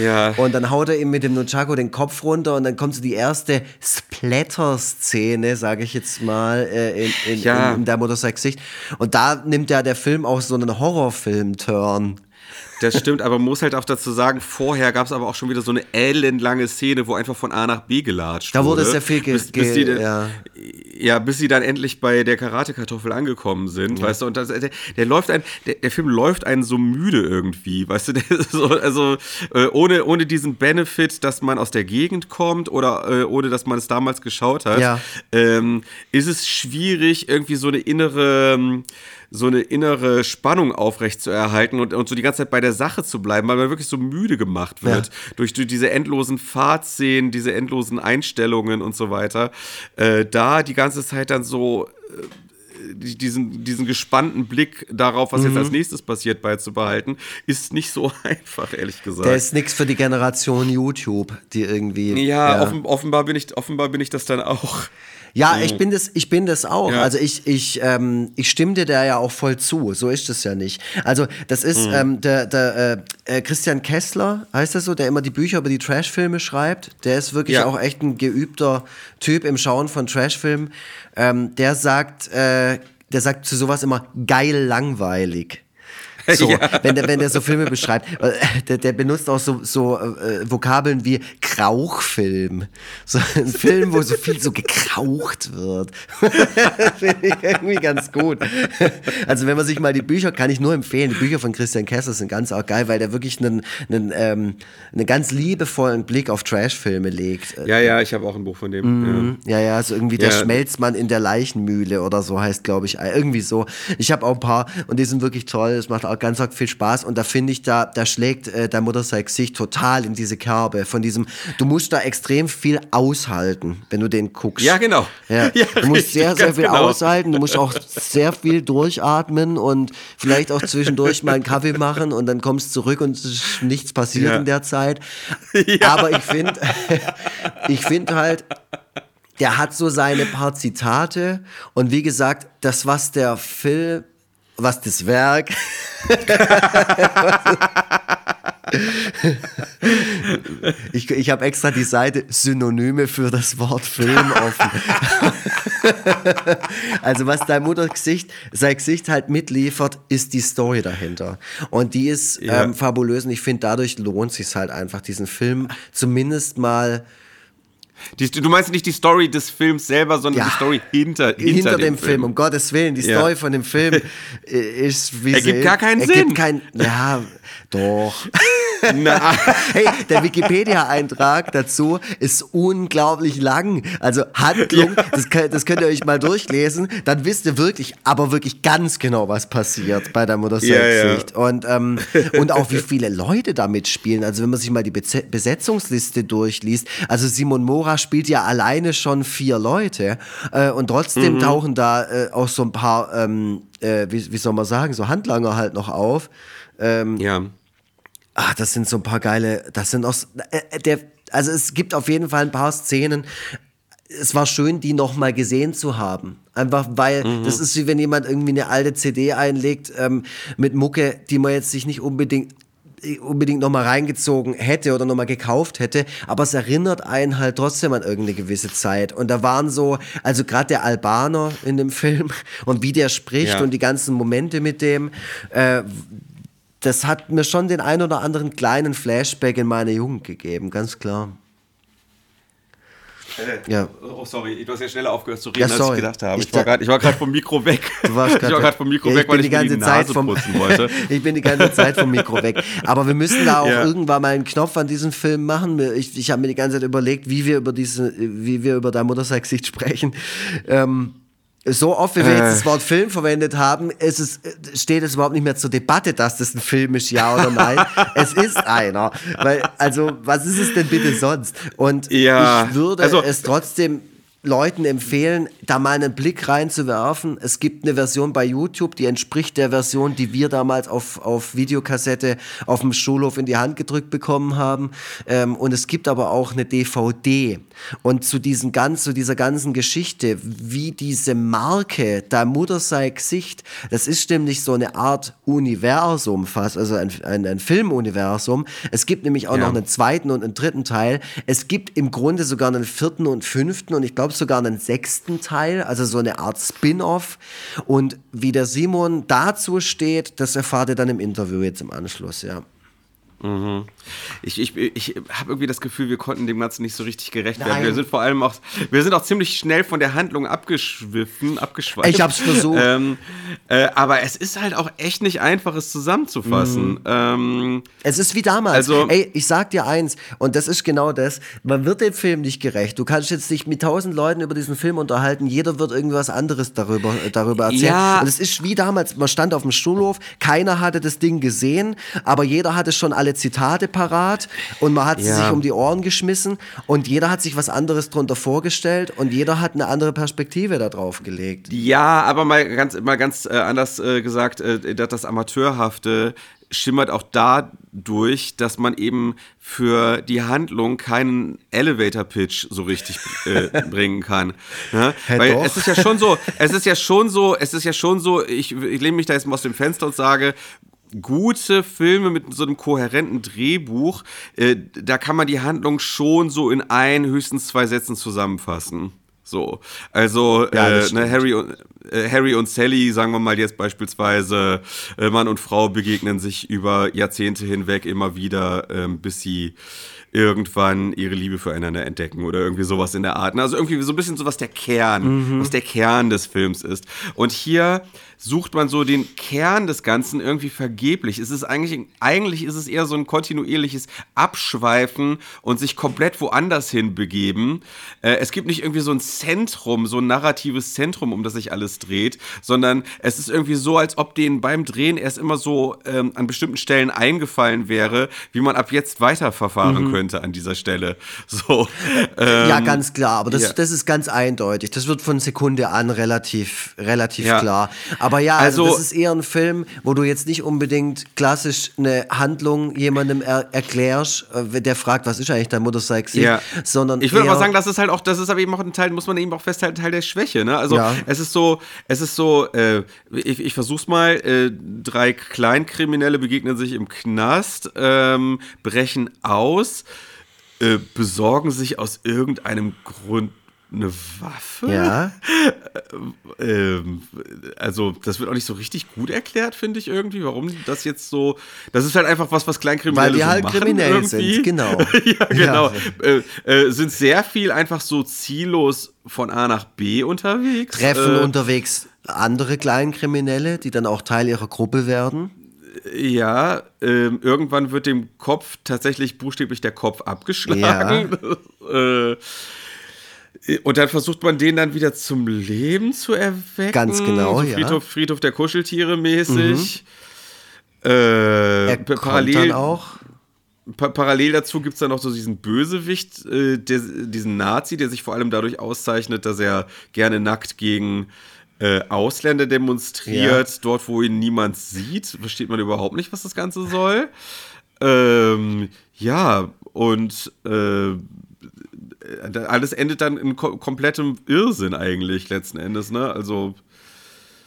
ja. und dann haut er ihm mit dem Nunchaku den Kopf runter und dann kommt so die erste Splatter-Szene, sage ich jetzt mal, äh, in, in, ja. in, in der Motorcycle-Sicht. Und da nimmt ja der Film auch so einen Horrorfilm-Turn. Das stimmt, aber man muss halt auch dazu sagen, vorher gab es aber auch schon wieder so eine ellenlange Szene, wo einfach von A nach B gelatscht da wurde. Da wurde sehr viel bis, bis die, ja. ja, bis sie dann endlich bei der Karate-Kartoffel angekommen sind, ja. weißt du, und das, der, der läuft ein, der, der, Film läuft einen so müde irgendwie, weißt du, so, also äh, ohne, ohne diesen Benefit, dass man aus der Gegend kommt oder äh, ohne, dass man es damals geschaut hat, ja. ähm, ist es schwierig, irgendwie so eine innere ähm, so eine innere Spannung aufrecht zu erhalten und, und so die ganze Zeit bei der Sache zu bleiben, weil man wirklich so müde gemacht wird ja. durch, durch diese endlosen Fahrtszenen, diese endlosen Einstellungen und so weiter. Äh, da die ganze Zeit dann so äh, diesen, diesen gespannten Blick darauf, was mhm. jetzt als nächstes passiert, beizubehalten, ist nicht so einfach, ehrlich gesagt. Der ist nichts für die Generation YouTube, die irgendwie. Ja, ja. Offen, offenbar, bin ich, offenbar bin ich das dann auch. Ja, ich bin das, ich bin das auch. Ja. Also ich, ich, ähm, ich stimme dir da ja auch voll zu. So ist es ja nicht. Also das ist mhm. ähm, der, der äh, äh, Christian Kessler, heißt das so, der immer die Bücher über die Trashfilme schreibt. Der ist wirklich ja. auch echt ein geübter Typ im Schauen von Trashfilmen. Ähm, der sagt, äh, der sagt zu sowas immer geil langweilig. So, ja. wenn, der, wenn der so Filme beschreibt. Äh, der, der benutzt auch so, so äh, Vokabeln wie Krauchfilm. So ein Film, wo so viel so gekraucht wird. Finde ich irgendwie ganz gut. Also wenn man sich mal die Bücher, kann ich nur empfehlen, die Bücher von Christian Kessler sind ganz auch geil, weil der wirklich einen, einen, ähm, einen ganz liebevollen Blick auf Trashfilme legt. Ja, ja, ich habe auch ein Buch von dem. Mhm. Ja, ja, so irgendwie ja. der Schmelzmann in der Leichenmühle oder so heißt, glaube ich, irgendwie so. Ich habe auch ein paar und die sind wirklich toll. Es macht auch ganz viel Spaß und da finde ich, da, da schlägt äh, der Motorcycle sich total in diese Kerbe von diesem, du musst da extrem viel aushalten, wenn du den guckst. Ja, genau. Ja. ja du musst sehr, sehr viel genau. aushalten, du musst auch sehr viel durchatmen und vielleicht auch zwischendurch mal einen Kaffee machen und dann kommst du zurück und nichts passiert ja. in der Zeit. Ja. Aber ich finde, ich finde halt, der hat so seine paar Zitate und wie gesagt, das, was der Film was das Werk. Ich ich habe extra die Seite Synonyme für das Wort Film offen. also was dein Muttergesicht, sein Gesicht halt mitliefert, ist die Story dahinter. Und die ist ja. ähm, fabulös und ich finde, dadurch lohnt sich halt einfach, diesen Film zumindest mal die, du meinst nicht die Story des Films selber, sondern ja. die Story hinter, hinter, hinter dem, dem Film. Film. Um Gottes Willen, die Story ja. von dem Film ist wie Ergibt gar keinen Sinn. Kein, ja, doch. Na. hey, der Wikipedia-Eintrag dazu ist unglaublich lang. Also Handlung, ja. das, das, könnt ihr euch mal durchlesen. Dann wisst ihr wirklich, aber wirklich ganz genau, was passiert bei der Motorcycle-Sicht. Ja, ja. und, ähm, und auch wie viele Leute da mitspielen. Also wenn man sich mal die Besetzungsliste durchliest. Also Simon Mora spielt ja alleine schon vier Leute. Äh, und trotzdem mhm. tauchen da äh, auch so ein paar, ähm, äh, wie, wie soll man sagen, so Handlanger halt noch auf. Ähm, ja. Ach, das sind so ein paar geile, das sind auch, äh, äh, der, also es gibt auf jeden Fall ein paar Szenen. Es war schön, die nochmal gesehen zu haben. Einfach weil, mhm. das ist wie wenn jemand irgendwie eine alte CD einlegt ähm, mit Mucke, die man jetzt sich nicht unbedingt unbedingt nochmal reingezogen hätte oder nochmal gekauft hätte, aber es erinnert einen halt trotzdem an irgendeine gewisse Zeit. Und da waren so, also gerade der Albaner in dem Film und wie der spricht ja. und die ganzen Momente mit dem, äh, das hat mir schon den ein oder anderen kleinen Flashback in meine Jugend gegeben, ganz klar. Äh, ja. Oh, sorry, du hast ja schneller aufgehört zu reden, ja, als ich gedacht habe. Ich, ich war gerade vom Mikro weg. Du warst ich war gerade vom Mikro ja, weg, weil ich die ganze die Zeit vom, wollte. ich bin die ganze Zeit vom Mikro weg. Aber wir müssen da auch ja. irgendwann mal einen Knopf an diesem Film machen. Ich, ich habe mir die ganze Zeit überlegt, wie wir über diese, wie wir über dein Muttersexicht sprechen. Ähm, so oft, wie wir jetzt das Wort Film verwendet haben, ist es, steht es überhaupt nicht mehr zur Debatte, dass das ein Film ist, ja oder nein. es ist einer. Weil, also, was ist es denn bitte sonst? Und ja, ich würde also, es trotzdem Leuten empfehlen, da mal einen Blick reinzuwerfen. Es gibt eine Version bei YouTube, die entspricht der Version, die wir damals auf, auf Videokassette auf dem Schulhof in die Hand gedrückt bekommen haben. Ähm, und es gibt aber auch eine DVD. Und zu, diesen ganz, zu dieser ganzen Geschichte, wie diese Marke, da Mutter sei Gesicht, das ist nämlich so eine Art Universum fast, also ein, ein, ein Filmuniversum. Es gibt nämlich auch Ja. noch einen zweiten und einen dritten Teil. Es gibt im Grunde sogar einen vierten und fünften und ich glaube sogar einen sechsten Teil, also so eine Art Spin-off. Und wie der Simon dazu steht, das erfahrt ihr dann im Interview jetzt im Anschluss, ja. Ich, ich, ich habe irgendwie das Gefühl, wir konnten dem Ganzen nicht so richtig gerecht werden. Nein. Wir sind vor allem auch, wir sind auch ziemlich schnell von der Handlung abgeschwiffen, abgeschweift. Ich hab's versucht. Ähm, äh, aber es ist halt auch echt nicht einfach, es zusammenzufassen. Mhm. Ähm, Es ist wie damals. Also- Ey, ich sag dir eins, und das ist genau das, man wird dem Film nicht gerecht. Du kannst jetzt dich mit tausend Leuten über diesen Film unterhalten, jeder wird irgendwas anderes darüber, äh, darüber erzählen. Ja. Und es ist wie damals, man stand auf dem Schulhof, keiner hatte das Ding gesehen, aber jeder hatte schon alle Zitate parat und man hat sie Ja. sich um die Ohren geschmissen und jeder hat sich was anderes drunter vorgestellt und jeder hat eine andere Perspektive da drauf gelegt. Ja, aber mal ganz, mal ganz äh, anders äh, gesagt, äh, das Amateurhafte schimmert auch dadurch, dass man eben für die Handlung keinen Elevator-Pitch so richtig äh, bringen kann. Ne? Hä, Weil doch? es ist ja schon so, es ist ja schon so, es ist ja schon so, ich, ich lehne mich da jetzt mal aus dem Fenster und sage, gute Filme mit so einem kohärenten Drehbuch, äh, da kann man die Handlung schon so in ein, höchstens zwei Sätzen zusammenfassen. So, also Ja, äh, ne. Harry, und, äh, Harry und Sally, sagen wir mal jetzt beispielsweise, äh, Mann und Frau begegnen sich über Jahrzehnte hinweg immer wieder, ähm, bis sie irgendwann ihre Liebe füreinander entdecken oder irgendwie sowas in der Art. Also irgendwie so ein bisschen so was der Kern, was der Kern des Films ist. Und hier sucht man so den Kern des Ganzen irgendwie vergeblich. Es ist eigentlich, eigentlich ist es eher so ein kontinuierliches Abschweifen und sich komplett woanders hin begeben. Äh, es gibt nicht irgendwie so ein Zentrum, so ein narratives Zentrum, um das sich alles dreht, sondern es ist irgendwie so, als ob denen beim Drehen erst immer so ähm, an bestimmten Stellen eingefallen wäre, wie man ab jetzt weiterverfahren könnte an dieser Stelle. So. Ähm, ja, ganz klar, aber das, ja. das ist ganz eindeutig. Das wird von Sekunde an relativ, relativ Ja. klar. Aber ja, also, Also- das ist eher ein Film, wo du jetzt nicht unbedingt klassisch eine Handlung jemandem er erklärst, äh, der fragt, was ist eigentlich dein Gesicht, Ja. sondern ich würde aber sagen, das ist halt auch, das ist aber eben auch ein Teil, muss man eben auch festhalten, Teil der Schwäche. Ne? Also Ja. es ist so, es ist so, äh, ich, ich versuch's mal, äh, drei Kleinkriminelle begegnen sich im Knast, ähm, brechen aus, äh, besorgen sich aus irgendeinem Grund eine Waffe. Ja, Ähm, also, das wird auch nicht so richtig gut erklärt, finde ich irgendwie, warum das jetzt so. Das ist halt einfach was, was Kleinkriminelle Weil die so halt machen kriminell irgendwie. sind, genau. ja, genau. Äh, äh, sind sehr viel einfach so ziellos von A nach B unterwegs. treffen äh, unterwegs andere Kleinkriminelle, die dann auch Teil ihrer Gruppe werden. Ja, ähm, irgendwann wird dem Kopf tatsächlich buchstäblich der Kopf abgeschlagen. äh, und dann versucht man den dann wieder zum Leben zu erwecken. Ganz genau, so ja. Mhm. Friedhof, Friedhof der Kuscheltiere mäßig. Äh, pa- kommt parallel, auch. pa parallel dazu gibt es dann noch so diesen Bösewicht, äh, der, diesen Nazi, der sich vor allem dadurch auszeichnet, dass er gerne nackt gegen äh, Ausländer demonstriert, Ja. dort, wo ihn niemand sieht. Versteht man überhaupt nicht, was das Ganze soll. Ähm, ja, und äh, alles endet dann in ko komplettem Irrsinn eigentlich letzten Endes, ne? Also,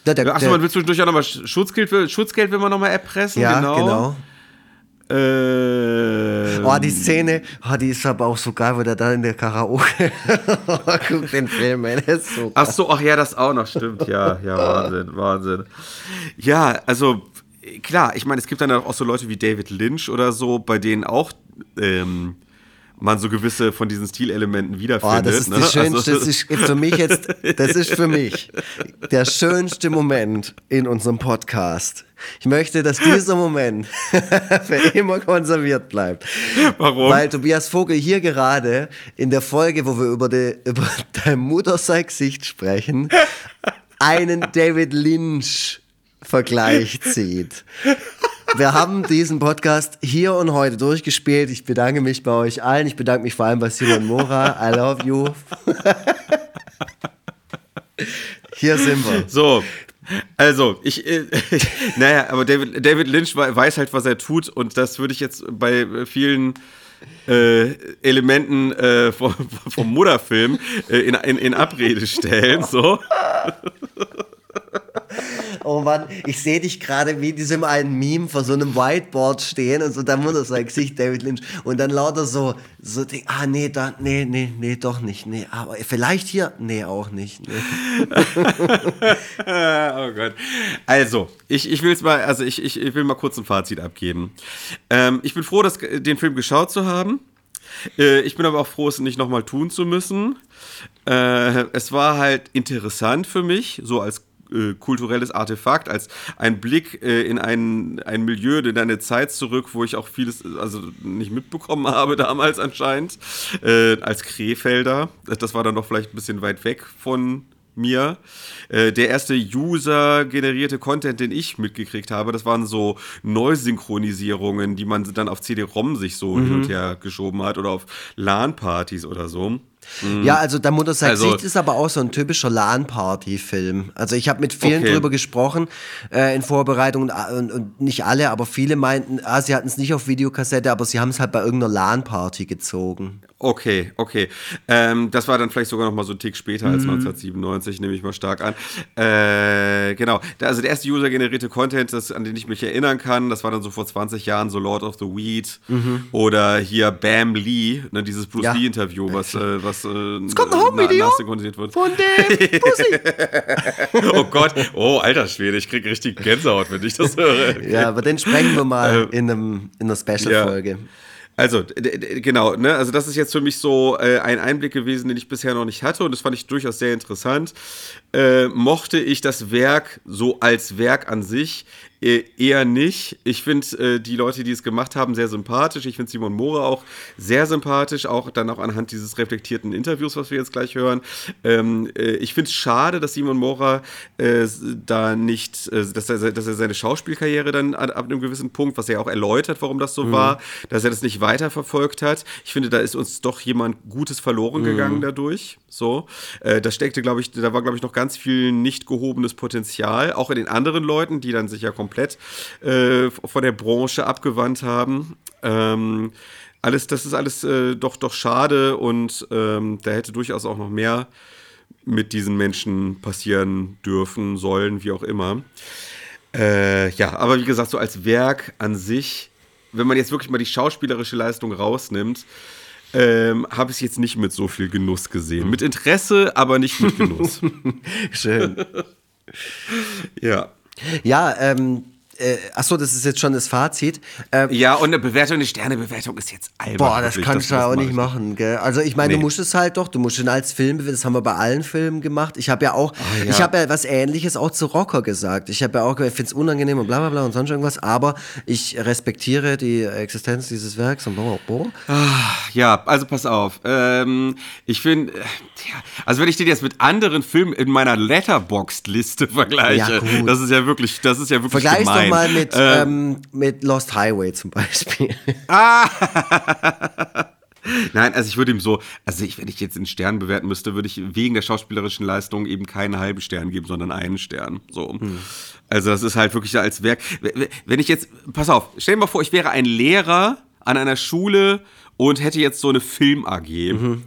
Der, der, achso, man will zwischendurch auch nochmal Schutzgeld, will- Schutzgeld will man nochmal erpressen, ja, genau. genau. Ähm, Oh, die Szene, oh, die ist aber auch so geil, wo der da in der Karaoke. Guck den Film, ey, der ist so Ach so, ach ja, das auch noch, stimmt. Ja, ja, Wahnsinn, Wahnsinn. Ja, also klar, ich meine, es gibt dann auch so Leute wie David Lynch oder so, bei denen auch ähm, man so gewisse von diesen Stilelementen Oh, wiederfindet. das ist ne? schönste, Also- das ist für mich jetzt, das ist für mich der schönste Moment in unserem Podcast. Ich möchte, dass dieser Moment für immer konserviert bleibt. Warum? Weil Tobias Vogel hier gerade in der Folge, wo wir über, die, über dein Mutter sei Gesicht sprechen, einen David Lynch Vergleich zieht. Wir haben diesen Podcast hier und heute durchgespielt. Ich bedanke mich bei euch allen. Ich bedanke mich vor allem bei Simon Mora. I love you. Hier sind wir. So, also, ich, äh, naja, aber David, David Lynch weiß halt, was er tut und das würde ich jetzt bei vielen äh, Elementen äh, vom, vom Mutterfilm äh, in, in, in Abrede stellen, so. Oh Mann, ich sehe dich gerade wie diesem einen Meme vor so einem Whiteboard stehen und so, dann muss sein Gesicht David Lynch und dann lauter so, so, ah nee, da, nee, nee, nee, doch nicht, nee, aber vielleicht hier, nee, auch nicht. Nee. oh Gott. Also, ich, ich will es mal, also ich, ich, ich will mal kurz ein Fazit abgeben. Ähm, ich bin froh, dass, den Film geschaut zu haben. Äh, ich bin aber auch froh, es nicht nochmal tun zu müssen. Äh, es war halt interessant für mich, so als äh, kulturelles Artefakt, als ein Blick äh, in ein, ein Milieu, in eine Zeit zurück, wo ich auch vieles also nicht mitbekommen habe damals anscheinend, äh, als Krefelder. Das war dann doch vielleicht ein bisschen weit weg von mir. Äh, der erste User-generierte Content, den ich mitgekriegt habe, das waren so Neusynchronisierungen, die man dann auf CD-ROM sich so mhm. hin und her geschoben hat oder auf LAN-Partys oder so. Mhm. Ja, also der Mutter sagt also, ist aber auch so ein typischer LAN-Party-Film. Also ich habe mit vielen okay. drüber gesprochen äh, in Vorbereitung und, und, und, nicht alle, aber viele meinten, ah, sie hatten es nicht auf Videokassette, aber sie haben es halt bei irgendeiner LAN-Party gezogen. Okay, okay. Ähm, das war dann vielleicht sogar noch mal so ein Tick später als mhm. 1997, nehme ich mal stark an. Äh, genau. Also der erste user-generierte Content, das, an den ich mich erinnern kann, das war dann so vor 20 Jahren so Lord of the Weed mhm. oder hier Bam Lee, ne, dieses Bruce ja. Lee-Interview, was, äh, was äh, es kommt ein Home-Video wurde. Von dem Pussy. oh Gott, oh alter Schwede, ich krieg richtig Gänsehaut, wenn ich das höre. Ja, aber den sprengen wir mal ähm, in, einem, in einer Special-Folge. Ja. Also, genau, ne? Also, das ist jetzt für mich so äh, ein Einblick gewesen, den ich bisher noch nicht hatte und das fand ich durchaus sehr interessant. Äh, mochte ich das Werk so als Werk an sich eher nicht. Ich finde äh, die Leute, die es gemacht haben, sehr sympathisch. Ich finde Simon Moore auch sehr sympathisch, auch dann auch anhand dieses reflektierten Interviews, was wir jetzt gleich hören. Ähm, äh, ich finde es schade, dass Simon Moore äh, da nicht, äh, dass, er, dass er seine Schauspielkarriere dann ab, ab einem gewissen Punkt, was er auch erläutert, warum das so mhm. war, dass er das nicht weiterverfolgt hat. Ich finde, da ist uns doch jemand Gutes verloren gegangen mhm. dadurch. So, äh, da steckte, glaube ich, da war, glaube ich, noch ganz viel nicht gehobenes Potenzial, auch in den anderen Leuten, die dann sich ja komplett äh, von der Branche abgewandt haben. Ähm, alles, das ist alles äh, doch, doch schade und ähm, da hätte durchaus auch noch mehr mit diesen Menschen passieren dürfen, sollen, wie auch immer. Äh, ja, aber wie gesagt, so als Werk an sich, wenn man jetzt wirklich mal die schauspielerische Leistung rausnimmt, ähm, habe ich es jetzt nicht mit so viel Genuss gesehen. Mit Interesse, aber nicht mit Genuss. Schön. ja. Ja, ähm, äh, achso, das ist jetzt schon das Fazit. Ähm, ja, und eine Bewertung, eine Sternebewertung ist jetzt albern. Boah, das kannst du ja auch nicht machen, gell? Also ich meine, nee. du musst es halt doch, du musst ihn als Film, das haben wir bei allen Filmen gemacht. Ich habe ja auch, oh, ja. ich habe ja was ähnliches auch zu Rocker gesagt. Ich habe ja auch, ich finde es unangenehm und bla bla bla und sonst irgendwas, aber ich respektiere die Existenz dieses Werks und bla bla bla. Ach, ja, also pass auf. Ähm, ich finde, äh, ja, also wenn ich den jetzt mit anderen Filmen in meiner Letterboxd-Liste vergleiche, ja, das ist ja wirklich, das ist ja wirklich gemein mal mit, äh, ähm, mit Lost Highway zum Beispiel. Ah! Nein, also ich würde ihm so, also ich, wenn ich jetzt einen Stern bewerten müsste, würde ich wegen der schauspielerischen Leistung eben keinen halben Stern geben, sondern einen Stern. So. Hm. Also das ist halt wirklich als Werk. Wenn ich jetzt, pass auf, stell dir mal vor, ich wäre ein Lehrer an einer Schule und hätte jetzt so eine Film-AG. Mhm.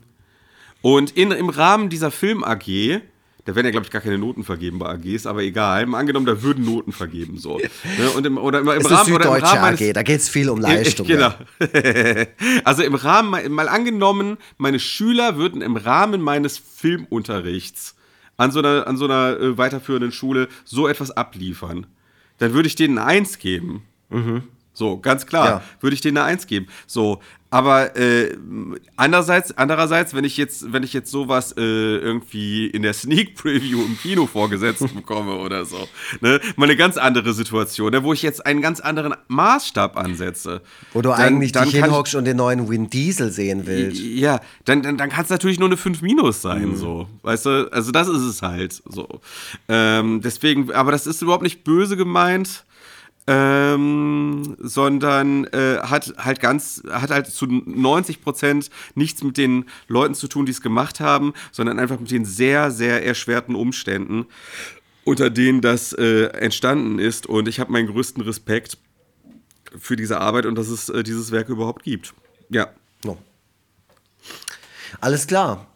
Und in, im Rahmen dieser Film-AG da werden ja, glaube ich, gar keine Noten vergeben bei AGs, aber egal. Mal angenommen, da würden Noten vergeben. So. Ne? Und im, oder im, im Rahmen, oder im Rahmen AG, da geht es viel um Leistung. Genau. also im Rahmen, mal, mal angenommen, meine Schüler würden im Rahmen meines Filmunterrichts an so einer, an so einer äh, weiterführenden Schule so etwas abliefern. Dann würde ich denen Eins geben. Mhm. So, ganz klar, ja. würde ich denen eine Eins geben. So, aber äh, andererseits, andererseits, wenn ich jetzt, wenn ich jetzt sowas äh, irgendwie in der Sneak Preview im Kino vorgesetzt bekomme oder so, ne, mal eine ganz andere Situation, ne, wo ich jetzt einen ganz anderen Maßstab ansetze. Wo du dann, eigentlich dann dich hinhockst und den neuen Win Diesel sehen willst. Ja, dann, dann, dann kann es natürlich nur eine 5 Minus sein, mhm. so. Weißt du, also das ist es halt so. Ähm, deswegen, aber das ist überhaupt nicht böse gemeint. Ähm, sondern äh, hat halt ganz, hat halt zu 90 Prozent nichts mit den Leuten zu tun, die es gemacht haben, sondern einfach mit den sehr, sehr erschwerten Umständen, unter denen das äh, entstanden ist. Und ich habe meinen größten Respekt für diese Arbeit und dass es äh, dieses Werk überhaupt gibt. Ja. No. Alles klar.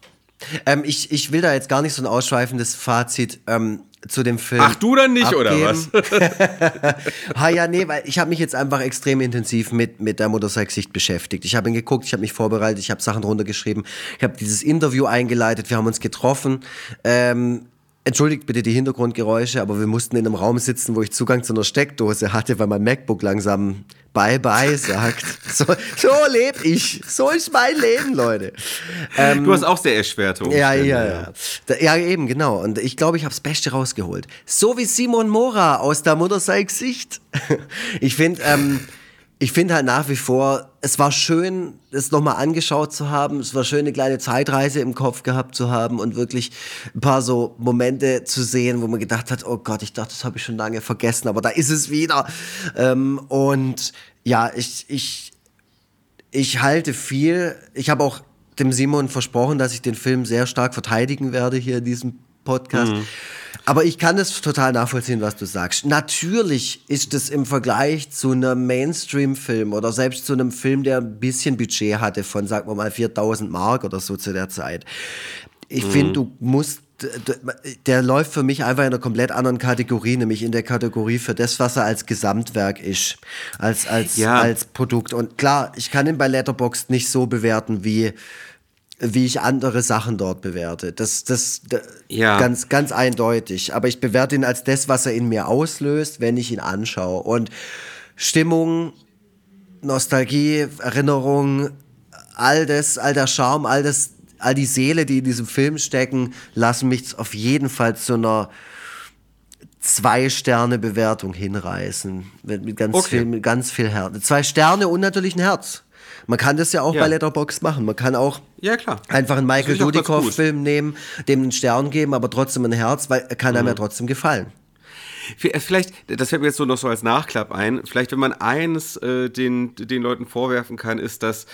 Ähm, ich, ich will da jetzt gar nicht so ein ausschweifendes Fazit ähm, zu dem Film. Ach, du dann nicht, abgeben. oder was? ha, ja, nee, weil ich habe mich jetzt einfach extrem intensiv mit, mit der Motorcycle-Sicht beschäftigt. Ich habe ihn geguckt, ich habe mich vorbereitet, ich habe Sachen runtergeschrieben, ich habe dieses Interview eingeleitet, wir haben uns getroffen. Ähm, Entschuldigt bitte die Hintergrundgeräusche, aber wir mussten in einem Raum sitzen, wo ich Zugang zu einer Steckdose hatte, weil mein MacBook langsam Bye-bye sagt. So, so lebe ich. So ist mein Leben, Leute. Ähm, du hast auch sehr erschwerte ja, ja, ja. Ja, eben, genau. Und ich glaube, ich habe das Beste rausgeholt. So wie Simon Mora aus der Mutterseig-Sicht. Ich finde, ähm, ich finde halt nach wie vor, es war schön, es nochmal angeschaut zu haben. Es war schön, eine kleine Zeitreise im Kopf gehabt zu haben und wirklich ein paar so Momente zu sehen, wo man gedacht hat, oh Gott, ich dachte, das habe ich schon lange vergessen, aber da ist es wieder. Ähm, und ja, ich, ich, ich halte viel. Ich habe auch dem Simon versprochen, dass ich den Film sehr stark verteidigen werde hier in diesem Podcast. Mhm. Aber ich kann es total nachvollziehen, was du sagst. Natürlich ist es im Vergleich zu einem Mainstream-Film oder selbst zu einem Film, der ein bisschen Budget hatte von, sagen wir mal, 4000 Mark oder so zu der Zeit. Ich mhm. finde, du musst der läuft für mich einfach in einer komplett anderen Kategorie, nämlich in der Kategorie für das, was er als Gesamtwerk ist, als, als, ja. als Produkt. Und klar, ich kann ihn bei Letterboxd nicht so bewerten, wie wie ich andere Sachen dort bewerte. Das, das, das ja. ganz, ganz eindeutig. Aber ich bewerte ihn als das, was er in mir auslöst, wenn ich ihn anschaue. Und Stimmung, Nostalgie, Erinnerung, all das, all der Charme, all das, all die Seele, die in diesem Film stecken, lassen mich auf jeden Fall zu einer zwei Sterne Bewertung hinreißen. Mit ganz okay. viel, mit ganz viel Herz. Zwei Sterne und natürlich ein Herz. Man kann das ja auch ja. bei Letterbox machen. Man kann auch ja, klar. einfach einen Michael Dudikoff-Film nehmen, dem einen Stern geben, aber trotzdem ein Herz, weil kann mhm. einem ja trotzdem gefallen. Äh, vielleicht, das fällt mir jetzt so noch so als Nachklapp ein, vielleicht wenn man eines äh, den, den Leuten vorwerfen kann, ist, dass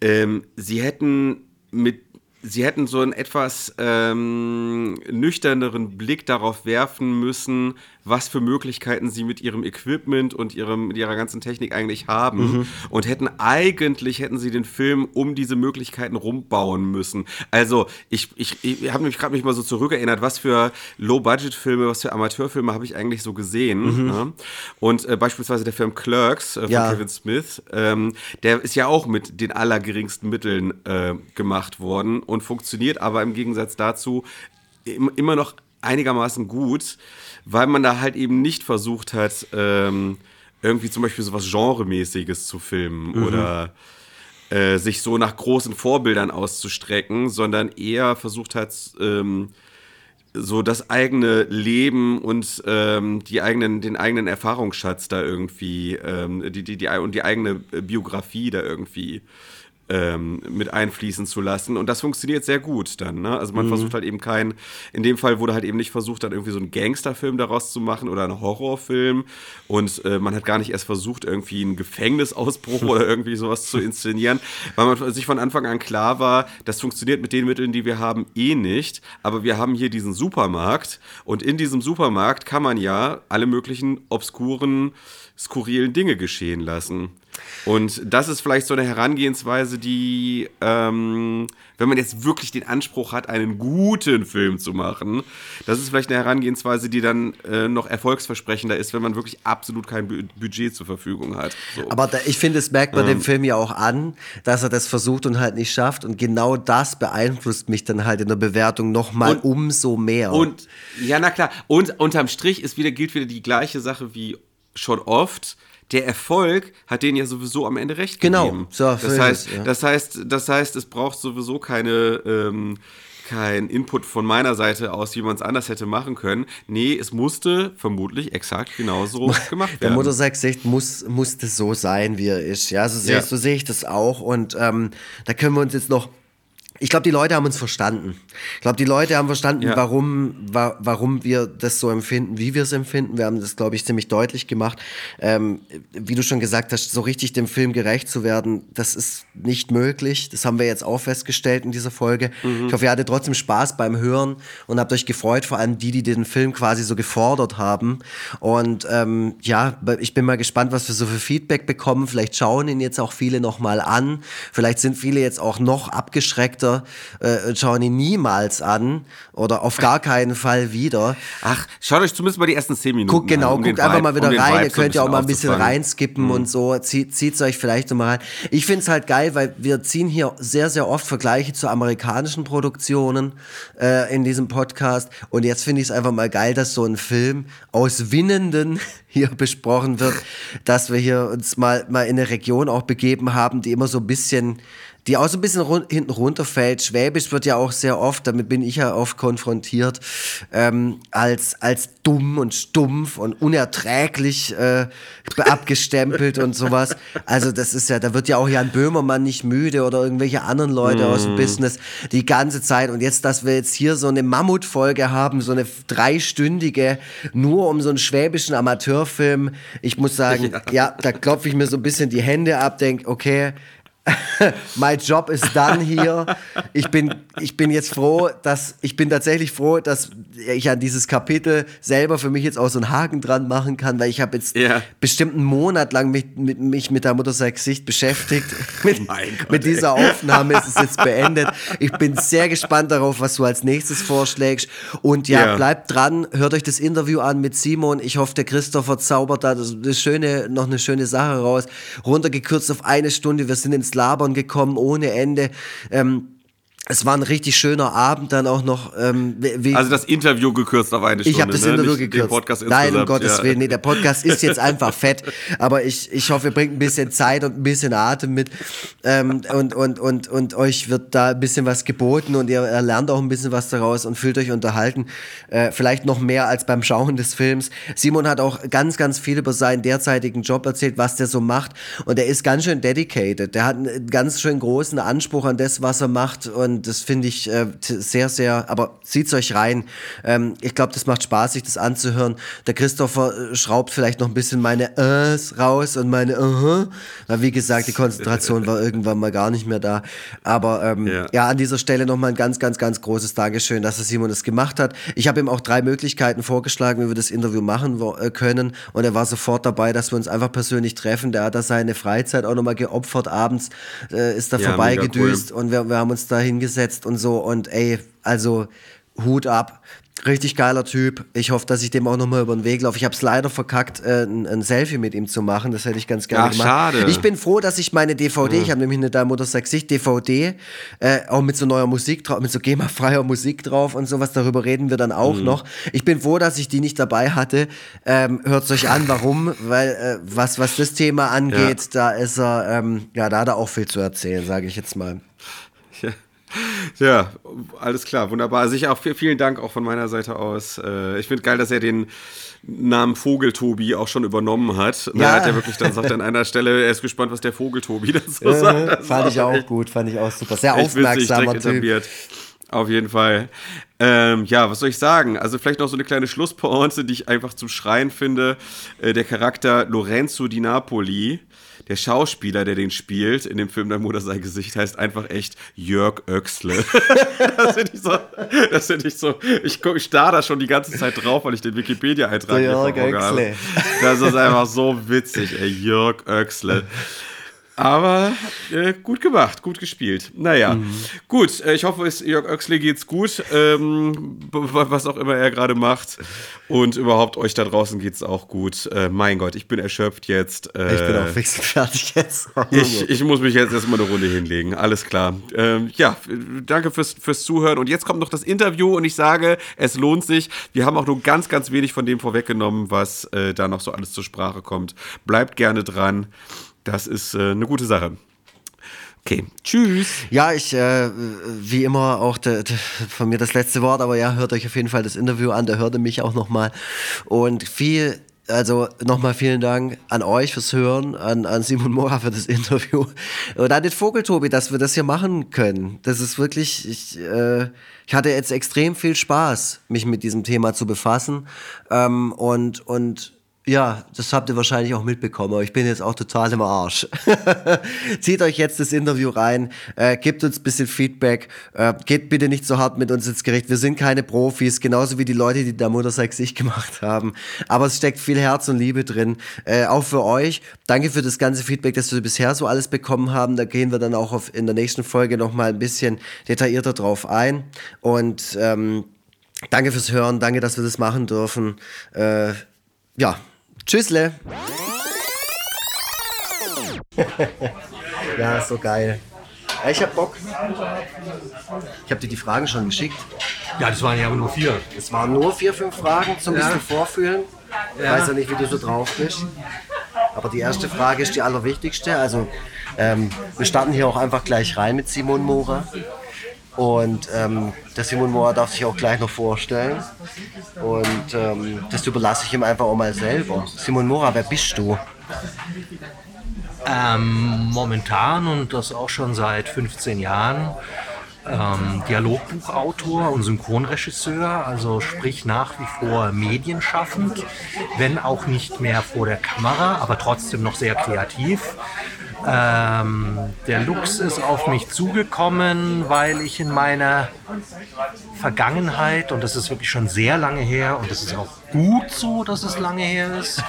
ähm, sie hätten mit sie hätten so einen etwas ähm, nüchterneren Blick darauf werfen müssen, was für Möglichkeiten sie mit ihrem Equipment und ihrem, mit ihrer ganzen Technik eigentlich haben. Mhm. Und hätten eigentlich, hätten sie den Film um diese Möglichkeiten rumbauen müssen. Also, ich, ich, ich habe mich gerade mich mal so zurückerinnert, was für Low-Budget-Filme, was für Amateurfilme habe ich eigentlich so gesehen. Mhm. Ne? Und äh, beispielsweise der Film Clerks äh, von ja. Kevin Smith, ähm, der ist ja auch mit den allergeringsten Mitteln äh, gemacht worden und funktioniert aber im Gegensatz dazu immer noch einigermaßen gut weil man da halt eben nicht versucht hat, ähm, irgendwie zum Beispiel so was Genremäßiges zu filmen mhm. oder äh, sich so nach großen Vorbildern auszustrecken, sondern eher versucht hat, ähm, so das eigene Leben und ähm, die eigenen, den eigenen Erfahrungsschatz da irgendwie, ähm, die, die, die, und die eigene Biografie da irgendwie ähm, mit einfließen zu lassen. Und das funktioniert sehr gut dann. Ne? Also man mhm. versucht halt eben kein, in dem Fall wurde halt eben nicht versucht, dann irgendwie so einen Gangsterfilm daraus zu machen oder einen Horrorfilm. Und äh, man hat gar nicht erst versucht, irgendwie einen Gefängnisausbruch oder irgendwie sowas zu inszenieren, weil man sich von Anfang an klar war, das funktioniert mit den Mitteln, die wir haben, eh nicht. Aber wir haben hier diesen Supermarkt und in diesem Supermarkt kann man ja alle möglichen obskuren, skurrilen Dinge geschehen lassen. Und das ist vielleicht so eine Herangehensweise, die, ähm, wenn man jetzt wirklich den Anspruch hat, einen guten Film zu machen, das ist vielleicht eine Herangehensweise, die dann äh, noch erfolgsversprechender ist, wenn man wirklich absolut kein Bu Budget zur Verfügung hat. So. Aber da, ich finde, es merkt man ähm. dem Film ja auch an, dass er das versucht und halt nicht schafft. Und genau das beeinflusst mich dann halt in der Bewertung nochmal umso mehr. Und ja, na klar. Und unterm Strich ist wieder, gilt wieder die gleiche Sache wie schon oft der Erfolg hat denen ja sowieso am Ende recht genau. gegeben. So, das, heißt, es, ja. das, heißt, das heißt, es braucht sowieso keine, ähm, kein Input von meiner Seite aus, wie man es anders hätte machen können. Nee, es musste vermutlich exakt genauso gemacht werden. Der Motorcycle muss, musste so sein, wie er ist. Ja, so, ja. so sehe ich das auch. Und ähm, da können wir uns jetzt noch ich glaube, die Leute haben uns verstanden. Ich glaube, die Leute haben verstanden, Ja. warum, wa warum wir das so empfinden, wie wir es empfinden. Wir haben das, glaube ich, ziemlich deutlich gemacht. Ähm, wie du schon gesagt hast, so richtig dem Film gerecht zu werden, das ist nicht möglich. Das haben wir jetzt auch festgestellt in dieser Folge. Ich hoffe, ihr hattet trotzdem Spaß beim Hören und habt euch gefreut, vor allem die, die den Film quasi so gefordert haben. Und ähm, ja, ich bin mal gespannt, was wir so für Feedback bekommen. Vielleicht schauen ihn jetzt auch viele nochmal an. Vielleicht sind viele jetzt auch noch abgeschreckter äh, und schauen ihn niemals an oder auf gar keinen Fall wieder. Ach, schaut euch zumindest mal die ersten zehn Minuten Guckt genau, an. um guckt einfach Vibe- mal wieder um rein. Vibe Ihr so könnt ja auch mal ein bisschen reinskippen und so. Zieht es euch vielleicht noch mal rein. Ich finde es halt geil, weil wir ziehen hier sehr, sehr oft Vergleiche zu amerikanischen Produktionen äh, in diesem Podcast. Und jetzt finde ich es einfach mal geil, dass so ein Film aus Winnenden hier besprochen wird, dass wir hier uns mal, mal in eine Region auch begeben haben, die immer so ein bisschen die auch so ein bisschen run hinten runterfällt. Schwäbisch wird ja auch sehr oft, damit bin ich ja oft konfrontiert, ähm, als, als dumm und stumpf und unerträglich äh, abgestempelt und sowas. Also das ist ja, da wird ja auch Jan Böhmermann nicht müde oder irgendwelche anderen Leute aus dem Business die ganze Zeit. Und jetzt, dass wir jetzt hier so eine Mammutfolge haben, so eine dreistündige, nur um so einen schwäbischen Amateurfilm. Ich muss sagen, ja, da klopfe ich mir so ein bisschen die Hände ab, denk, okay, mein Job ist dann hier. Ich bin, ich bin jetzt froh, dass ich bin tatsächlich froh, dass ich an dieses Kapitel selber für mich jetzt auch so einen Haken dran machen kann, weil ich habe jetzt Ja. bestimmt einen Monat lang mich mit, mich mit der Mutter sei Gesicht beschäftigt. mit, Mein Gott, mit dieser Aufnahme ist es jetzt beendet. Ich bin sehr gespannt darauf, was du als nächstes vorschlägst. Und ja, Ja. bleibt dran, hört euch das Interview an mit Simon. Ich hoffe, der Christopher zaubert da das, das schöne, noch eine schöne Sache raus. Runtergekürzt auf eine Stunde. Wir sind ins Labern gekommen ohne Ende. Ähm, es war ein richtig schöner Abend dann auch noch. Ähm, Also das Interview gekürzt auf eine Stunde. ich habe das ne? Interview den gekürzt. Podcast Nein, um Gottes ja. Willen. Nee, der Podcast ist jetzt einfach fett. Aber ich, ich hoffe, ihr bringt ein bisschen Zeit und ein bisschen Atem mit. Ähm, und, und, und, und euch wird da ein bisschen was geboten und ihr lernt auch ein bisschen was daraus und fühlt euch unterhalten. Äh, vielleicht noch mehr als beim Schauen des Films. Simon hat auch ganz, ganz viel über seinen derzeitigen Job erzählt, was der so macht. Und er ist ganz schön dedicated. Der hat einen ganz schön großen Anspruch an das, was er macht. Und das finde ich äh, sehr, sehr, aber zieht's euch rein. Ähm, ich glaube, das macht Spaß, sich das anzuhören. Der Christopher äh, schraubt vielleicht noch ein bisschen meine Äs raus und meine uh Weil, wie gesagt, die Konzentration war irgendwann mal gar nicht mehr da. Aber ähm, Ja. ja, an dieser Stelle nochmal ein ganz, ganz, ganz großes Dankeschön, dass der Simon das gemacht hat. Ich habe ihm auch drei Möglichkeiten vorgeschlagen, wie wir das Interview machen äh, können. Und er war sofort dabei, dass wir uns einfach persönlich treffen. Der hat da seine Freizeit auch nochmal geopfert. Abends äh, ist da Ja, vorbeigedüst und wir, wir haben uns da hingesetzt und so. Und ey, also Hut ab. Richtig geiler Typ. Ich hoffe, dass ich dem auch nochmal über den Weg laufe. Ich habe es leider verkackt, äh, ein, ein Selfie mit ihm zu machen. Das hätte ich ganz gerne Ach, gemacht. schade. Ich bin froh, dass ich meine DVD, ich habe nämlich eine Deine Mutter sagt sich DVD, äh, auch mit so neuer Musik drauf, mit so GEMA-freier Musik drauf und sowas. Darüber reden wir dann auch noch. Ich bin froh, dass ich die nicht dabei hatte. Ähm, Hört euch an, warum? Weil äh, was, was das Thema angeht, da ist er, ähm, ja, da hat er auch viel zu erzählen, sage ich jetzt mal. Ja. ja, alles klar, wunderbar. Also ich auch vi- vielen Dank auch von meiner Seite aus. Äh, Ich finde geil, dass er den Namen Vogeltobi auch schon übernommen hat. Da Ja. hat er wirklich dann sagt an einer Stelle, er ist gespannt, was der Vogeltobi dazu sagt. Das fand ich auch echt- gut, fand ich auch super. Sehr aufmerksamer Typ. etabliert. Auf jeden Fall. Ähm, ja, was soll ich sagen? Also vielleicht noch so eine kleine Schlusspointe, die ich einfach zum Schreien finde. Äh, der Charakter Lorenzo Di Napoli, der Schauspieler, der den spielt in dem Film Dein Mutter sei Gesicht, heißt einfach echt Jörg Oechsle. das finde ich so, das finde ich so, ich, guck- ich starr da schon die ganze Zeit drauf, weil ich den Wikipedia-Eintrag Jörg Augen habe. Oechsle. Das ist einfach so witzig, ey, Jörg Oechsle. Aber äh, gut gemacht, gut gespielt. Naja, gut. Äh, ich hoffe, es Jörg Oechsle geht's gut, ähm, was auch immer er gerade macht. Und überhaupt euch da draußen geht's auch gut. Äh, mein Gott, ich bin erschöpft jetzt. Äh, Ich bin auch fix und fertig jetzt. ich, ich muss mich jetzt erstmal eine Runde hinlegen. Alles klar. Ähm, ja, danke fürs, fürs Zuhören. Und jetzt kommt noch das Interview und ich sage, es lohnt sich. Wir haben auch nur ganz, ganz wenig von dem vorweggenommen, was äh, da noch so alles zur Sprache kommt. Bleibt gerne dran. Das ist äh, eine gute Sache. Okay, tschüss. Ja, ich, äh, wie immer, auch de, de, von mir das letzte Wort, aber ja, hört euch auf jeden Fall das Interview an, da hörte mich auch nochmal. Und viel Also nochmal vielen Dank an euch fürs Hören, an, an Simon Mora für das Interview und an den Vogeltobi, dass wir das hier machen können. Das ist wirklich, ich, äh, ich hatte jetzt extrem viel Spaß, mich mit diesem Thema zu befassen ähm, und, und ja, das habt ihr wahrscheinlich auch mitbekommen, aber ich bin jetzt auch total im Arsch. Zieht euch jetzt das Interview rein, äh, gebt uns ein bisschen Feedback, äh, geht bitte nicht so hart mit uns ins Gericht. Wir sind keine Profis, genauso wie die Leute, die da Motorcycle sich gemacht haben. Aber es steckt viel Herz und Liebe drin, äh, auch für euch. Danke für das ganze Feedback, das wir bisher so alles bekommen haben. Da gehen wir dann auch auf, in der nächsten Folge nochmal ein bisschen detaillierter drauf ein. Und ähm, danke fürs Hören, danke, dass wir das machen dürfen. Äh, ja, Tschüssle. ja, so geil. Ja, ich hab Bock. Ich habe dir die Fragen schon geschickt. Ja, das waren ja aber nur vier. Es waren nur vier, fünf Fragen zum bisschen vorfühlen. Ich weiß ja nicht, wie du so drauf bist. Aber die erste Frage ist die allerwichtigste. Also ähm, wir starten hier auch einfach gleich rein mit Simon Mora. Und ähm, der Simon Mohr darf sich auch gleich noch vorstellen. Und ähm, das überlasse ich ihm einfach auch mal selber. Simon Mora, wer bist du? Ähm, momentan und das auch schon seit 15 Jahren ähm, Dialogbuchautor und Synchronregisseur, also sprich nach wie vor medienschaffend, wenn auch nicht mehr vor der Kamera, aber trotzdem noch sehr kreativ. Ähm, der Lux ist auf mich zugekommen, weil ich in meiner Vergangenheit, und das ist wirklich schon sehr lange her, und das ist auch gut so, dass es lange her ist,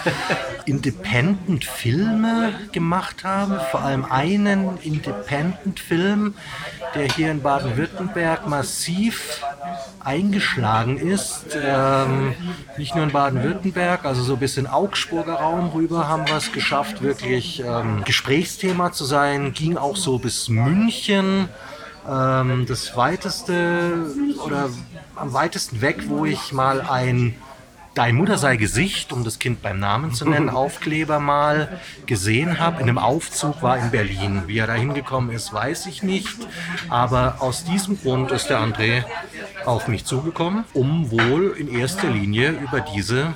Independent-Filme gemacht habe. Vor allem einen Independent-Film, der hier in Baden-Württemberg massiv eingeschlagen ist. Ähm, nicht nur in Baden-Württemberg, also so bis in Augsburger Raum rüber haben wir es geschafft, wirklich ähm, Gesprächsthema zu sein. Ging auch so bis München. Ähm, das weiteste oder am weitesten weg, wo ich mal ein Dein Mutter sei Gesicht, um das Kind beim Namen zu nennen, Aufkleber mal gesehen habe. In einem Aufzug war in Berlin. Wie er da hingekommen ist, weiß ich nicht. Aber aus diesem Grund ist der André auf mich zugekommen, um wohl in erster Linie über diese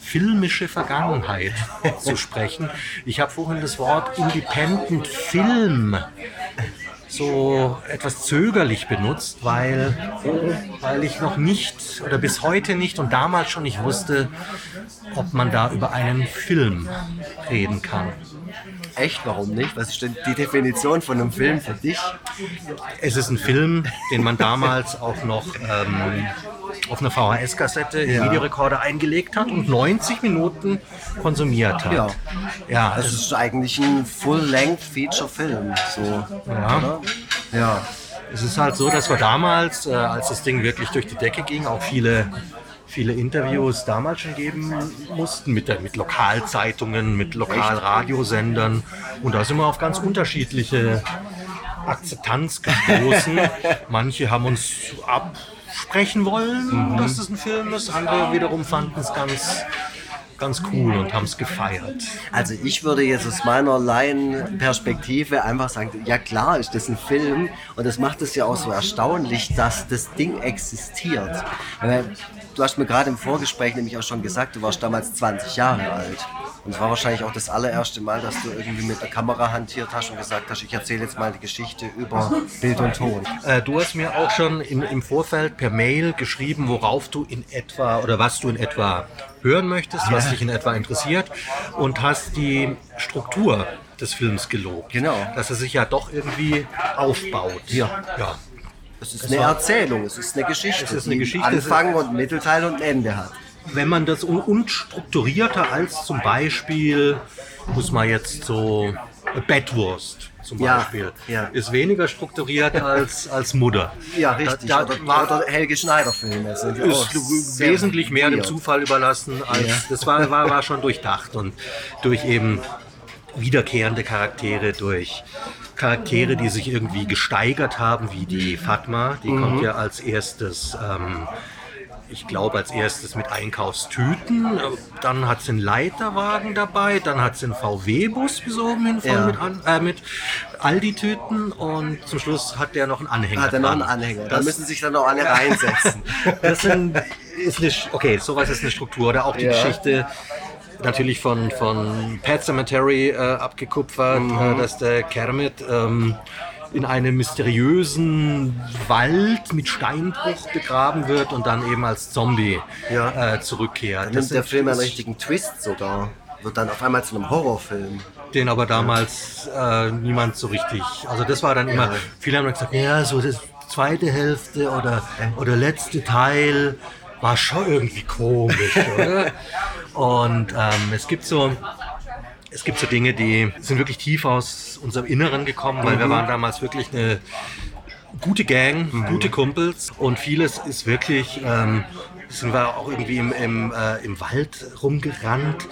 filmische Vergangenheit zu sprechen. Ich habe vorhin das Wort Independent Film so etwas zögerlich benutzt, weil, weil ich noch nicht oder bis heute nicht und damals schon nicht wusste, ob man da über einen Film reden kann. Echt, warum nicht? Was ist denn die Definition von einem Film für dich? Es ist ein Film, den man damals auch noch ähm, auf eine VHS-Kassette im Ja. Videorekorder eingelegt hat und 90 Minuten konsumiert hat. Ja. ja es ist eigentlich ein Full-Length-Feature-Film. So, Ja. oder? Ja. Es ist halt so, dass wir damals, äh, als das Ding wirklich durch die Decke ging, auch viele, viele Interviews damals schon geben mussten mit, der, mit Lokalzeitungen, mit Lokalradiosendern. Und da sind wir auf ganz unterschiedliche Akzeptanz gestoßen. Manche haben uns absprechen wollen, dass das ein Film ist. Andere wiederum fanden es ganz, ganz cool und haben es gefeiert. Also ich würde jetzt aus meiner Laienperspektive einfach sagen, ja klar ist das ein Film und das macht es ja auch so erstaunlich, dass das Ding existiert. Weil Du hast mir gerade im Vorgespräch nämlich auch schon gesagt, du warst damals 20 Jahre alt. Und es war wahrscheinlich auch das allererste Mal, dass du irgendwie mit der Kamera hantiert hast und gesagt hast, ich erzähle jetzt mal die Geschichte über Bild und Ton. Äh, du hast mir auch schon im, im Vorfeld per Mail geschrieben, worauf du in etwa oder was du in etwa hören möchtest, was dich in etwa interessiert und hast die Struktur des Films gelobt. Genau. Dass er sich ja doch irgendwie aufbaut. Ja. ja. Es ist eine Erzählung, es ist eine Geschichte, Es ist eine die Geschichte, es ist- Anfang und Mittelteil und Ende hat. Wenn man das un unstrukturierter als zum Beispiel, muss man jetzt so Bettwurst zum Ja, Beispiel, ja. ist weniger strukturiert als, als Mutter. Ja, richtig. Da, da war, oder Helge ja auch ist wesentlich mehr dem. Zufall überlassen als das war, war, war schon durchdacht und durch eben wiederkehrende Charaktere, durch Charaktere, die sich irgendwie gesteigert haben, wie die Fatma, die kommt ja als erstes, ähm, ich glaube als erstes mit Einkaufstüten, dann hat sie einen Leiterwagen dabei, dann hat sie einen VW-Bus besogen hin voll Ja. mit, äh, mit Aldi-Tüten und zum Schluss hat der noch einen Anhänger. Hat er noch einen. Anhänger. Da müssen sich dann noch alle reinsetzen. das sind, ist eine, okay, sowas ist eine Struktur. Oder auch die Ja. Geschichte, natürlich von, von Pet Cemetery äh, abgekupfert, äh, dass der Kermit ähm, in einem mysteriösen Wald mit Steinbruch begraben wird und dann eben als Zombie Ja. äh, zurückkehrt. Nimmt der Film einen richtigen Twist sogar. Wird dann auf einmal zu einem Horrorfilm. den aber damals äh, niemand so richtig. Also das war dann immer, viele haben dann gesagt, ja, so das zweite Hälfte oder, oder letzte Teil war schon irgendwie komisch, oder? Und ähm, es gibt so. Es gibt so Dinge, die sind wirklich tief aus unserem Inneren gekommen, weil wir waren damals wirklich eine gute Gang, gute Kumpels und vieles ist wirklich, ähm, sind wir auch irgendwie im, im, äh, im Wald rumgerannt,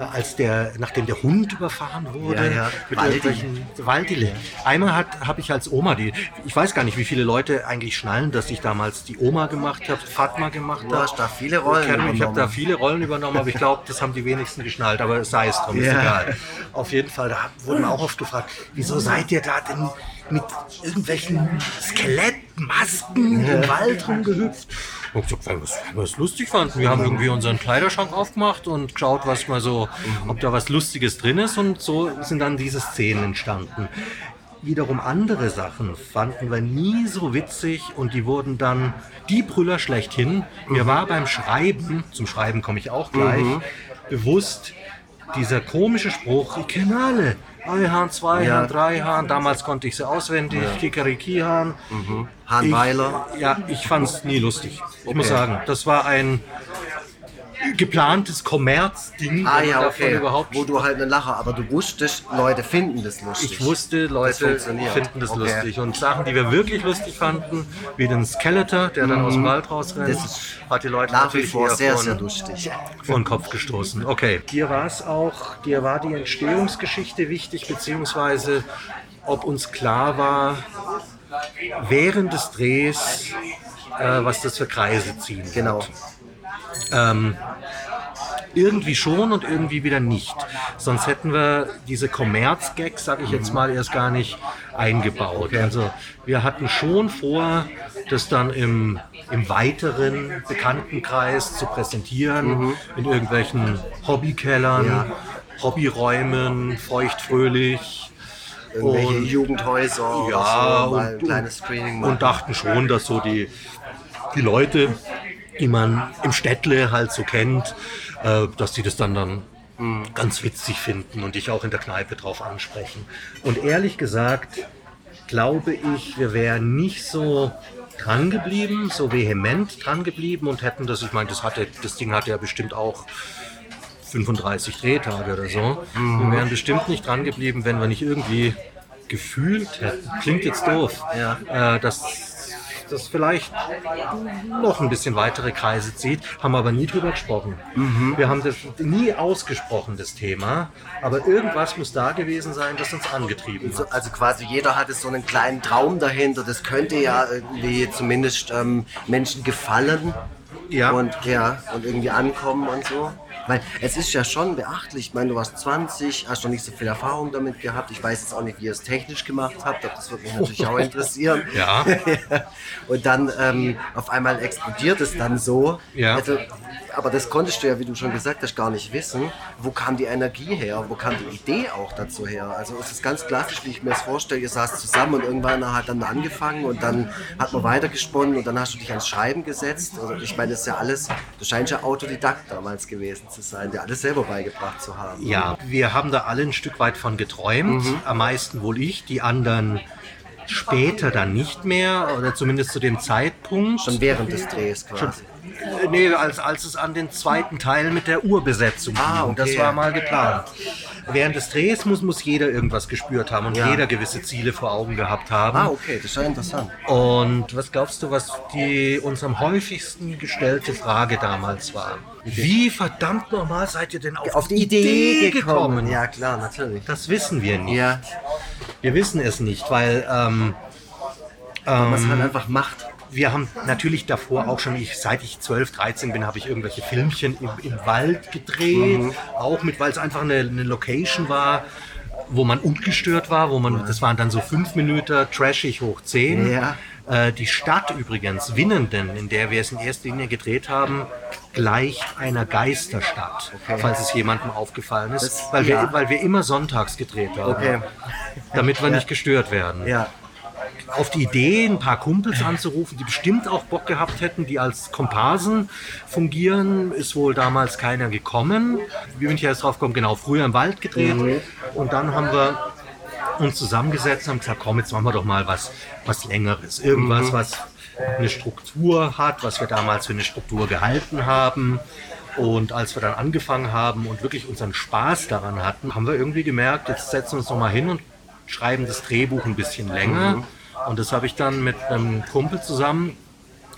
als der, nachdem der Hund überfahren wurde. Ja, ja. Mit Waldi. irgendwelchen- Waldile. Einmal hat habe ich als Oma die, ich weiß gar nicht, wie viele Leute eigentlich schnallen, dass ich damals die Oma gemacht habe, Fatma gemacht Du habe. hast da viele Rollen Ich habe übernommen. da viele Rollen übernommen, aber ich glaube, das haben die wenigsten geschnallt, aber sei es drum, ist Ja. egal. Auf jeden Fall, da wurden wir auch oft gefragt, wieso seid ihr da denn mit irgendwelchen Skelettmasken im Wald rumgehüpft? Und ich gesagt, weil wir es- lustig fanden. Wir haben irgendwie unseren Kleiderschrank aufgemacht und geschaut, was mal so, ob da was Lustiges drin ist und so sind dann diese Szenen entstanden. Wiederum andere Sachen fanden wir nie so witzig und die wurden dann die Brüller schlechthin. Mir war beim Schreiben, zum Schreiben komme ich auch gleich, bewusst, dieser komische Spruch, ich kenne alle. Einhahn, Zweihahn, Ja. Dreihahn, damals konnte ich sie auswendig, Kikerikihahn. Han Weiler. Ich, ja, ich fand es nie lustig. Ich muss sagen, das war ein geplantes Kommerzding, Ah ja, okay. überhaupt Wo du halt einen Lacher, aber du wusstest, Leute finden das lustig. ich wusste, Leute funktioniert. finden das Okay. lustig. Und Sachen, die wir wirklich lustig fanden, wie den Skeletor, der dann aus dem Wald rausrennt, Mhm. Das hat die Leute Nach wie natürlich vor sehr, von, sehr lustig. vor den Kopf gestoßen. Okay. Dir war es auch, dir war die Entstehungsgeschichte wichtig, beziehungsweise ob uns klar war, während des Drehs, äh, was das für Kreise ziehen wird. Ähm, irgendwie schon und irgendwie wieder nicht. Sonst hätten wir diese Kommerz-Gags, sage ich jetzt mal, erst gar nicht eingebaut. Also wir hatten schon vor, das dann im, im weiteren Bekanntenkreis zu präsentieren, in irgendwelchen Hobbykellern, Ja. Hobbyräumen, feuchtfröhlich. Irgendwelche Und- Jugendhäuser Ja, so, und- kleines Screening machen. und dachten schon, dass so die, die Leute, die man im Städtle halt so kennt, äh, dass die das dann dann ganz witzig finden und dich auch in der Kneipe drauf ansprechen. Und ehrlich gesagt, glaube ich, wir wären nicht so dran geblieben, so vehement dran geblieben und hätten das, ich meine, das, hatte, das Ding hatte ja bestimmt auch 35 Drehtage oder so. Wir wären bestimmt nicht dran geblieben, wenn wir nicht irgendwie gefühlt hätten. Klingt jetzt doof, äh, dass das vielleicht noch ein bisschen weitere Kreise zieht, haben aber nie drüber gesprochen. Wir haben das nie ausgesprochen, das Thema, aber irgendwas muss da gewesen sein, das uns angetrieben So, hat. also quasi jeder hatte so einen kleinen Traum dahinter. Das könnte ja irgendwie zumindest ähm, Menschen gefallen. Ja. Und ja, und irgendwie ankommen und so. Weil es ist ja schon beachtlich. Ich meine, du warst 20, hast noch nicht so viel Erfahrung damit gehabt. Ich weiß jetzt auch nicht, wie ihr es technisch gemacht habt, aber das würde mich natürlich auch interessieren. Ja. und dann ähm, auf einmal explodiert es dann so. Ja. Also, aber das konntest du ja, wie du schon gesagt hast, gar nicht wissen. Wo kam die Energie her? Wo kam die Idee auch dazu her? Also es ist ganz klassisch, wie ich mir das vorstelle. Ihr saßt zusammen und irgendwann hat dann angefangen und dann hat man weitergesponnen und dann hast du dich ans Schreiben gesetzt. Also ich meine, das ist ja alles, du scheinst ja Autodidakt damals gewesen zu sein, dir alles selber beigebracht zu haben. Ja, wir haben da alle ein Stück weit von geträumt. Am meisten wohl ich, die anderen später dann nicht mehr oder zumindest zu dem Zeitpunkt. Schon während des Drehs quasi. Äh, Nee, als, als es an den zweiten Teil mit der Urbesetzung ging. Ah, okay. Das war mal geplant. Während des Drehs muss, muss jeder irgendwas gespürt haben und Ja. jeder gewisse Ziele vor Augen gehabt haben. Ah, okay, das ja interessant. Und was glaubst du, was die uns am häufigsten gestellte Frage damals war? Wie verdammt nochmal seid ihr denn auf, Auf die Idee gekommen. Ja, klar, natürlich. Das wissen wir nicht. Ja, Wir wissen es nicht, weil ähm, was man einfach macht. Wir haben natürlich davor auch schon, ich, seit ich 12, 13 bin, habe ich irgendwelche Filmchen im, im Wald gedreht. Mhm. Auch mit, weil es einfach eine, eine Location war, wo man ungestört war, wo man, das waren dann so fünf Minuten trashig hoch 10. Ja. Äh, die Stadt übrigens, Winnenden, in der wir es in erster Linie gedreht haben, gleicht einer Geisterstadt, falls es jemandem aufgefallen ist, Das- weil, wir, ja. weil wir immer sonntags gedreht haben, Okay. damit wir nicht gestört werden. Ja. Auf die Idee, ein paar Kumpels anzurufen, die bestimmt auch Bock gehabt hätten, die als Komparsen fungieren, ist wohl damals keiner gekommen. Wie bin ich erst drauf gekommen? Genau, früher im Wald gedreht und dann haben wir uns zusammengesetzt und haben gesagt, komm, jetzt machen wir doch mal was, was Längeres. Irgendwas, was eine Struktur hat, was wir damals für eine Struktur gehalten haben. Und als wir dann angefangen haben und wirklich unseren Spaß daran hatten, haben wir irgendwie gemerkt, jetzt setzen wir uns noch mal hin und schreiben das Drehbuch ein bisschen länger. Und das habe ich dann mit einem Kumpel zusammen,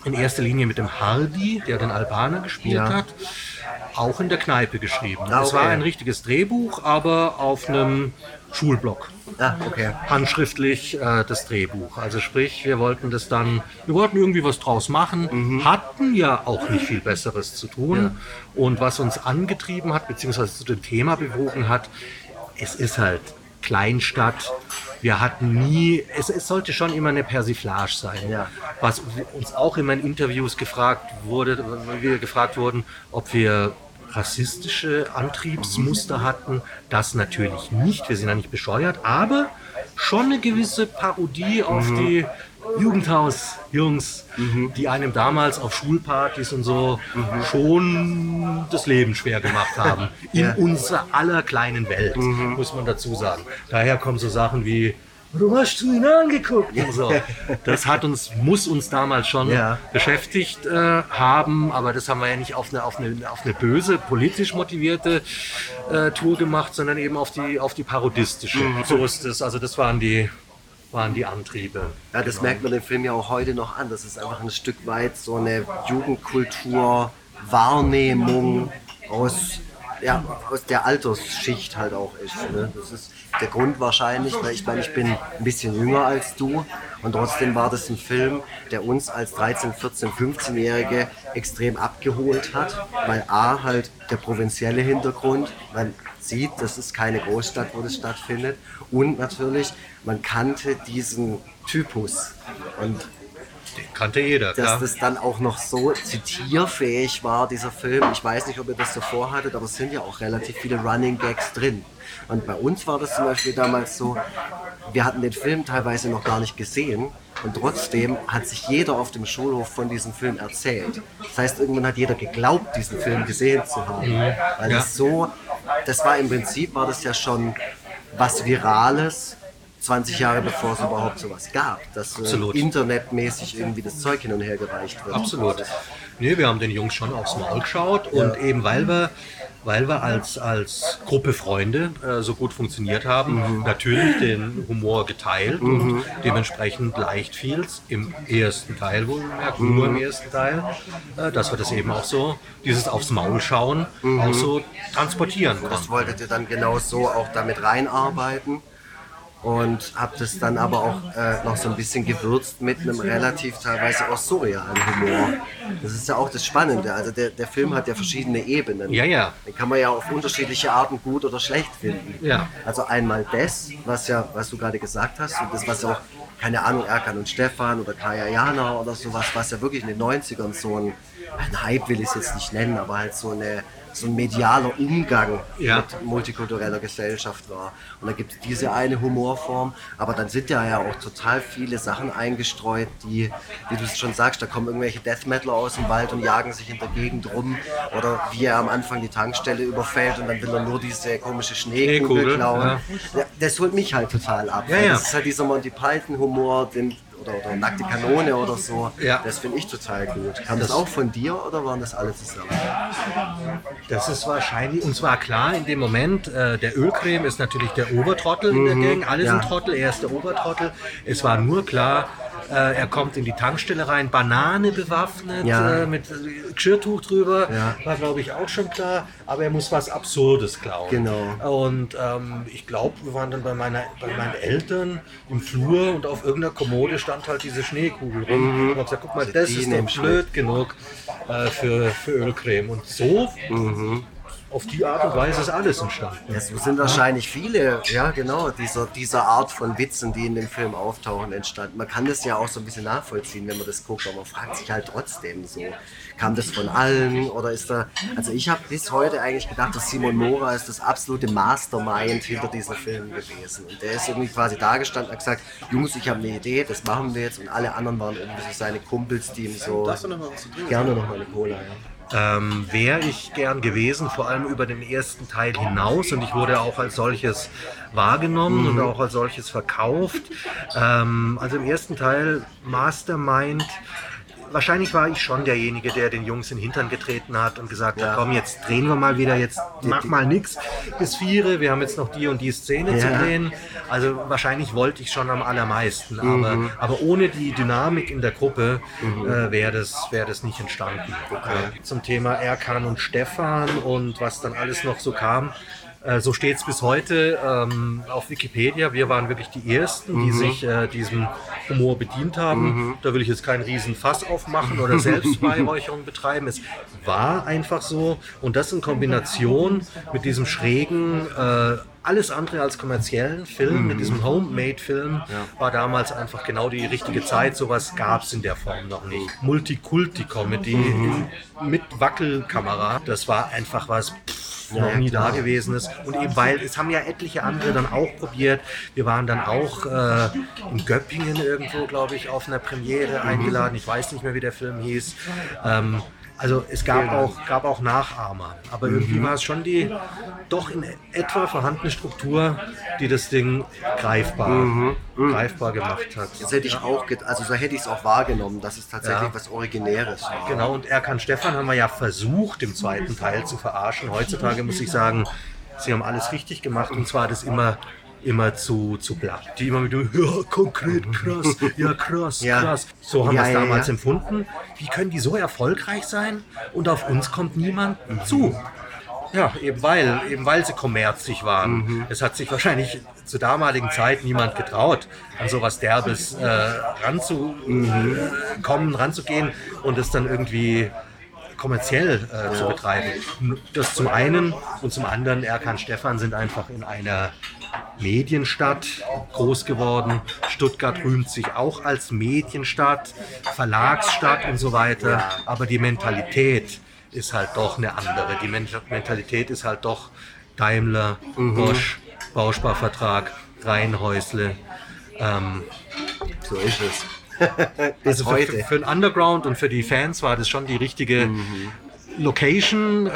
in erster Linie mit dem Hardy, der den Albaner gespielt Ja. hat, auch in der Kneipe geschrieben. Ah, Es war okay. ein richtiges Drehbuch, aber auf einem Schulblock. Ah, okay. Handschriftlich äh, das Drehbuch. Also sprich, wir wollten das dann, wir wollten irgendwie was draus machen, Mhm. hatten ja auch nicht viel Besseres zu tun. Und was uns angetrieben hat, beziehungsweise zu dem Thema bewogen hat, es ist halt Kleinstadt. Wir hatten nie, es, es sollte schon immer eine Persiflage sein. Ja. Was uns auch immer in Interviews gefragt wurde, wir gefragt wurden, ob wir rassistische Antriebsmuster hatten. Das natürlich nicht. Wir sind ja nicht bescheuert, aber schon eine gewisse Parodie auf die Jugendhaus-Jungs, die einem damals auf Schulpartys und so schon das Leben schwer gemacht haben. In Ja. unserer aller kleinen Welt, muss man dazu sagen. Daher kommen so Sachen wie Warum hast du ihn angeguckt? Und so. Das hat uns, muss uns damals schon Ja. beschäftigt äh, haben, aber das haben wir ja nicht auf eine, auf eine, auf eine böse, politisch motivierte äh, Tour gemacht, sondern eben auf die, auf die parodistische. So ist es. Also das waren die, waren die Antriebe. Ja, das merkt man dem Film ja auch heute noch an. Das ist einfach ein Stück weit so eine Jugendkultur, Wahrnehmung aus, ja, aus der Altersschicht halt auch ist. Ne? Das ist der Grund wahrscheinlich, weil ich meine, ich bin ein bisschen jünger als du und trotzdem war das ein Film, der uns als 13, 14, 15-Jährige extrem abgeholt hat, weil A halt der provinzielle Hintergrund, man sieht, das ist keine Großstadt, wo das stattfindet und natürlich, man kannte diesen Typus und Den kannte jeder, dass klar. das dann auch noch so zitierfähig war, dieser Film. Ich weiß nicht, ob ihr das so vorhattet, aber es sind ja auch relativ viele Running Gags drin. Und bei uns war das zum Beispiel damals so, wir hatten den Film teilweise noch gar nicht gesehen und trotzdem hat sich jeder auf dem Schulhof von diesem Film erzählt. Das heißt, irgendwann hat jeder geglaubt, diesen Film gesehen zu haben. Weil Ja. das so, das war im Prinzip, war das ja schon was Virales, 20 Jahre bevor es überhaupt sowas gab, dass so Absolut. internetmäßig irgendwie das Zeug hin und her gereicht wird. Absolut. Nee, wir haben den Jungs schon aufs Maul geschaut und eben weil wir, weil wir als, als Gruppe Freunde äh, so gut funktioniert haben, natürlich den Humor geteilt und dementsprechend leicht fiel es im ersten Teil wohlgemerkt, nur im ersten Teil, äh, dass wir das eben auch so, dieses aufs Maul schauen, auch so transportieren Das konnten. wolltet ihr dann genau so auch damit reinarbeiten und habt es dann aber auch äh, noch so ein bisschen gewürzt mit einem relativ teilweise auch surrealen Humor. Das ist ja auch das Spannende. Also der, der Film hat ja verschiedene Ebenen. Ja, ja. Den kann man ja auf unterschiedliche Arten gut oder schlecht finden. Ja. Also einmal das, was ja, was du gerade gesagt hast, und das, was ja auch, keine Ahnung, Erkan und Stefan oder Kaya Jana oder sowas, was ja wirklich in den 90ern so ein, ein Hype will ich es jetzt nicht nennen, aber halt so eine so ein medialer Umgang Ja. mit multikultureller Gesellschaft war. Und da gibt es diese eine Humorform, aber dann sind ja ja auch total viele Sachen eingestreut, die, wie du es schon sagst, da kommen irgendwelche Death Metaler aus dem Wald und jagen sich in der Gegend rum. Oder wie er am Anfang die Tankstelle überfällt und dann will er nur diese komische Schneekugel, Schneekugel, klauen. ja. Ja, das holt mich halt total ab. Das ist halt dieser Monty Python Humor, den oder, oder nackte Kanone oder so. Ja. Das finde ich total gut. Kam das, auch von dir oder waren das alle zusammen? Das ist wahrscheinlich, und zwar klar, in dem Moment, äh, der Ölcreme ist natürlich der Obertrottel in der Gang, alle Mhm. ja. sind Trottel, er ist der Obertrottel. Es war nur klar, äh, er kommt in die Tankstelle rein, Banane bewaffnet, Ja. äh, mit Geschirrtuch drüber, Ja. war glaube ich auch schon klar, aber er muss was Absurdes klauen. Genau. Und ähm, ich glaube, wir waren dann bei, meiner, bei meinen Eltern im Flur und auf irgendeiner Kommode stand halt diese Schneekugel rum. Und ich habe gesagt, guck mal, Also das ist doch blöd genug äh, für, für Ölcreme. Und so Mhm. Auf die Art und Weise ist alles entstanden. Es sind wahrscheinlich viele, ja genau, dieser, dieser Art von Witzen, die in dem Film auftauchen, entstanden. Man kann das ja auch so ein bisschen nachvollziehen, wenn man das guckt, aber man fragt sich halt trotzdem so, kam das von allen oder ist da, also ich habe bis heute eigentlich gedacht, dass Simon Mora ist das absolute Mastermind hinter diesem Film gewesen. Und der ist irgendwie quasi da gestanden und hat gesagt, Jungs, ich habe eine Idee, das machen wir jetzt und alle anderen waren irgendwie so seine Kumpels, die ihm so gerne noch mal eine Cola, ja. Ähm, wäre ich gern gewesen, vor allem über den ersten Teil hinaus. Und ich wurde auch als solches wahrgenommen und auch als solches verkauft. Ähm, also im ersten Teil Mastermind. Wahrscheinlich war ich schon derjenige, der den Jungs in den Hintern getreten hat und gesagt hat, komm, jetzt drehen wir mal wieder, jetzt mach mal nix bis viere, wir haben jetzt noch die und die Szene zu Ja. drehen. Also wahrscheinlich wollte ich schon am allermeisten, aber, aber ohne die Dynamik in der Gruppe äh, wäre das, wär das nicht entstanden. Äh, zum Thema Erkan und Stefan und was dann alles noch so kam. Äh, So steht es bis heute ähm, auf Wikipedia. Wir waren wirklich die Ersten, die sich äh, diesem Humor bedient haben. Da will ich jetzt keinen riesen Fass aufmachen oder Selbstbeweihräucherung betreiben. Es war einfach so. Und das in Kombination mit diesem schrägen, äh, alles andere als kommerziellen Film, mit diesem Homemade-Film, war damals einfach genau die richtige Zeit. Sowas gab es in der Form noch nicht. Multikulti-Comedy mit Wackelkamera, das war einfach was pff, noch nie da gewesen ist. Und eben weil, es haben ja etliche andere dann auch probiert. Wir waren dann auch äh, in Göppingen irgendwo, glaube ich, auf einer Premiere eingeladen. Ich weiß nicht mehr, wie der Film hieß. Ähm, also es gab auch, gab auch Nachahmer. Aber irgendwie war es schon die doch in etwa vorhandene Struktur, die das Ding greifbar, greifbar gemacht hat. Das hätte ich auch, also so hätte ich es auch wahrgenommen, dass es tatsächlich Ja. was Originäres war. Genau, und Erkan Stefan haben wir ja versucht, im zweiten Teil zu verarschen. Heutzutage muss ich sagen, sie haben alles richtig gemacht und zwar das immer immer zu, zu blatt. Die immer mit, ja, konkret, krass, ja, krass, Ja. krass. So haben Ja, wir es ja, damals empfunden. Wie können die so erfolgreich sein und auf uns kommt niemand zu? Ja, eben weil, eben weil sie kommerzig waren. Mhm. Es hat sich wahrscheinlich zur damaligen Zeit niemand getraut, an sowas Derbes äh, ranzukommen, Mhm. ranzugehen und es dann irgendwie kommerziell äh, zu betreiben. Das zum einen und zum anderen, Erkan Stefan sind einfach in einer Medienstadt groß geworden. Stuttgart rühmt sich auch als Medienstadt, Verlagsstadt und so weiter. Aber die Mentalität ist halt doch eine andere. Die Men Mentalität ist halt doch Daimler, Bosch, Bausparvertrag, Rheinhäusle. Ähm, So ist es. also für, für, für den Underground und für die Fans war das schon die richtige Location, äh,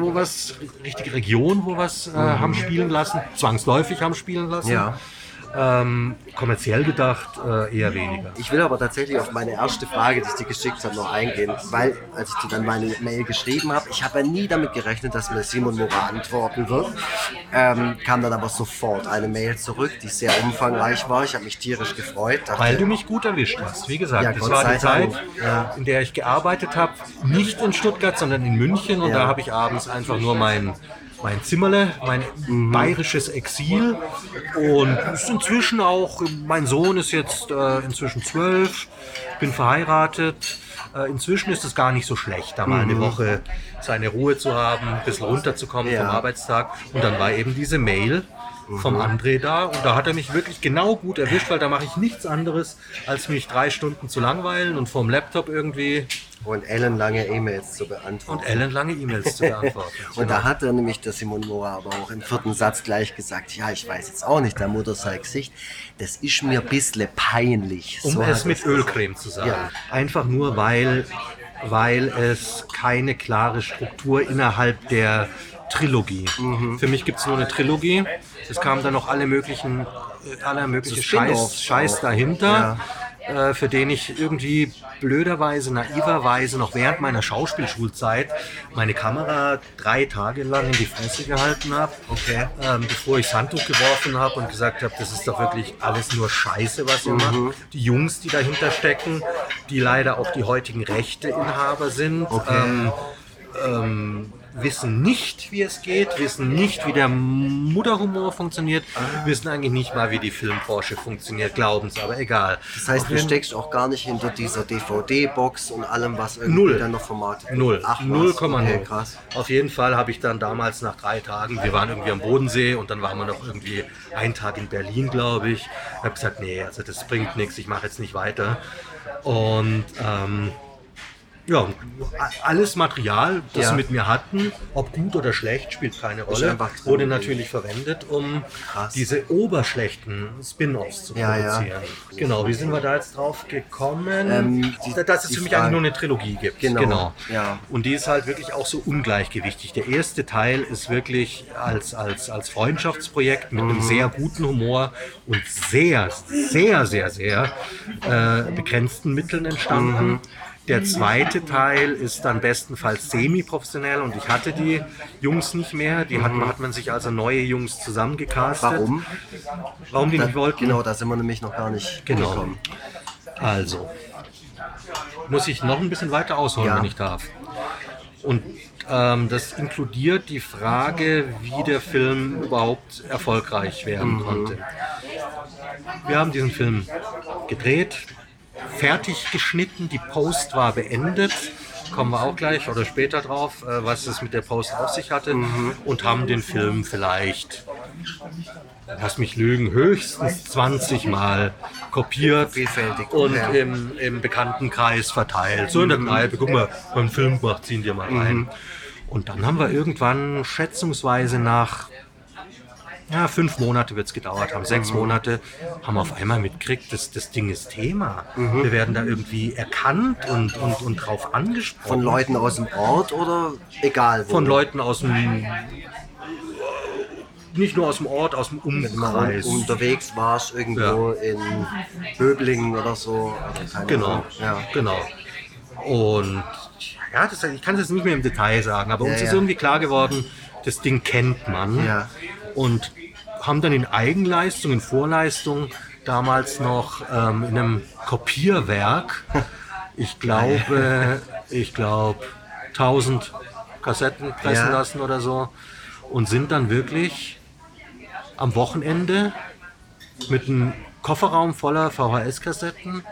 wo was, richtige Region, wo was äh, haben spielen lassen, zwangsläufig haben spielen lassen. Ja. Ähm, kommerziell gedacht äh, eher weniger. Ich will aber tatsächlich auf meine erste Frage, die ich dir geschickt habe, noch eingehen, weil als ich dir dann meine Mail geschrieben habe, ich habe ja nie damit gerechnet, dass mir Simon Mora antworten wird, ähm, kam dann aber sofort eine Mail zurück, die sehr umfangreich war. Ich habe mich tierisch gefreut. Dachte, Weil du mich gut erwischt hast. Wie gesagt, Ja, das war die Zeit. Ja. in der ich gearbeitet habe. Nicht in Stuttgart, sondern in München. Und Ja. da habe ich abends einfach nur mein, mein Zimmerle, mein Mhm. bayerisches Exil. Und ist inzwischen auch, mein Sohn ist jetzt äh, inzwischen zwölf, bin verheiratet. Äh, inzwischen ist es gar nicht so schlecht, da mal eine Woche seine Ruhe zu haben, ein bisschen runterzukommen Mhm. Ja. vom Arbeitstag. Und dann war eben diese Mail vom André da und da hat er mich wirklich genau gut erwischt, weil da mache ich nichts anderes, als mich drei Stunden zu langweilen und vorm Laptop irgendwie und ellenlange E-Mails zu beantworten. und ellenlange E-Mails zu beantworten. Und da hat er nämlich der Simon Mora aber auch im vierten Satz gleich gesagt, ja, ich weiß jetzt auch nicht, der Mutter sei Gesicht, das ist mir ein bisschen peinlich. um So es mit Ölcreme zu sagen. Ja. Einfach nur, weil, weil es keine klare Struktur innerhalb der Trilogie. Mhm. Für mich gibt es nur eine Trilogie. Es kamen dann noch alle möglichen, aller mögliche So Scheiß, Scheiß dahinter. Äh, für den ich irgendwie blöderweise, naiverweise noch während meiner Schauspielschulzeit meine Kamera drei Tage lang in die Fresse gehalten habe, Okay. ähm, bevor ich das Handtuch geworfen habe und gesagt habe, das ist doch wirklich alles nur Scheiße, was ihr macht. Die Jungs, die dahinter stecken, die leider auch die heutigen Rechteinhaber sind, ähm, ähm, wissen nicht, wie es geht, wissen nicht, wie der Mutterhumor funktioniert, wissen eigentlich nicht mal, wie die Filmbranche funktioniert, glauben es, aber egal. Das heißt, du steckst auch gar nicht hinter dieser DVD-Box und allem, was irgendwie Null. dann noch vermarktet wird. Null. Ach, was? 0,0. Okay, krass. Auf jeden Fall habe ich dann damals nach drei Tagen, wir waren irgendwie am Bodensee und dann waren wir noch irgendwie einen Tag in Berlin, glaube ich. Ich habe gesagt, nee, also das bringt nichts, ich mache jetzt nicht weiter. Und ähm, ja, alles Material, das Ja. sie mit mir hatten, ob gut oder schlecht, spielt keine Rolle, wurde natürlich verwendet, um Krass. diese oberschlechten Spin-offs zu Ja, ja. produzieren. Genau, wie sind wir da jetzt drauf gekommen? Ähm, die- dass es für mich Frage- eigentlich nur eine Trilogie gibt. Genau, ja. Und die ist halt wirklich auch so ungleichgewichtig. Der erste Teil ist wirklich als, als, als Freundschaftsprojekt mit Mhm. einem sehr guten Humor und sehr, sehr, sehr, sehr äh, begrenzten Mitteln entstanden. Mhm. Der zweite Teil ist dann bestenfalls semi-professionell und ich hatte die Jungs nicht mehr. Die hat, hat man sich also neue Jungs zusammengecastet. Warum? Warum die nicht wollten? genau, da sind wir nämlich noch gar nicht Genau. gekommen. Also, muss ich noch ein bisschen weiter ausholen, Ja. wenn ich darf. Und ähm, das inkludiert die Frage, wie der Film überhaupt erfolgreich werden Mhm. konnte. Wir haben diesen Film gedreht, fertig geschnitten, die Post war beendet. Kommen wir auch gleich oder später drauf, äh, was es mit der Post auf sich hatte. Mhm. Und haben den Film vielleicht lass mich lügen, höchstens 20 Mal kopiert und ja. im, im Bekanntenkreis verteilt. So in der Kneipe, guck mal, beim Film gemacht, ziehen dir mal rein. Und dann haben wir irgendwann schätzungsweise nach ja, fünf Monate wird es gedauert haben, sechs Monate, haben wir auf einmal mitgekriegt, dass das Ding ist Thema. Wir werden da irgendwie erkannt und, und, und drauf angesprochen. Von Leuten aus dem Ort oder egal wo? Von Leuten aus dem, nicht nur aus dem Ort, aus dem Umkreis. unterwegs warst, irgendwo in Böblingen oder so. Keine Genau. Ja. genau. Und ja, das, ich kann es jetzt nicht mehr im Detail sagen, aber uns Ja, ist ja. irgendwie klar geworden, das Ding kennt man. Ja. Und haben dann in Eigenleistung, in Vorleistung damals noch ähm, in einem Kopierwerk, ich glaube, ich glaube, 1000 Kassetten pressen Ja. lassen oder so und sind dann wirklich am Wochenende mit einem Kofferraum voller VHS-Kassetten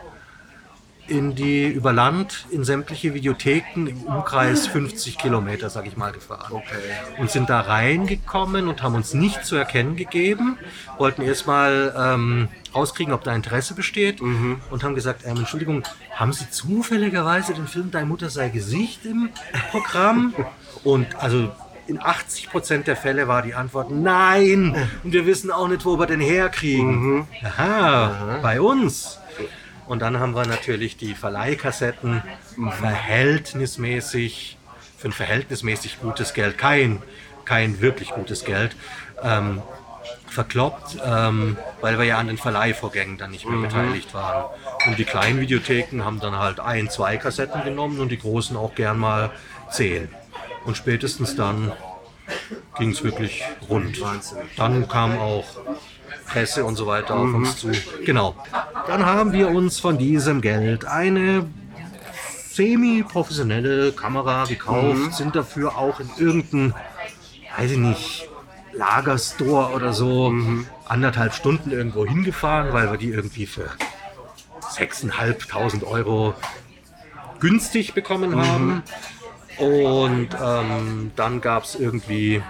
in die über Land in sämtliche Videotheken im Umkreis 50 Kilometer, sag ich mal, gefahren. Okay. Und sind da reingekommen und haben uns nicht zu erkennen gegeben, wollten erstmal ähm, rauskriegen, ob da Interesse besteht und haben gesagt, ähm, Entschuldigung, haben Sie zufälligerweise den Film Deine Mutter sei Gesicht im Programm? Und also in 80 Prozent der Fälle war die Antwort Nein. Und wir wissen auch nicht, wo wir den herkriegen. Aha, bei uns. Und dann haben wir natürlich die Verleihkassetten verhältnismäßig, für ein verhältnismäßig gutes Geld, kein, kein wirklich gutes Geld, ähm, verkloppt, ähm, weil wir ja an den Verleihvorgängen dann nicht mehr beteiligt waren. Und die kleinen Videotheken haben dann halt ein, zwei Kassetten genommen und die großen auch gern mal zehn. Und spätestens dann ging es wirklich rund. Dann kam auch Presse und so weiter auf uns zu. Genau. Dann haben wir uns von diesem Geld eine semi-professionelle Kamera gekauft, sind dafür auch in irgendein, weiß ich nicht, Lagerstore oder so anderthalb Stunden irgendwo hingefahren, weil wir die irgendwie für 6.500 Euro günstig bekommen haben. Und ähm, dann gab es irgendwie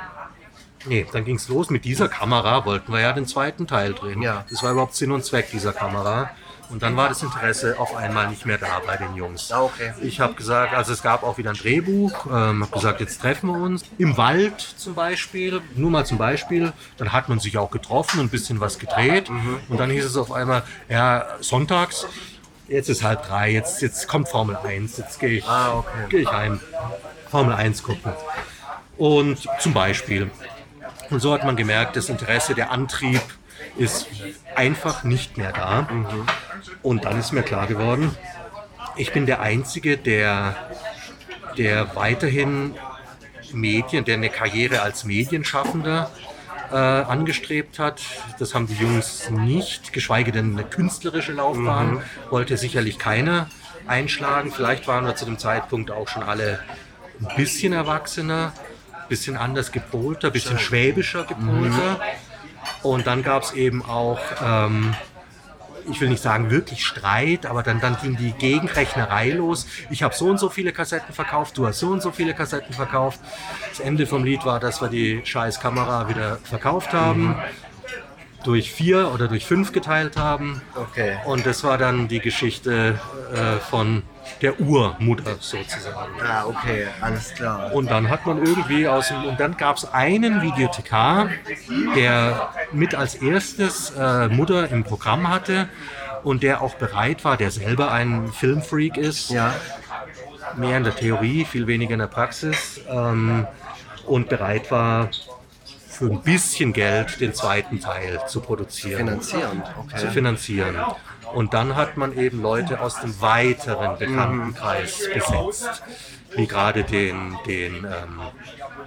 Nee, dann ging es los. Mit dieser Kamera wollten wir ja den zweiten Teil drehen. Ja. Das war überhaupt Sinn und Zweck dieser Kamera. Und dann war das Interesse auf einmal nicht mehr da bei den Jungs. Ah, okay. Ich habe gesagt, also es gab auch wieder ein Drehbuch, ähm, habe gesagt, jetzt treffen wir uns. Im Wald zum Beispiel, nur mal zum Beispiel, dann hat man sich auch getroffen und ein bisschen was gedreht. Und dann hieß es auf einmal, ja, sonntags, jetzt ist halb drei, jetzt, jetzt kommt Formel 1, jetzt gehe ich, Ah, okay. gehe ich heim. Formel 1 gucken. Und zum Beispiel. Und so hat man gemerkt, das Interesse, der Antrieb ist einfach nicht mehr da. Und dann ist mir klar geworden, ich bin der Einzige, der, der weiterhin Medien, der eine Karriere als Medienschaffender äh, angestrebt hat. Das haben die Jungs nicht, geschweige denn eine künstlerische Laufbahn. Wollte sicherlich keiner einschlagen. Vielleicht waren wir zu dem Zeitpunkt auch schon alle ein bisschen erwachsener. Bisschen anders gepolter, bisschen schwäbischer gepolter. Und dann gab es eben auch, ähm, ich will nicht sagen wirklich Streit, aber dann, dann ging die Gegenrechnerei los. Ich habe so und so viele Kassetten verkauft, du hast so und so viele Kassetten verkauft. Das Ende vom Lied war, dass wir die scheiß Kamera wieder verkauft haben. Durch vier oder durch fünf geteilt haben. Okay. Und das war dann die Geschichte äh, von der Urmutter sozusagen. Ah, okay, alles klar. Und dann hat man irgendwie aus dem, und dann gab es einen Videothekar, der mit als erstes äh, Mutter im Programm hatte und der auch bereit war, der selber ein Filmfreak ist, Ja, mehr in der Theorie, viel weniger in der Praxis ähm, und bereit war, für ein bisschen Geld den zweiten Teil zu produzieren finanzieren. zu Okay. finanzieren. Und dann hat man eben Leute aus dem weiteren Bekanntenkreis besetzt, wie gerade den, den ähm,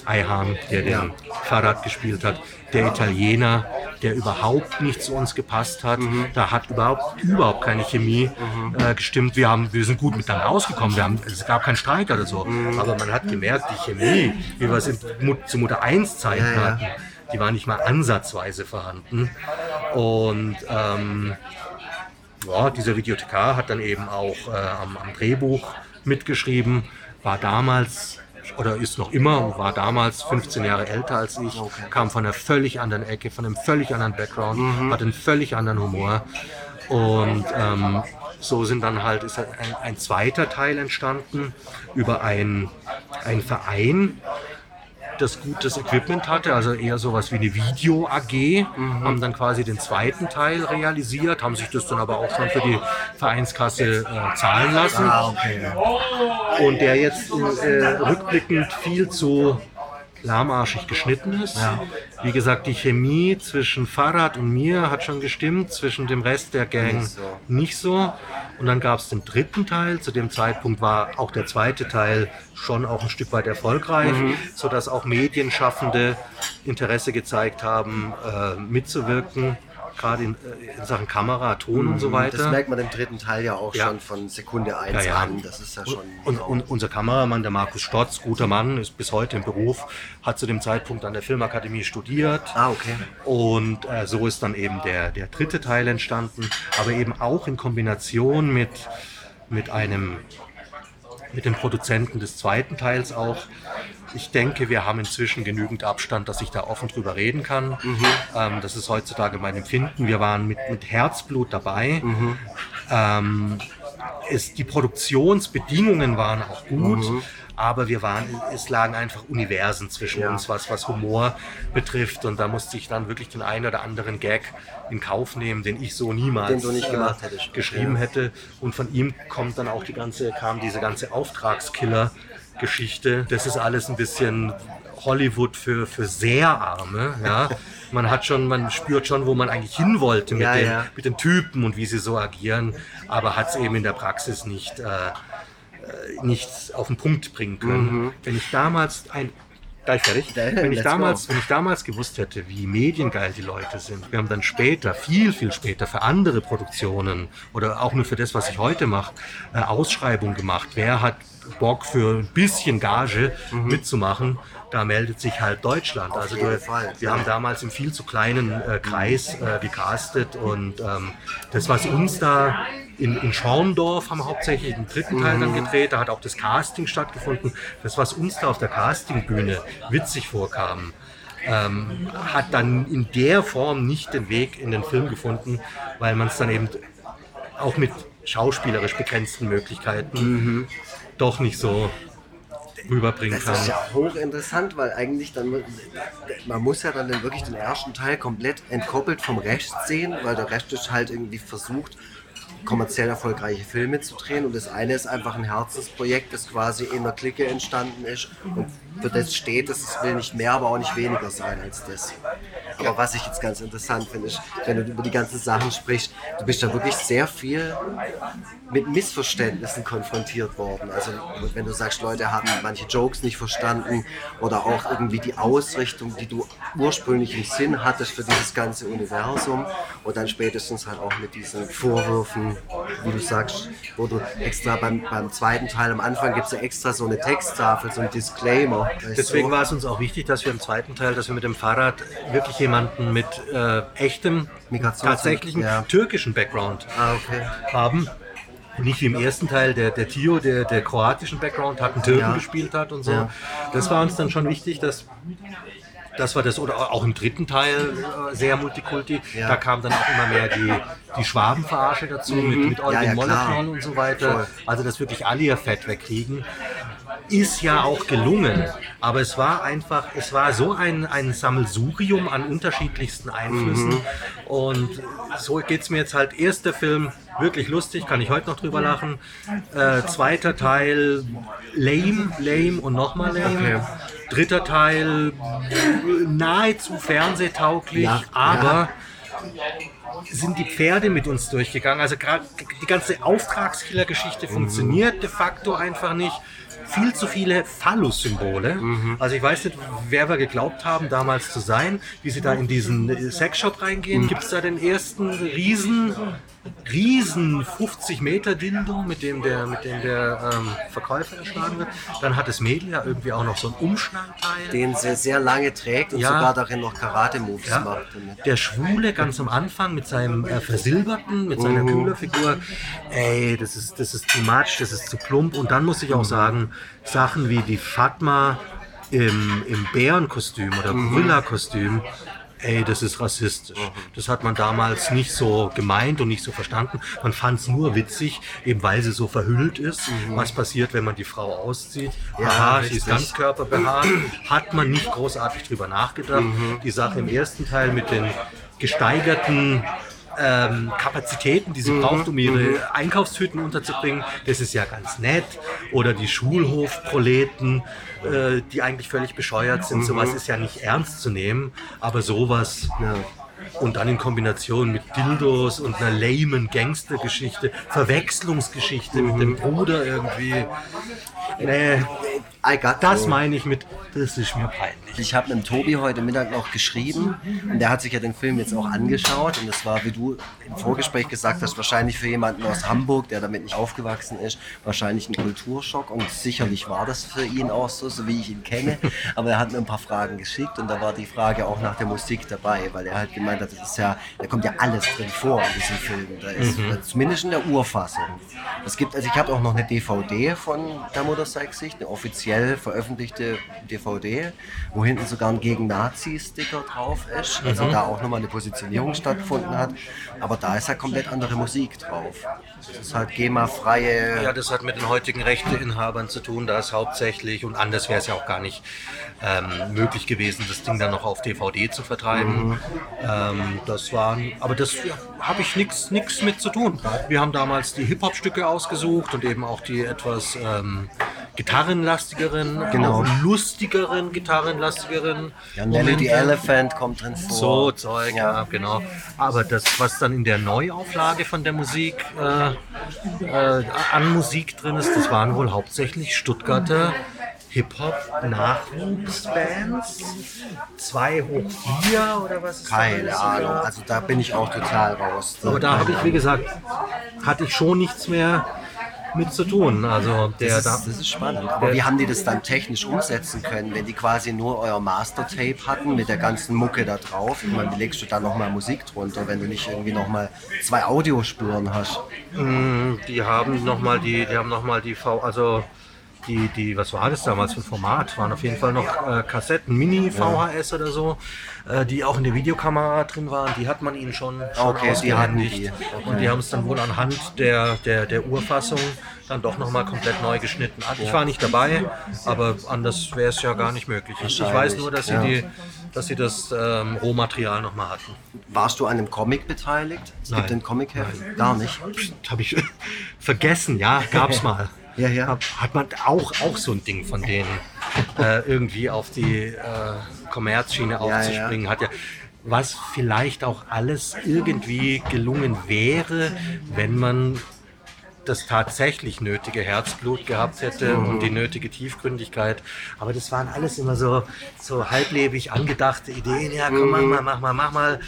Ayhan, der den Fahrrad gespielt hat, der Italiener, der überhaupt nicht zu uns gepasst hat. Da hat überhaupt, überhaupt keine Chemie äh, gestimmt. Wir, haben, wir sind gut miteinander ausgekommen. Wir haben, es gab keinen Streit oder so. Aber man hat gemerkt, die Chemie, wie wir es in, zu Mutter 1 Zeiten Ja, ja. hatten, die war nicht mal ansatzweise vorhanden. Und ähm, ja, dieser Videothekar hat dann eben auch äh, am, am Drehbuch mitgeschrieben, war damals oder ist noch immer, war damals 15 Jahre älter als ich, kam von einer völlig anderen Ecke, von einem völlig anderen Background, hat einen völlig anderen Humor. Und ähm, so sind dann halt ist ein, ein zweiter Teil entstanden über einen Verein, das gutes Equipment hatte, also eher sowas wie eine Video AG, haben dann quasi den zweiten Teil realisiert, haben sich das dann aber auch schon für die Vereinskasse äh, zahlen lassen. Ah, okay. Und der jetzt äh, rückblickend viel zu lahmarschig geschnitten ist. Wie gesagt, die Chemie zwischen Fahrrad und mir hat schon gestimmt, zwischen dem Rest der Gang Nicht so. nicht so. Und dann gab es den dritten Teil. Zu dem Zeitpunkt war auch der zweite Teil schon auch ein Stück weit erfolgreich, sodass auch Medienschaffende Interesse gezeigt haben, äh, mitzuwirken, gerade in, äh, in Sachen Kamera, Ton und so weiter. Das merkt man im dritten Teil ja auch Ja. schon von Sekunde 1 Ja, ja. an. Das ist ja schon. Und, und unser Kameramann, der Markus Stotz, guter Mann, ist bis heute im Beruf, hat zu dem Zeitpunkt an der Filmakademie studiert. ah, okay. Und äh, so ist dann eben der, der dritte Teil entstanden, aber eben auch in Kombination mit, mit einem mit dem Produzenten des zweiten Teils auch. Ich denke, wir haben inzwischen genügend Abstand, dass ich da offen drüber reden kann. Ähm, das ist heutzutage mein Empfinden. Wir waren mit, mit Herzblut dabei. Ähm, es, die Produktionsbedingungen waren auch gut, aber wir waren, es lagen einfach Universen zwischen Ja. uns, was, was Humor betrifft. Und da musste ich dann wirklich den einen oder anderen Gag in Kauf nehmen, den ich so niemals äh, geschrieben Ja. hätte. Und von ihm kommt dann auch die ganze, kam diese ganze Auftragskiller-Geschichte. Das ist alles ein bisschen Hollywood für, für sehr Arme. Ja. Man hat schon, man spürt schon, wo man eigentlich hin wollte mit, Ja, den, ja. mit den Typen und wie sie so agieren, aber hat es eben in der Praxis nicht, äh, äh, nicht auf den Punkt bringen können. Wenn ich damals ein Gleich fertig. Wenn ich, damals, wenn ich damals gewusst hätte, wie mediengeil die Leute sind, wir haben dann später, viel, viel später für andere Produktionen oder auch nur für das, was ich heute mache, äh, Ausschreibung gemacht. Wer hat Bock für ein bisschen Gage mitzumachen? Da meldet sich halt Deutschland. also jeden du, wir haben damals im viel zu kleinen äh, Kreis äh, gecastet und ähm, das, was uns da in, in Schorndorf haben wir hauptsächlich den dritten Teil dann gedreht, da hat auch das Casting stattgefunden. Das, was uns da auf der Castingbühne witzig vorkam, ähm, hat dann in der Form nicht den Weg in den Film gefunden, weil man es dann eben auch mit schauspielerisch begrenzten Möglichkeiten doch nicht so rüberbringen Das ist kann. ja hochinteressant, weil eigentlich dann, man muss ja dann wirklich den ersten Teil komplett entkoppelt vom Rest sehen, weil der Rest ist halt irgendwie versucht, kommerziell erfolgreiche Filme zu drehen und das eine ist einfach ein Herzensprojekt, das quasi in einer Clique entstanden ist und für das steht, dass es will nicht mehr, aber auch nicht weniger sein als das. Aber was ich jetzt ganz interessant finde, ist, wenn du über die ganzen Sachen sprichst, du bist da wirklich sehr viel mit Missverständnissen konfrontiert worden. Also wenn du sagst, Leute haben manche Jokes nicht verstanden oder auch irgendwie die Ausrichtung, die du ursprünglich im Sinn hattest für dieses ganze Universum und dann spätestens halt auch mit diesen Vorwürfen, wie du sagst, wo du extra beim, beim zweiten Teil am Anfang gibt es ja extra so eine Texttafel, so ein Disclaimer. Deswegen war es uns auch wichtig, dass wir im zweiten Teil, dass wir mit dem Fahrrad wirklich jemanden mit äh, echtem, Migrations- tatsächlichen ja. türkischen Background Ah, okay. haben. Und nicht wie im ersten Teil der, der Tio, der, der kroatischen Background hat, einen Türken Ja. gespielt hat und so. Ja. Das war uns dann schon wichtig, dass, dass wir das, oder auch im dritten Teil äh, sehr Multikulti, Ja. da kam dann auch immer mehr die, die Schwabenverarsche dazu mit, mit Ja, Eugen ja. Mollerknorn und so weiter. Voll. Also dass wirklich alle ihr Fett wegkriegen ist ja auch gelungen, aber es war einfach, es war so ein, ein Sammelsurium an unterschiedlichsten Einflüssen Mhm. und so geht es mir jetzt halt. Erster Film, wirklich lustig, kann ich heute noch drüber lachen. Äh, zweiter Teil, lame, lame und nochmal lame. Okay. Dritter Teil, nahezu fernsehtauglich, Ja, aber sind die Pferde mit uns durchgegangen. Also gerade die ganze Auftragskiller-Geschichte funktioniert de facto einfach nicht. Viel zu viele Phallus-Symbole. Also ich weiß nicht, wer wir geglaubt haben, damals zu sein, wie sie da in diesen Sexshop reingehen. Gibt es da den ersten riesen, riesen 50 Meter Dildo, mit dem der, mit dem der ähm, Verkäufer erschlagen wird. Dann hat das Mädel ja irgendwie auch noch so ein Umschnallteil. Den sehr, sehr lange trägt und Ja. sogar darin noch Karate-Moves Ja, macht. der Schwule ganz am Anfang mit seinem äh, Versilberten, mit seiner Kühlerfigur, ey, das ist, das ist too much, das ist zu plump. Und dann muss ich auch sagen, Sachen wie die Fatma im, im Bärenkostüm oder Gorilla-Kostüm, ey, das ist rassistisch. Das hat man damals nicht so gemeint und nicht so verstanden. Man fand es nur witzig, eben weil sie so verhüllt ist. Was passiert, wenn man die Frau auszieht? Ja, Aha, sie ist ganz körperbehaart. Hat man nicht großartig drüber nachgedacht. Die Sache im ersten Teil mit den gesteigerten ähm, Kapazitäten, die sie braucht, um ihre Einkaufstüten unterzubringen, das ist ja ganz nett. Oder die Schulhofproleten, äh, die eigentlich völlig bescheuert sind. Sowas ist ja nicht ernst zu nehmen, aber sowas. Ja. Und dann in Kombination mit Dildos und einer lamen Gangstergeschichte, Verwechslungsgeschichte mit dem Bruder irgendwie. Nee, das meine ich mit, das ist mir peinlich. Ich habe mit Tobi heute Mittag noch geschrieben und der hat sich ja den Film jetzt auch angeschaut und das war, wie du im Vorgespräch gesagt hast, wahrscheinlich für jemanden aus Hamburg, der damit nicht aufgewachsen ist, wahrscheinlich ein Kulturschock und sicherlich war das für ihn auch so, so wie ich ihn kenne. Aber er hat mir ein paar Fragen geschickt und da war die Frage auch nach der Musik dabei, weil er halt gemeint hat, das ist ja, da kommt ja alles drin vor in diesem Film. Da ist zumindest in der Urfassung. Es gibt, also ich habe auch noch eine DVD von der Motorcycle-Sicht, eine offiziell veröffentlichte DVD, wo hinten sogar ein gegen Nazi-Sticker drauf ist, also da auch nochmal eine Positionierung stattgefunden hat. Aber da ist halt komplett andere Musik drauf. Das ist halt GEMA-freie. Ja, das hat mit den heutigen Rechteinhabern zu tun. Da ist hauptsächlich, und anders wäre es ja auch gar nicht ähm, möglich gewesen, das Ding dann noch auf DVD zu vertreiben. Ähm, das waren, aber das ja, habe ich nichts nix mit zu tun. Wir haben damals die Hip-Hop-Stücke ausgesucht und eben auch die etwas ähm, gitarrenlastigeren, Genau. auch lustigeren, gitarrenlastigeren. Ja, Nelly the. Elephant kommt drin vor. So Zeug, ja. genau. Aber das, was dann in der Neuauflage von der Musik äh, äh, an Musik drin ist, das waren wohl hauptsächlich Stuttgarter Hip-Hop-Nachwuchsbands. Zwei hoch vier oder was ist Keine das? Ahnung, also da bin ich auch total raus. Aber da habe ich, wie gesagt, hatte ich schon nichts mehr mit zu tun. Also der Das da. ist, das ist spannend. Aber wie haben die das dann technisch umsetzen können, wenn die quasi nur euer Master-Tape hatten mit der ganzen Mucke da drauf? Ich meine, wie legst du da nochmal Musik drunter, wenn du nicht irgendwie nochmal zwei Audiospuren hast? Die haben nochmal die, die haben noch mal die V, also die, die, was war das damals für ein Format? Waren auf jeden Fall noch äh, Kassetten, Mini-VHS oder so, äh, die auch in der Videokamera drin waren. Die hat man ihnen schon, schon Okay, ausgehändigt. die. Und die haben es dann wohl anhand der, der, der Urfassung dann doch nochmal komplett neu geschnitten. Ich war nicht dabei, aber anders wäre es ja gar nicht möglich. Ich weiß nur, dass sie, Ja. die, dass sie das ähm, Rohmaterial nochmal hatten. Warst du an einem Comic beteiligt? Es Nein. gibt den Comic-Heft? Gar nicht. Habe ich vergessen, ja, gab's mal. Ja, ja. Hat man auch, auch so ein Ding von denen äh, irgendwie auf die äh, Kommerzschiene aufzuspringen. Hat ja was vielleicht auch alles irgendwie gelungen wäre, wenn man das tatsächlich nötige Herzblut gehabt hätte und die nötige Tiefgründigkeit. Aber das waren alles immer so, so halblebig angedachte Ideen. Ja, komm, mach mal, mach mal, mach mal.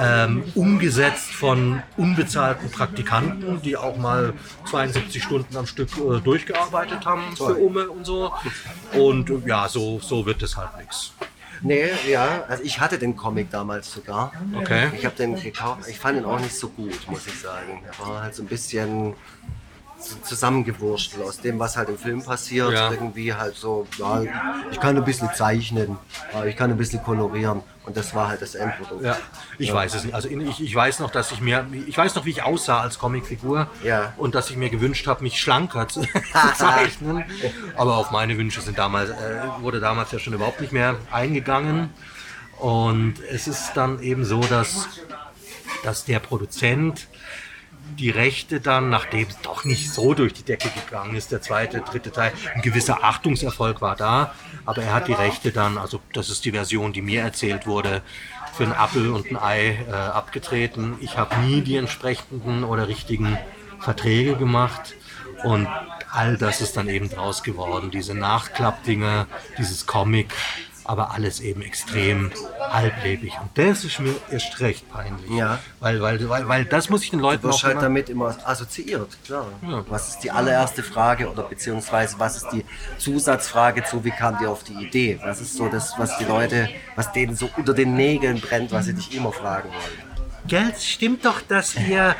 Ähm, umgesetzt von unbezahlten Praktikanten, die auch mal 72 Stunden am Stück äh, durchgearbeitet haben für Umme und so. Und äh, ja, so, so wird es halt nichts. Nee, ja, also ich hatte den Comic damals sogar. Okay. Ich habe den gekauft. Ich fand ihn auch nicht so gut, muss ich sagen. Er war halt so ein bisschen zusammengewurschtelt aus dem, was halt im Film passiert. Ja. Irgendwie halt so, ja, ich kann ein bisschen zeichnen, ja, ich kann ein bisschen kolorieren. Und das war halt das Endprodukt. Ja, ich weiß es nicht. Also ich, ich weiß noch, dass ich mir, ich weiß noch, wie ich aussah als Comicfigur Ja. und dass ich mir gewünscht habe, mich schlanker zu, zu zeichnen. Aber auf meine Wünsche sind damals, äh, wurde damals ja schon überhaupt nicht mehr eingegangen. Und es ist dann eben so, dass, dass der Produzent die Rechte dann, nachdem es doch nicht so durch die Decke gegangen ist, der zweite, dritte Teil, ein gewisser Achtungserfolg war da, aber er hat die Rechte dann, also das ist die Version, die mir erzählt wurde, für einen Apfel und ein Ei äh, abgetreten. Ich habe nie die entsprechenden oder richtigen Verträge gemacht und all das ist dann eben draus geworden. Diese Nachklappdinger, dieses Comic, aber alles eben extrem halblebig. Und das ist mir erst recht peinlich. Ja. Weil, weil, weil, weil das muss ich den Leuten Du wirst auch halt immer, damit immer assoziiert, klar. Ja. Was ist die allererste Frage oder beziehungsweise was ist die Zusatzfrage zu, wie kam dir auf die Idee? Was ist so das, was die Leute, was denen so unter den Nägeln brennt, was sie dich immer fragen wollen? Gell, stimmt doch, dass ihr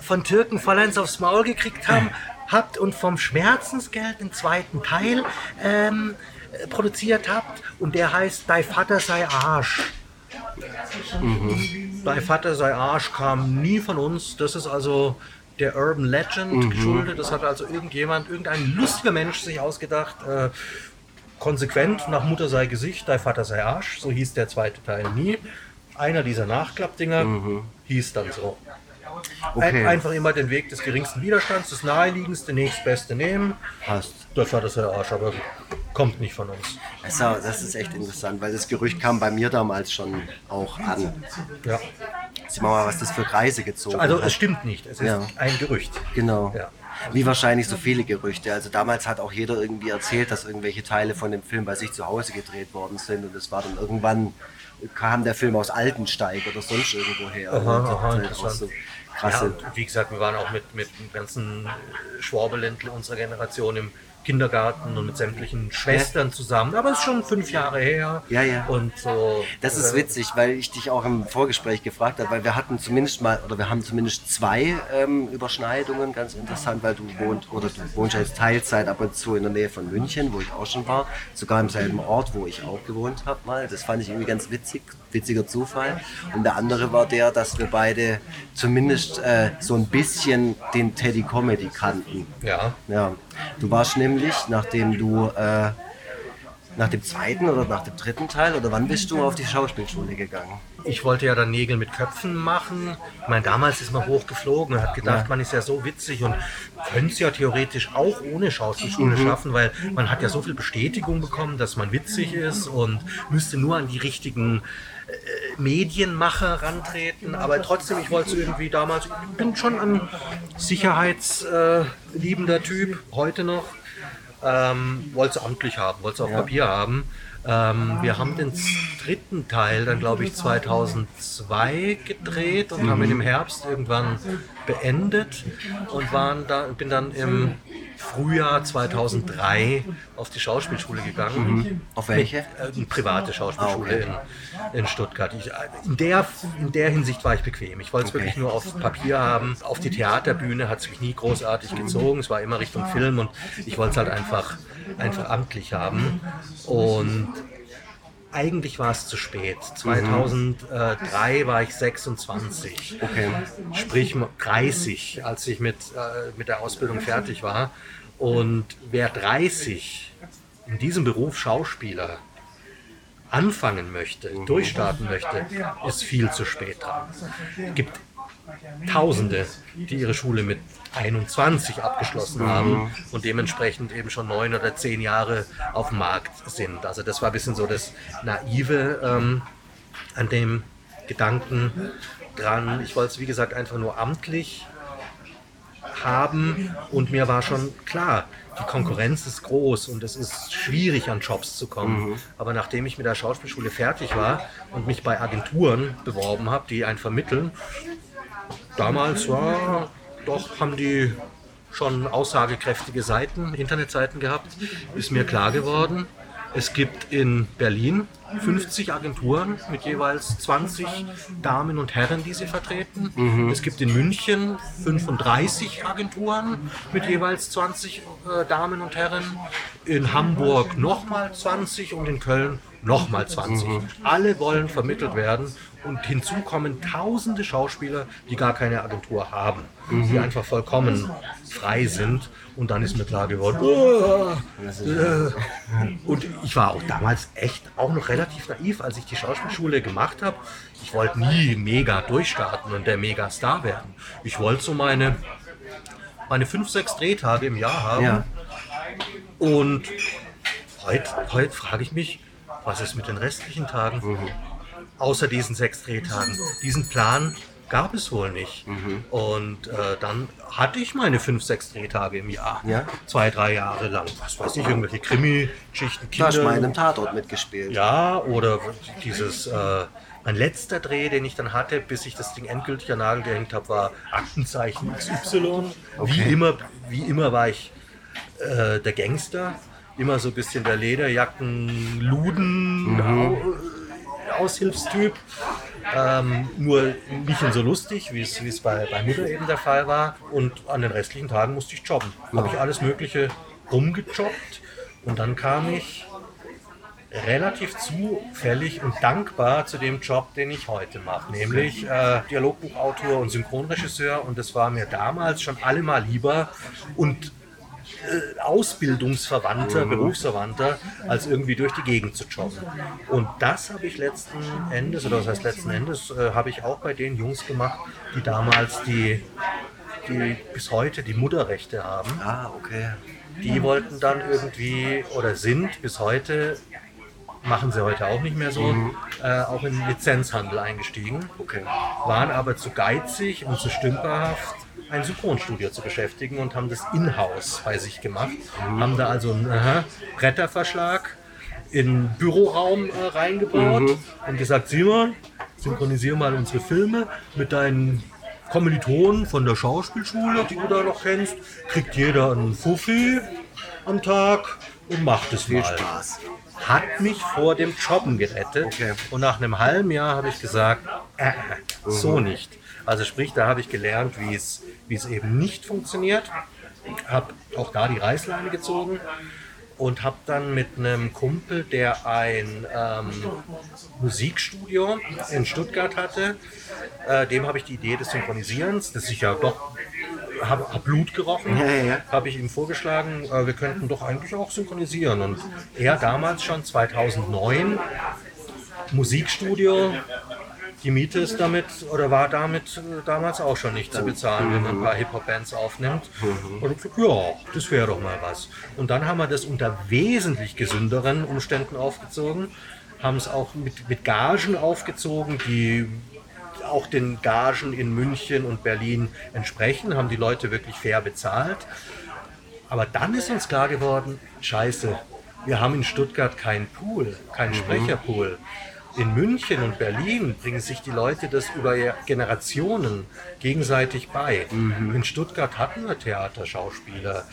von Türken vollends aufs Maul gekriegt haben, habt und vom Schmerzensgeld den zweiten Teil ähm, äh, produziert habt und der heißt Dein Vater sei Arsch. Dein Vater sei Arsch kam nie von uns. Das ist also der Urban Legend geschuldet. Das hat also irgendjemand, irgendein lustiger Mensch sich ausgedacht. Äh, konsequent nach Mutter sei Gesicht, dein Vater sei Arsch. So hieß der zweite Teil nie. Einer dieser Nachklappdinger hieß dann so. Ein, Okay. einfach immer den Weg des geringsten Widerstands, das naheliegendste, nächstbeste nehmen. Passt. Der Vater sei Arsch, aber kommt nicht von uns. Also, das ist echt interessant, weil das Gerücht kam bei mir damals schon auch an. Ja. Sieh mal, was das für Kreise gezogen Also hat. es stimmt nicht, es ist Ja. ein Gerücht. Genau. Ja. Wie wahrscheinlich so viele Gerüchte. Also damals hat auch jeder irgendwie erzählt, dass irgendwelche Teile von dem Film bei sich zu Hause gedreht worden sind und es war dann irgendwann kam der Film aus Altensteig oder sonst irgendwo her. Aha, Und aha, das interessant. so Ja, krasse. und wie gesagt, wir waren auch mit, mit dem ganzen Schwabeländle unserer Generation im Kindergarten und mit sämtlichen Schwestern zusammen. Aber es ist schon fünf Jahre her. Ja, ja. Und so. Das ist äh, witzig, weil ich dich auch im Vorgespräch gefragt habe, weil wir hatten zumindest mal, oder wir haben zumindest zwei ähm, Überschneidungen, ganz interessant, weil du wohnt, oder du wohnst ja jetzt Teilzeit ab und zu in der Nähe von München, wo ich auch schon war, sogar im selben Ort, wo ich auch gewohnt habe mal. Das fand ich irgendwie ganz witzig, witziger Zufall. Und der andere war der, dass wir beide zumindest äh, so ein bisschen den Teddy Comedy kannten. Ja. Ja, du warst nämlich, nachdem du äh, nach dem zweiten oder nach dem dritten Teil oder wann bist du auf die Schauspielschule gegangen? Ich wollte ja dann Nägel mit Köpfen machen. Ich meine, damals ist man hochgeflogen und hat gedacht, man ist ja so witzig und könnte es ja theoretisch auch ohne Schauspielschule schaffen, weil man hat ja so viel Bestätigung bekommen, dass man witzig ist und müsste nur an die richtigen Medienmacher rantreten. Aber trotzdem, ich wollte es irgendwie damals, ich bin schon ein sicherheitsliebender Typ, heute noch. Ähm, wollte es amtlich haben, wollte es auf Papier haben. Ähm, wir haben den dritten Teil dann, glaube ich, 2002 gedreht und haben ihn im Herbst irgendwann beendet und waren da, bin dann im Frühjahr 2003 auf die Schauspielschule gegangen. Auf welche? Äh, Eine private Schauspielschule Ah, in, in Stuttgart. Ich, äh, in, der, in der Hinsicht war ich bequem. Ich wollte es wirklich nur auf Papier haben. Auf die Theaterbühne hat es mich nie großartig gezogen. Es war immer Richtung Film und ich wollte es halt einfach, einfach amtlich haben. Und eigentlich war es zu spät. 2003 war ich 26. Okay. Sprich 30, als ich mit, äh, mit der Ausbildung fertig war. Und wer 30 in diesem Beruf Schauspieler anfangen möchte, durchstarten möchte, ist viel zu spät dran. Es gibt Tausende, die ihre Schule mit 21 abgeschlossen haben und dementsprechend eben schon neun oder zehn Jahre auf dem Markt sind. Also das war ein bisschen so das Naive ähm, an dem Gedanken dran. Ich wollte es, wie gesagt, einfach nur amtlich haben und mir war schon klar, die Konkurrenz ist groß und es ist schwierig an Jobs zu kommen. Aber nachdem ich mit der Schauspielschule fertig war und mich bei Agenturen beworben habe, die einen vermitteln, damals war doch haben die schon aussagekräftige Seiten, Internetseiten gehabt, ist mir klar geworden. Es gibt in Berlin 50 Agenturen mit jeweils 20 Damen und Herren, die sie vertreten. Es gibt in München 35 Agenturen mit jeweils 20 äh, Damen und Herren. In Hamburg nochmal 20 und in Köln nochmal 20. Alle wollen vermittelt werden und hinzu kommen tausende Schauspieler, die gar keine Agentur haben, die einfach vollkommen frei sind. Und dann ist mir klar geworden, oh, äh, und ich war auch damals echt auch noch relativ naiv, als ich die Schauspielschule gemacht habe. Ich wollte nie mega durchstarten und der Megastar werden. Ich wollte so meine, meine fünf, sechs Drehtage im Jahr haben. Ja. Und heute, heute frage ich mich, was ist mit den restlichen Tagen? Außer diesen sechs Drehtagen. Diesen Plan gab es wohl nicht. Und äh, dann hatte ich meine fünf, sechs Drehtage im Jahr. Ja. Zwei, drei Jahre lang. Was weiß ich, irgendwelche Krimi-Geschichten, Du hast mal in einem Tatort mitgespielt. Ja, oder dieses, äh, mein letzter Dreh, den ich dann hatte, bis ich das Ding endgültig an Nagel gehängt habe, war Aktenzeichen XY. Wie, immer, wie immer war ich äh, der Gangster. Immer so ein bisschen der Lederjacken, Luden, Au, Aushilfstyp. Ähm, nur nicht so lustig, wie es, bei, bei Mutter eben der Fall war. Und an den restlichen Tagen musste ich jobben. Habe ich alles Mögliche rumgejobbt. Und dann kam ich relativ zufällig und dankbar zu dem Job, den ich heute mache, nämlich äh, Dialogbuchautor und Synchronregisseur. Und das war mir damals schon allemal lieber und äh, Ausbildungsverwandter, Berufsverwandter, als irgendwie durch die Gegend zu jobben. Und das habe ich letzten Endes, oder was heißt letzten Endes, äh, habe ich auch bei den Jungs gemacht, die damals die, die bis heute die Mutterrechte haben Ah, okay. die wollten dann irgendwie oder sind bis heute, machen sie heute auch nicht mehr so, äh, auch in den Lizenzhandel eingestiegen. Okay. Waren aber zu geizig und zu stümperhaft, ein Synchronstudio zu beschäftigen und haben das in-house bei sich gemacht. Haben da also einen aha, Bretterverschlag in den Büroraum äh, reingebaut und gesagt, Simon, synchronisiere mal unsere Filme mit deinen Kommilitonen von der Schauspielschule, die du da noch kennst. Kriegt jeder einen Fuffi am Tag und macht es Viel mal. Spaß. Hat mich vor dem Jobben gerettet. Okay. Und nach einem halben Jahr habe ich gesagt, äh, äh, so nicht. Also sprich, da habe ich gelernt, wie es, wie es eben nicht funktioniert. Habe auch da die Reißleine gezogen und habe dann mit einem Kumpel, der ein ähm, Musikstudio in Stuttgart hatte, äh, dem habe ich die Idee des Synchronisierens, das ich ja doch habe hab Blut gerochen, Ja, ja, ja. habe ich ihm vorgeschlagen, äh, wir könnten doch eigentlich auch synchronisieren. Und er damals schon 2009 Musikstudio, die Miete ist damit oder war damit äh, damals auch schon nicht zu bezahlen, wenn man ein paar Hip-Hop-Bands aufnimmt. Und ich gesagt, ja, das wäre doch mal was. Und dann haben wir das unter wesentlich gesünderen Umständen aufgezogen, haben es auch mit, mit Gagen aufgezogen, die auch den Gagen in München und Berlin entsprechen, haben die Leute wirklich fair bezahlt. Aber dann ist uns klar geworden, scheiße, wir haben in Stuttgart keinen Pool, keinen Sprecherpool. In München und Berlin bringen sich die Leute das über Generationen gegenseitig bei. In Stuttgart hatten wir Theaterschauspieler,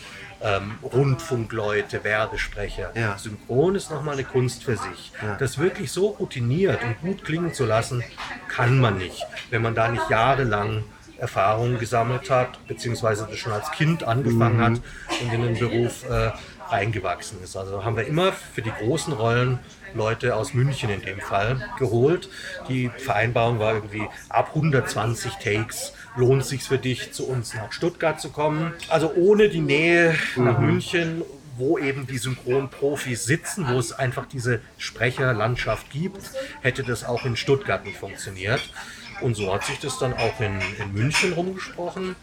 ähm, Rundfunkleute, Werbesprecher. Ja. Synchron ist nochmal eine Kunst für sich. Das wirklich so routiniert und gut klingen zu lassen, kann man nicht, wenn man da nicht jahrelang Erfahrungen gesammelt hat, beziehungsweise das schon als Kind angefangen hat und in den Beruf äh, reingewachsen ist. Also haben wir immer für die großen Rollen Leute aus München in dem Fall geholt. Die Vereinbarung war irgendwie ab 120 Takes lohnt sich für dich, zu uns nach Stuttgart zu kommen. Also ohne die Nähe nach München wo eben die Synchronprofis sitzen, wo es einfach diese Sprecherlandschaft gibt, hätte das auch in Stuttgart nicht funktioniert. Und so hat sich das dann auch in, in München rumgesprochen.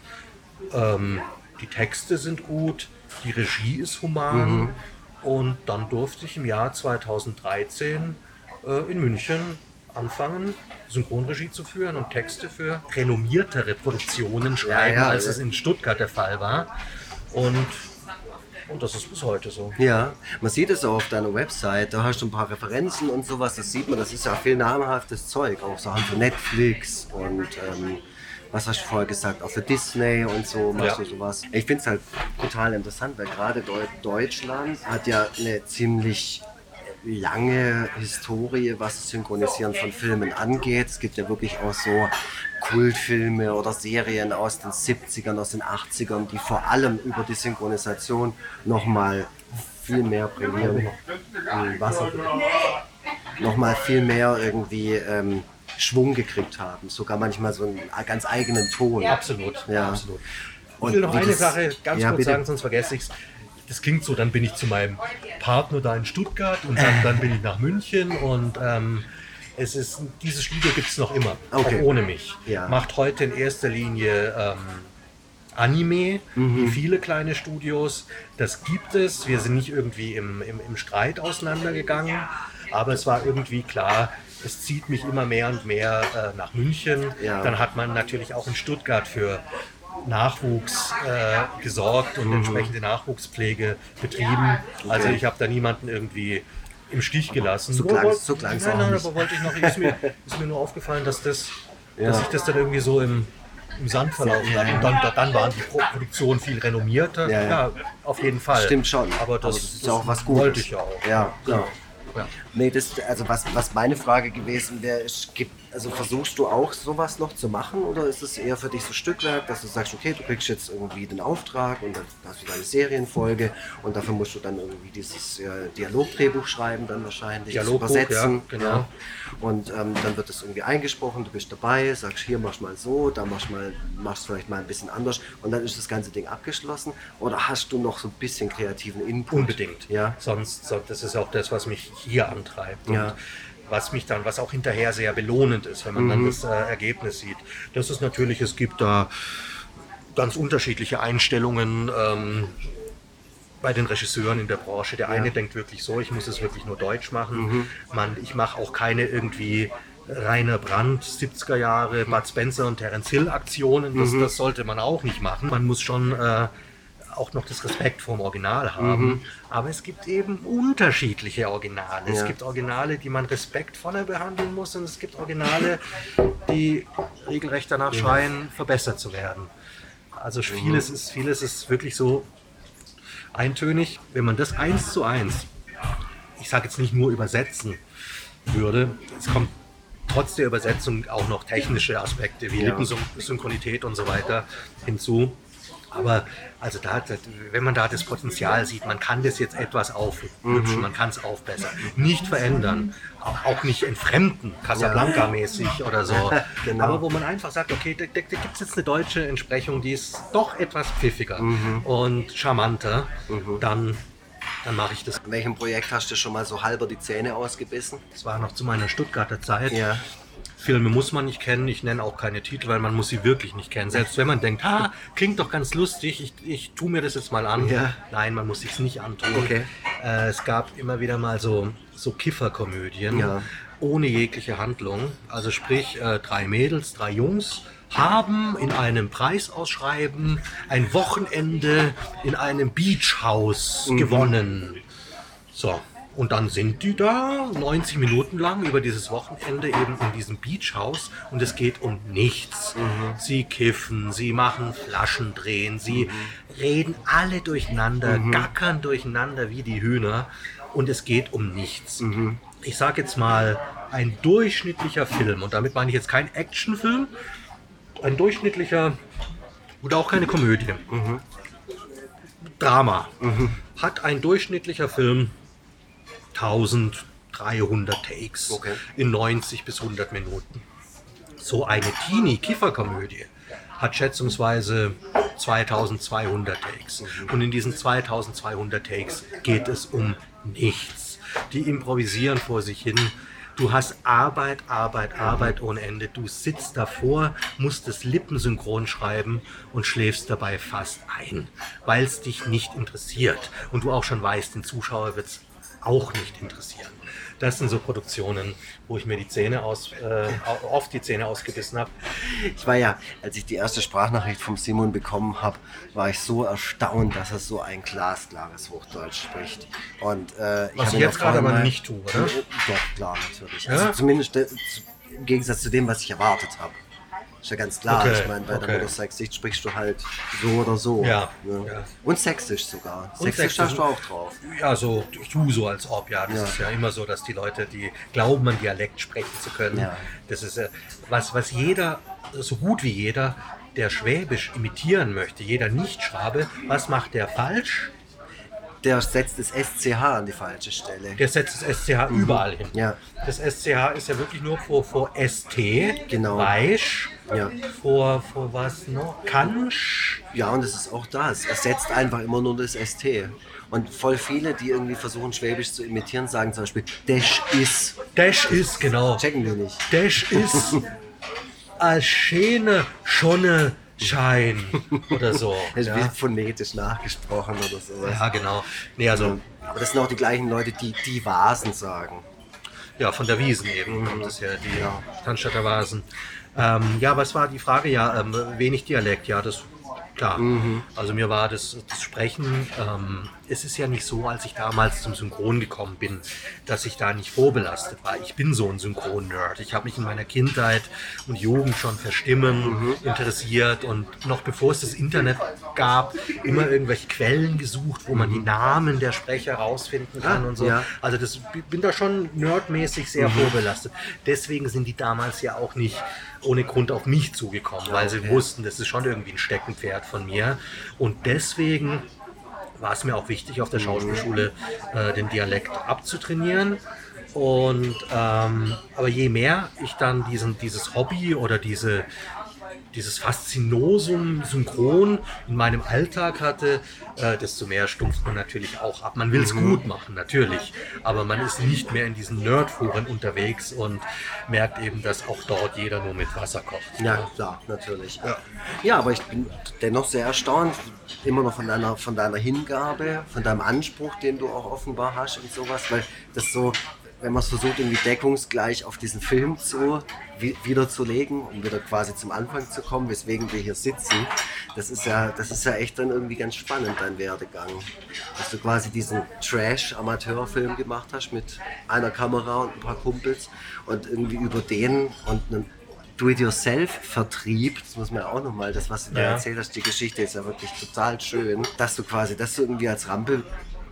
Ähm, die Texte sind gut, die Regie ist human. Und dann durfte ich im Jahr 2013 äh, in München anfangen, Synchronregie zu führen und Texte für renommiertere Produktionen schreiben, ja, als ja. es in Stuttgart der Fall war. Und, und das ist bis heute so. Ja, man sieht es auch auf deiner Website, da hast du ein paar Referenzen und sowas, das sieht man, das ist ja viel namhaftes Zeug, auch Sachen für Netflix und ähm, was hast du vorher gesagt, auch für Disney und so machst Ja. du sowas. Ich finde es halt total interessant, weil gerade Deu Deutschland hat ja eine ziemlich lange Historie, was das Synchronisieren von Filmen angeht. Es gibt ja wirklich auch so Kultfilme oder Serien aus den 70ern, aus den 80ern, die vor allem über die Synchronisation nochmal viel mehr brillieren. Ähm, Wasser. Nochmal viel mehr irgendwie ähm, Schwung gekriegt haben. Sogar manchmal so einen ganz eigenen Ton. Absolut, Ja. absolut. Und ich will noch eine das- Sache ganz Ja, kurz bitte. sagen, sonst vergesse ich es. Das klingt so, dann bin ich zu meinem Partner da in Stuttgart und dann, dann bin ich nach München und ähm, es ist, dieses Studio gibt es noch immer, Okay. auch ohne mich. Ja. Macht heute in erster Linie ähm, Anime, Mhm. wie viele kleine Studios. Das gibt es. Wir sind nicht irgendwie im, im, im Streit auseinandergegangen, aber es war irgendwie klar, es zieht mich immer mehr und mehr äh, nach München. Ja. Dann hat man natürlich auch in Stuttgart für Nachwuchs äh, gesorgt und entsprechende Nachwuchspflege betrieben. Also ich habe da niemanden irgendwie im Stich gelassen. So klang- so klang's nein, nein, aber wollte ich noch, ist mir, ist mir nur aufgefallen, dass das, dass Ja. ich das dann irgendwie so im, im Sand verlaufen habe. Und dann, dann waren die Pro- Produktionen viel renommierter. Ja, Ja, ja. auf jeden Fall. Stimmt schon. Aber das, Aber das ist ja auch was Gutes. wollte ich ja auch. Ja, klar. Ja. Nee, das, also was, was meine Frage gewesen wäre, ist, gibt, also versuchst du auch sowas noch zu machen oder ist es eher für dich so Stückwerk, dass du sagst, okay, du kriegst jetzt irgendwie den Auftrag und dann hast du deine Serienfolge und dafür musst du dann irgendwie dieses äh, Dialogdrehbuch schreiben, dann wahrscheinlich Dialogbuch, übersetzen. ja, genau. Und ähm, dann wird das irgendwie eingesprochen, du bist dabei, sagst, hier machst mal so, da machst mal, machst vielleicht mal ein bisschen anders und dann ist das ganze Ding abgeschlossen oder hast du noch so ein bisschen kreativen Input? Unbedingt. Ja. Sonst, so- das ist auch das, was mich hier antreibt. Und Ja. Was mich dann, was auch hinterher sehr belohnend ist, wenn man Mhm. dann das äh, Ergebnis sieht. Das ist natürlich, es gibt da ganz unterschiedliche Einstellungen. Ähm, bei den Regisseuren in der Branche. Der eine denkt wirklich so, ich muss es wirklich nur deutsch machen. Mhm. Man, ich mache auch keine irgendwie Rainer Brandt, 70er Jahre, Bud Spencer und Terence Hill Aktionen. Das, Mhm. das sollte man auch nicht machen. Man muss schon äh, auch noch das Respekt vor dem Original haben. Mhm. Aber es gibt eben unterschiedliche Originale. Ja. Es gibt Originale, die man respektvoller behandeln muss und es gibt Originale, die regelrecht danach schreien, verbessert zu werden. Also vieles ist, vieles ist wirklich so eintönig. Wenn man das eins zu eins, ich sage jetzt nicht nur übersetzen würde, es kommt trotz der Übersetzung auch noch technische Aspekte wie Ja. Lippensynchronität und so weiter hinzu. Aber also da, wenn man da das Potenzial sieht, man kann das jetzt etwas aufhübschen, man kann es aufbessern. Nicht verändern, auch nicht entfremden, Casablanca-mäßig oder so. Genau. Aber wo man einfach sagt, okay, da, da, gibt es jetzt eine deutsche Entsprechung, die ist doch etwas pfiffiger und charmanter, dann, dann mache ich das. In welchem Projekt hast du schon mal so halber die Zähne ausgebissen? Das war noch zu meiner Stuttgarter Zeit. Ja. Filme muss man nicht kennen, ich nenne auch keine Titel, weil man muss sie wirklich nicht kennen. Selbst wenn man denkt, ah, klingt doch ganz lustig, ich, ich tue mir das jetzt mal an. Ja. Nein, man muss sich nicht antun. Okay. Äh, es gab immer wieder mal so, so Kifferkomödien Ja. ohne jegliche Handlung. Also sprich, äh, drei Mädels, drei Jungs haben in einem Preisausschreiben ein Wochenende in einem Beachhaus Mhm. gewonnen. So, und dann sind die da 90 Minuten lang über dieses Wochenende eben in diesem Beachhaus und es geht um nichts. Sie kiffen, sie machen Flaschendrehen, sie reden alle durcheinander, gackern durcheinander wie die Hühner und es geht um nichts. Ich sage jetzt mal, ein durchschnittlicher Film, und damit meine ich jetzt kein Actionfilm, ein durchschnittlicher oder auch keine Komödie. Drama. Hat ein durchschnittlicher Film 1300 Takes Okay. in 90 bis 100 Minuten. So eine Teenie-Kifferkomödie hat schätzungsweise 2200 Takes. Und in diesen 2200 Takes geht es um nichts. Die improvisieren vor sich hin. Du hast Arbeit, Arbeit, Arbeit ohne Ende. Du sitzt davor, musst das Lippensynchron schreiben und schläfst dabei fast ein, weil es dich nicht interessiert. Und du auch schon weißt, den Zuschauer wird es auch nicht interessieren. Das sind so Produktionen, wo ich mir die Zähne aus, äh, oft die Zähne ausgebissen habe. Ich war ja, als ich die erste Sprachnachricht vom Simon bekommen habe, war ich so erstaunt, dass er so ein glasklares Hochdeutsch spricht. Und, äh, ich Was ich jetzt gerade aber nicht tue, oder? Doch, klar, natürlich. Ja? Also zumindest äh, im Gegensatz zu dem, was ich erwartet habe. Ist ja ganz klar. Okay, ich meine, bei okay. der Sächsisch sprichst du halt so oder so. Ja, ne? ja. Und Sächsisch sogar. Und Sächsisch hast du auch drauf. Ja, so, ich tue so als ob, ja. Das Ja. ist ja immer so, dass die Leute, die glauben, an Dialekt sprechen zu können. Ja. Das ist äh, was, was jeder, so gut wie jeder, der Schwäbisch imitieren möchte, jeder Nicht-Schwabe, was macht der falsch? Der setzt das SCH an die falsche Stelle. Der setzt das SCH überall hin. Ja. Das SCH ist ja wirklich nur vor, vor ST, Genau. Weisch, Ja. vor, vor was noch? Kansch. Ja, und es ist auch das. Es setzt einfach immer nur das ST. Und voll viele, die irgendwie versuchen, Schwäbisch zu imitieren, sagen zum Beispiel, Dash is. Dash ist, genau. Checken wir nicht. Dash ist als schöne Schonne Schein oder so. Das ist Ja, wie phonetisch nachgesprochen oder sowas. ja genau. Nee, also Aber das sind auch die gleichen Leute, die die Vasen sagen. ja, von der Wiesen eben kommt das her, die Cannstatter Vasen. Ähm, ja, was war die Frage? Ja, ähm, wenig Dialekt, ja, das klar. Also mir war das, das Sprechen, ähm, es ist ja nicht so, als ich damals zum Synchron gekommen bin, dass ich da nicht vorbelastet war. Ich bin so ein Synchron-Nerd. Ich habe mich in meiner Kindheit und Jugend schon für Stimmen interessiert und noch bevor es das Internet gab, immer irgendwelche Quellen gesucht, wo man die Namen der Sprecher rausfinden kann und so. ja. Also das bin da schon nerdmäßig sehr vorbelastet. Deswegen sind die damals ja auch nicht ohne Grund auf mich zugekommen, weil sie wussten, das ist schon irgendwie ein Steckenpferd von mir. Und deswegen war es mir auch wichtig, auf der Schauspielschule äh, den Dialekt abzutrainieren. Und ähm, aber je mehr ich dann diesen, dieses Hobby oder diese, dieses Faszinosum synchron in meinem Alltag hatte, äh, desto mehr stumpft man natürlich auch ab. Man will es gut machen, natürlich, aber man ist nicht mehr in diesen Nerdforen unterwegs und merkt eben, dass auch dort jeder nur mit Wasser kocht. Ja, klar, natürlich. Ja. aber ich bin dennoch sehr erstaunt, immer noch von deiner, von deiner Hingabe, von deinem Anspruch, den du auch offenbar hast und sowas, weil das so, wenn man es versucht, irgendwie deckungsgleich auf diesen Film zu wiederzulegen, um wieder quasi zum Anfang zu kommen, weswegen wir hier sitzen, das ist ja, das ist ja echt dann irgendwie ganz spannend, dein Werdegang. Dass du quasi diesen Trash-Amateurfilm gemacht hast mit einer Kamera und ein paar Kumpels und irgendwie über den und einen Do-it-yourself-Vertrieb, das muss man ja auch nochmal, das, was du da Ja. erzählt hast, die Geschichte ist ja wirklich total schön, dass du quasi das irgendwie als Rampe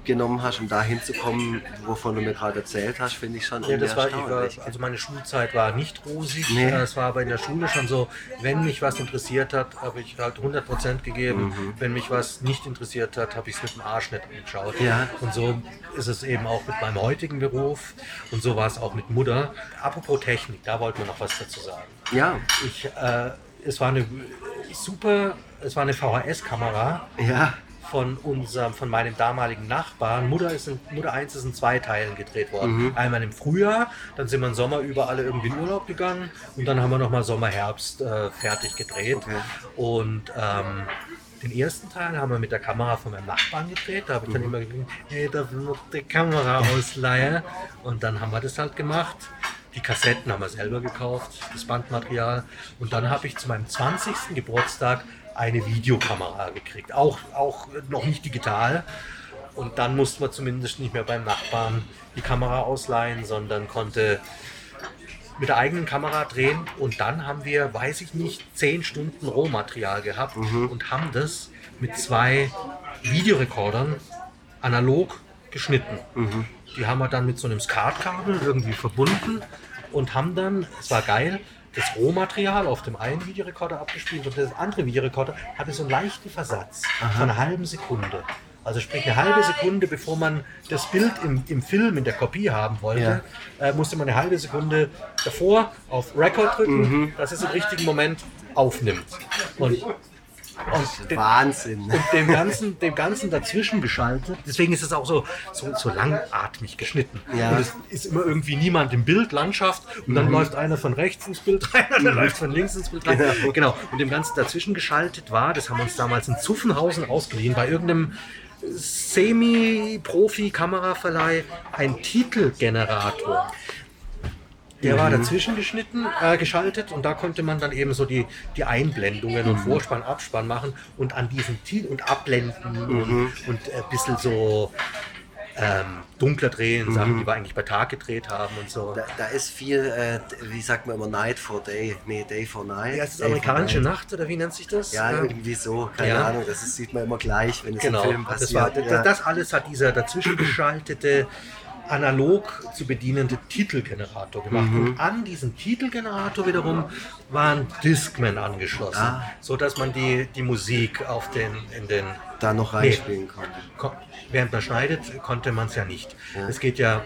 genommen hast, um da hinzukommen, wovon du mir gerade erzählt hast, finde ich schon Ja, das war, war, also meine Schulzeit war nicht rosig. Nee. Äh, Es war aber in der Schule schon so, wenn mich was interessiert hat, habe ich halt 100% gegeben. Mhm. Wenn mich was nicht interessiert hat, habe ich es mit dem Arsch nicht angeschaut. Ja. Und so ist es eben auch mit meinem heutigen Beruf und so war es auch mit Mutter. Apropos Technik, da wollten wir noch was dazu sagen. ja, Ich, äh, es war eine super, es war eine VHS-Kamera ja, von unserem, von meinem damaligen Nachbarn. Mutter, ist in, Mutter 1 ist in zwei Teilen gedreht worden. Einmal im Frühjahr, dann sind wir im Sommer über alle irgendwie in Urlaub gegangen und dann haben wir nochmal Sommer, Herbst äh, fertig gedreht. Und ähm, den ersten Teil haben wir mit der Kamera von meinem Nachbarn gedreht. Da habe ich dann immer gesagt, hey, darf ich noch die Kamera ausleihen? Und dann haben wir das halt gemacht. Die Kassetten haben wir selber gekauft, das Bandmaterial. Und dann habe ich zu meinem 20. Geburtstag eine Videokamera gekriegt. Auch, auch noch nicht digital. Und dann musste man zumindest nicht mehr beim Nachbarn die Kamera ausleihen, sondern konnte mit der eigenen Kamera drehen. Und dann haben wir, weiß ich nicht, 10 Stunden Rohmaterial gehabt und haben das mit zwei Videorekordern analog geschnitten. Die haben wir dann mit so einem SCART-Kabel irgendwie verbunden und haben dann, es war geil, das Rohmaterial auf dem einen Videorekorder abgespielt und das andere Videorekorder hatte so einen leichten Versatz von einer halben Sekunde. Also sprich eine halbe Sekunde, bevor man das Bild im, im Film, in der Kopie haben wollte, äh, musste man eine halbe Sekunde davor auf Record drücken, dass es im richtigen Moment aufnimmt. Und, und den, Wahnsinn. und dem Ganzen, dem Ganzen dazwischen geschaltet. Deswegen ist es auch so, so, so langatmig geschnitten. Ja. Und es ist immer irgendwie niemand im Bild, Landschaft, und dann läuft einer von rechts ins Bild rein, und dann läuft von links ins Bild rein. Genau. Genau. Und dem Ganzen dazwischen geschaltet war, das haben wir uns damals in Zuffenhausen ausgeliehen, bei irgendeinem Semi-Profi-Kameraverleih ein Titelgenerator. Der war dazwischen geschnitten, äh, geschaltet und da konnte man dann eben so die, die Einblendungen und Vorspann, Abspann machen und an diesen Titel und abblenden und, und ein bisschen so ähm, dunkler drehen, Sachen, die wir eigentlich bei Tag gedreht haben und so. Da, da ist viel, äh, wie sagt man immer, Night for Day, nee, Day for Night. Ja, das ist Day for amerikanische Night. Nacht oder wie nennt sich das? Ja, irgendwie so, keine Ja. Ahnung, das ist, sieht man immer gleich, wenn es Genau, im Film das, passiert. war, das, ja. das alles hat dieser dazwischen geschaltete, analog zu bedienende Titelgenerator gemacht. Mhm. Und an diesen Titelgenerator wiederum waren Discman angeschlossen, Ah. so dass man die, die Musik auf den, in den da noch reinspielen konnte. Ko- während man schneidet, konnte man es ja nicht. Es geht ja,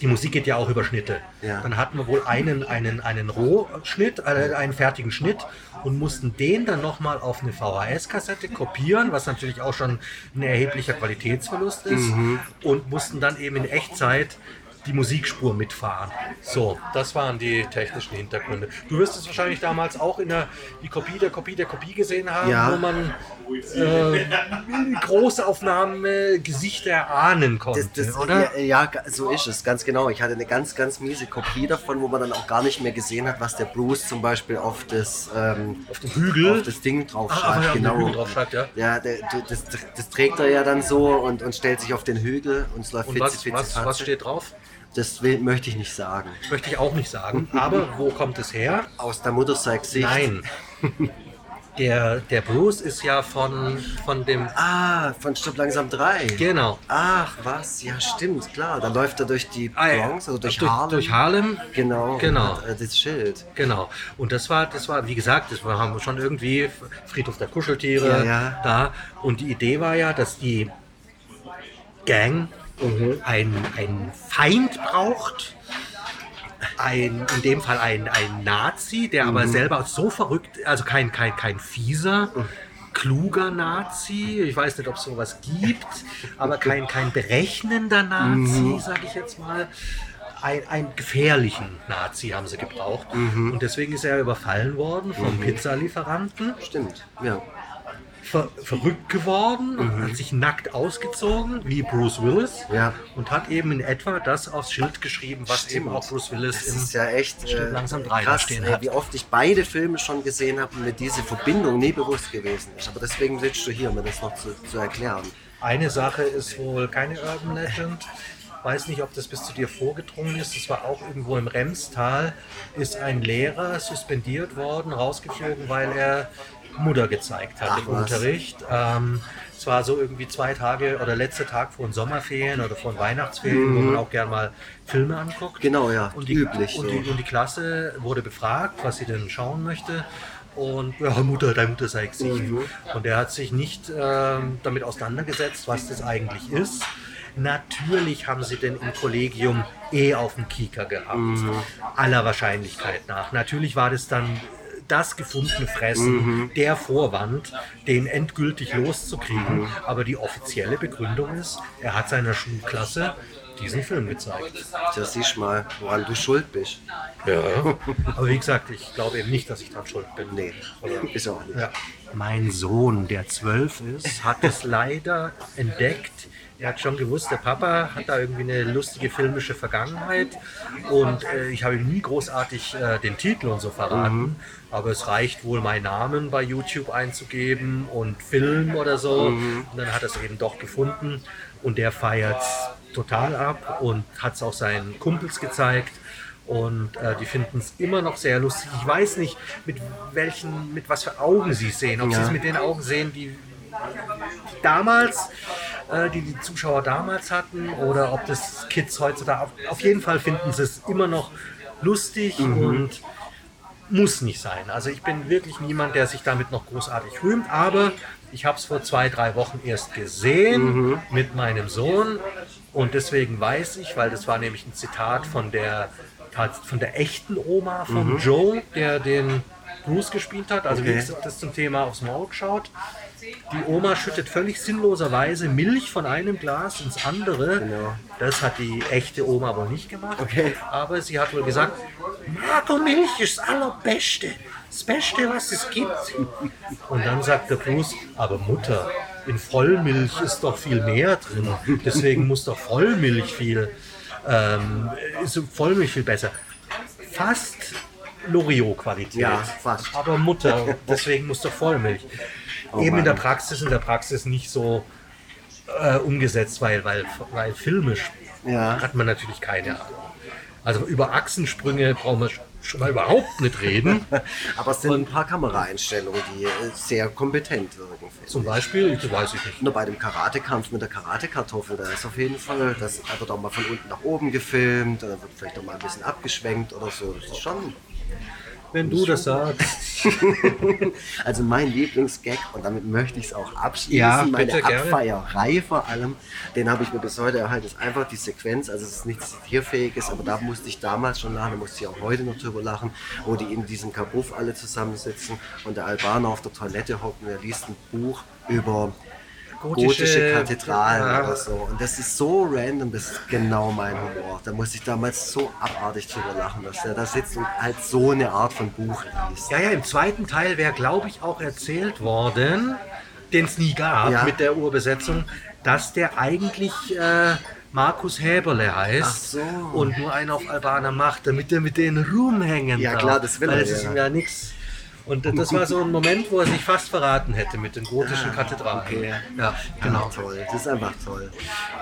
die Musik geht ja auch über Schnitte. Ja. Dann hatten wir wohl einen, einen, einen Rohschnitt, äh, einen fertigen Schnitt und mussten den dann nochmal auf eine VHS-Kassette kopieren, was natürlich auch schon ein erheblicher Qualitätsverlust ist Mhm. und mussten dann eben in Echtzeit die Musikspur mitfahren. So, das waren die technischen Hintergründe. Du wirst es wahrscheinlich damals auch in der die Kopie der Kopie der Kopie gesehen haben, Ja. wo man äh, Großaufnahmen Gesichter erahnen konnte, Das, das, oder? Ja, ja, so ist es, ganz genau. Ich hatte eine ganz, ganz miese Kopie davon, wo man dann auch gar nicht mehr gesehen hat, was der Bruce zum Beispiel auf das, ähm, Auf dem Hügel? auf das Ding drauf Ah, schreibt. ja, den genau. Hügel drauf schreibt, ja. Ja, der, das, das trägt er ja dann so und, und stellt sich auf den Hügel und es läuft Und fitzi, was, was, was steht drauf? Das will, möchte ich nicht sagen. Möchte ich auch nicht sagen. Aber wo kommt es her? Aus der Mutterseits-Sicht. Nein. Der, der Bruce ist ja von, von dem. Ah, von Stopp langsam 3. Genau. Ach, was? Ja, stimmt, klar. Da läuft er durch die Ah. Bronx, also durch, durch, Harlem. durch Harlem. Genau. Genau. Hat, äh, das Schild. Genau. Und das war, das war, wie gesagt, das war, haben wir schon irgendwie Friedhof der Kuscheltiere Ja, ja. da. Und die Idee war ja, dass die Gang Mhm. ein, ein Feind braucht. Ein, in dem Fall ein, ein Nazi, der Mhm. aber selber so verrückt, also kein, kein, kein fieser, kluger Nazi. Ich weiß nicht, ob es sowas gibt, aber kein, kein berechnender Nazi, Mhm. sage ich jetzt mal. Ein, einen gefährlichen Nazi haben sie gebraucht. Mhm. Und deswegen ist er überfallen worden vom Pizzalieferanten Stimmt, ja. Ver verrückt geworden, hat sich nackt ausgezogen, wie Bruce Willis, Mhm. Ja. und hat eben in etwa das aufs Schild geschrieben, was Stimmt. eben auch Bruce Willis Das im ist ja echt Stimmt, äh, langsam drei da krass, stehen ey, hat. wie oft ich beide Filme schon gesehen habe und mir diese Verbindung nie bewusst gewesen ist. Aber deswegen sitzt du hier, um mir das noch zu, zu erklären. Eine Sache ist wohl keine Urban Legend. Weiß nicht, ob das bis zu dir vorgedrungen ist. Es war auch irgendwo im Remstal, ist ein Lehrer suspendiert worden, rausgeflogen, weil er Mutter gezeigt hat Ach, im was. Unterricht. Ähm, es war so irgendwie zwei Tage oder letzter Tag vor den Sommerferien oder vor den Weihnachtsferien, wo man auch gern mal Filme anguckt. Mhm. Genau, ja, Und die, üblich Und, so. die, und die Klasse wurde befragt, was sie denn schauen möchte. Und ja, Mutter, deine Mutter sei Gesicht. Mhm. Und er hat sich nicht ähm, damit auseinandergesetzt, was das eigentlich ist. Natürlich haben sie denn im Kollegium eh auf dem Kieker gehabt. Mhm. Aller Wahrscheinlichkeit nach. Natürlich war das dann das gefundene Fressen, der Vorwand, den endgültig loszukriegen. Aber die offizielle Begründung ist, er hat seiner Schulklasse diesen Film gezeigt. Tja, siehst mal, woran du schuld bist. Ja. Aber wie gesagt, ich glaube eben nicht, dass ich daran schuld bin. Nee, ist auch nicht. Ja. Mein Sohn, der zwölf ist, hat es leider entdeckt. Er hat schon gewusst, der Papa hat da irgendwie eine lustige filmische Vergangenheit. Und äh, ich habe ihm nie großartig äh, den Titel und so verraten, aber es reicht wohl, meinen Namen bei YouTube einzugeben und Film oder so. Und dann hat er es eben doch gefunden. Und der feiert total ab und hat es auch seinen Kumpels gezeigt. Und äh, die finden es immer noch sehr lustig. Ich weiß nicht, mit welchen, mit was für Augen sie es sehen. Ob sie Ja. es mit den Augen sehen, die damals, äh, die die Zuschauer damals hatten, oder ob das Kids heutzutage. Auf, auf jeden Fall finden sie es immer noch lustig und muss nicht sein. Also ich bin wirklich niemand, der sich damit noch großartig rühmt, aber ich habe es vor zwei, drei Wochen erst gesehen mit meinem Sohn und deswegen weiß ich, weil das war nämlich ein Zitat von der, von der echten Oma von Joe, der den Bruce gespielt hat, also wie Okay. gesagt, das zum Thema aufs Maul geschaut. Die Oma schüttet völlig sinnloserweise Milch von einem Glas ins andere. Genau. Das hat die echte Oma wohl nicht gemacht. Okay. Aber sie hat wohl gesagt, Marco-Milch ist das Allerbeste. Das Beste, was es gibt. Und dann sagt der Bruce, aber Mutter, in Vollmilch ist doch viel mehr drin. Deswegen muss doch Vollmilch viel, ähm, ist Vollmilch viel besser. Fast Loriot-Qualität. Ja, fast. Aber Mutter, deswegen muss doch Vollmilch. Eben in der Praxis, in der Praxis nicht so äh, umgesetzt, weil, weil, weil filmisch Ja. hat man natürlich keine Ahnung. Also über Achsensprünge brauchen wir schon mal überhaupt nicht reden. Aber es sind ein paar Kameraeinstellungen, die äh, sehr kompetent wirken. Zum ich. Beispiel, das weiß ich nicht. Nur bei dem Karatekampf mit der Karatekartoffel, da ist auf jeden Fall, das da wird auch mal von unten nach oben gefilmt, da wird vielleicht auch mal ein bisschen abgeschwenkt oder so. Das ist schon. Wenn du das sagst. Also mein Lieblingsgag, und damit möchte ich es auch abschließen, Ja, meine. Abfeierei vor allem, den habe ich mir bis heute erhalten, ist einfach die Sequenz, also es ist nichts zitierfähiges, aber da musste ich damals schon lachen, da musste ich auch heute noch drüber lachen, wo die in diesem Kabuff alle zusammensitzen und der Albaner auf der Toilette hockt und er liest ein Buch über gotische, Gotische- Kathedralen ja. oder so. Und das ist so random, das ist genau mein Humor. Da musste ich damals so abartig drüber lachen, dass der da sitzt und halt so eine Art von Buch liest. Ja, ja, im zweiten Teil wäre, glaube ich, auch erzählt worden, den es nie gab Ja. mit der Urbesetzung, dass der eigentlich äh, Markus Häberle heißt Ach so. und nur einen auf Albaner macht, damit er mit denen rumhängen Ja, darf. klar, das will Weil er, das ist ja. ihm ja nichts. Und das war so ein Moment, wo er sich fast verraten hätte mit den gotischen Kathedralen. Ah, okay. Ja, genau. Ach, toll, das ist einfach toll.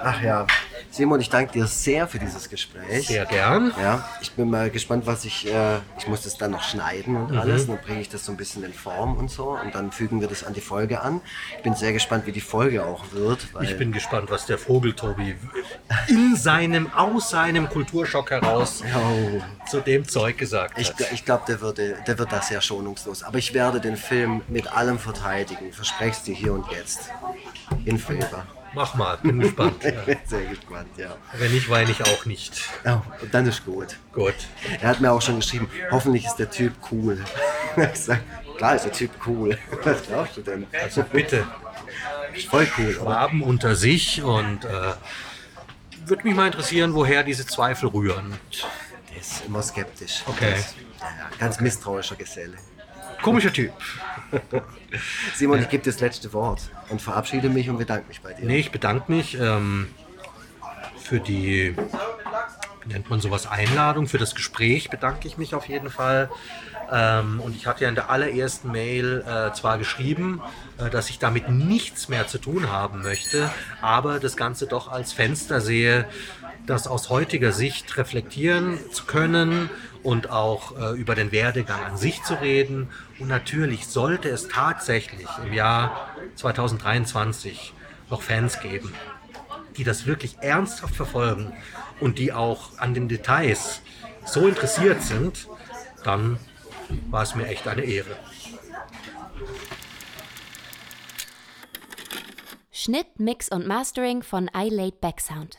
Ach ja, Simon, ich danke dir sehr für dieses Gespräch. Sehr gern. Ja, ich bin mal gespannt, was ich, äh, ich muss das dann noch schneiden Mhm. und alles, und dann bringe ich das so ein bisschen in Form und so und dann fügen wir das an die Folge an. Ich bin sehr gespannt, wie die Folge auch wird. Ich bin gespannt, was der Vogeltobi in seinem, aus seinem Kulturschock heraus Oh. zu dem Zeug gesagt Ich, hat. ich glaube, der, würde- der wird da sehr schonungslos. Aber ich werde den Film mit allem verteidigen. Verspreche es dir hier und jetzt. In Favor. Mach mal, bin gespannt. Ja. sehr gespannt, ja. Wenn nicht, weine ich auch nicht. ja. Und dann ist gut. Gut. Er hat mir auch schon geschrieben, hoffentlich ist der Typ cool. Ich sag, klar ist der Typ cool. Was glaubst du denn? Also bitte, Ist voll cool, oder? Schwaben unter sich und äh, würde mich mal interessieren, woher diese Zweifel rühren. Der ist immer skeptisch. Okay. Das, ja, ganz misstrauischer Geselle. Komischer Typ. Simon, ich gebe dir das letzte Wort und verabschiede mich und bedanke mich bei dir. Nee, ich bedanke mich ähm, für die, nennt man sowas, Einladung, für das Gespräch bedanke ich mich auf jeden Fall. Ähm, und ich hatte ja in der allerersten Mail äh, zwar geschrieben, äh, dass ich damit nichts mehr zu tun haben möchte, aber das Ganze doch als Fenster sehe, das aus heutiger Sicht reflektieren zu können und auch äh, über den Werdegang an sich zu reden. Und natürlich sollte es tatsächlich im Jahr 2023 noch Fans geben, die das wirklich ernsthaft verfolgen und die auch an den Details so interessiert sind, dann war es mir echt eine Ehre. Schnitt, Mix und Mastering von iLaid Backsound.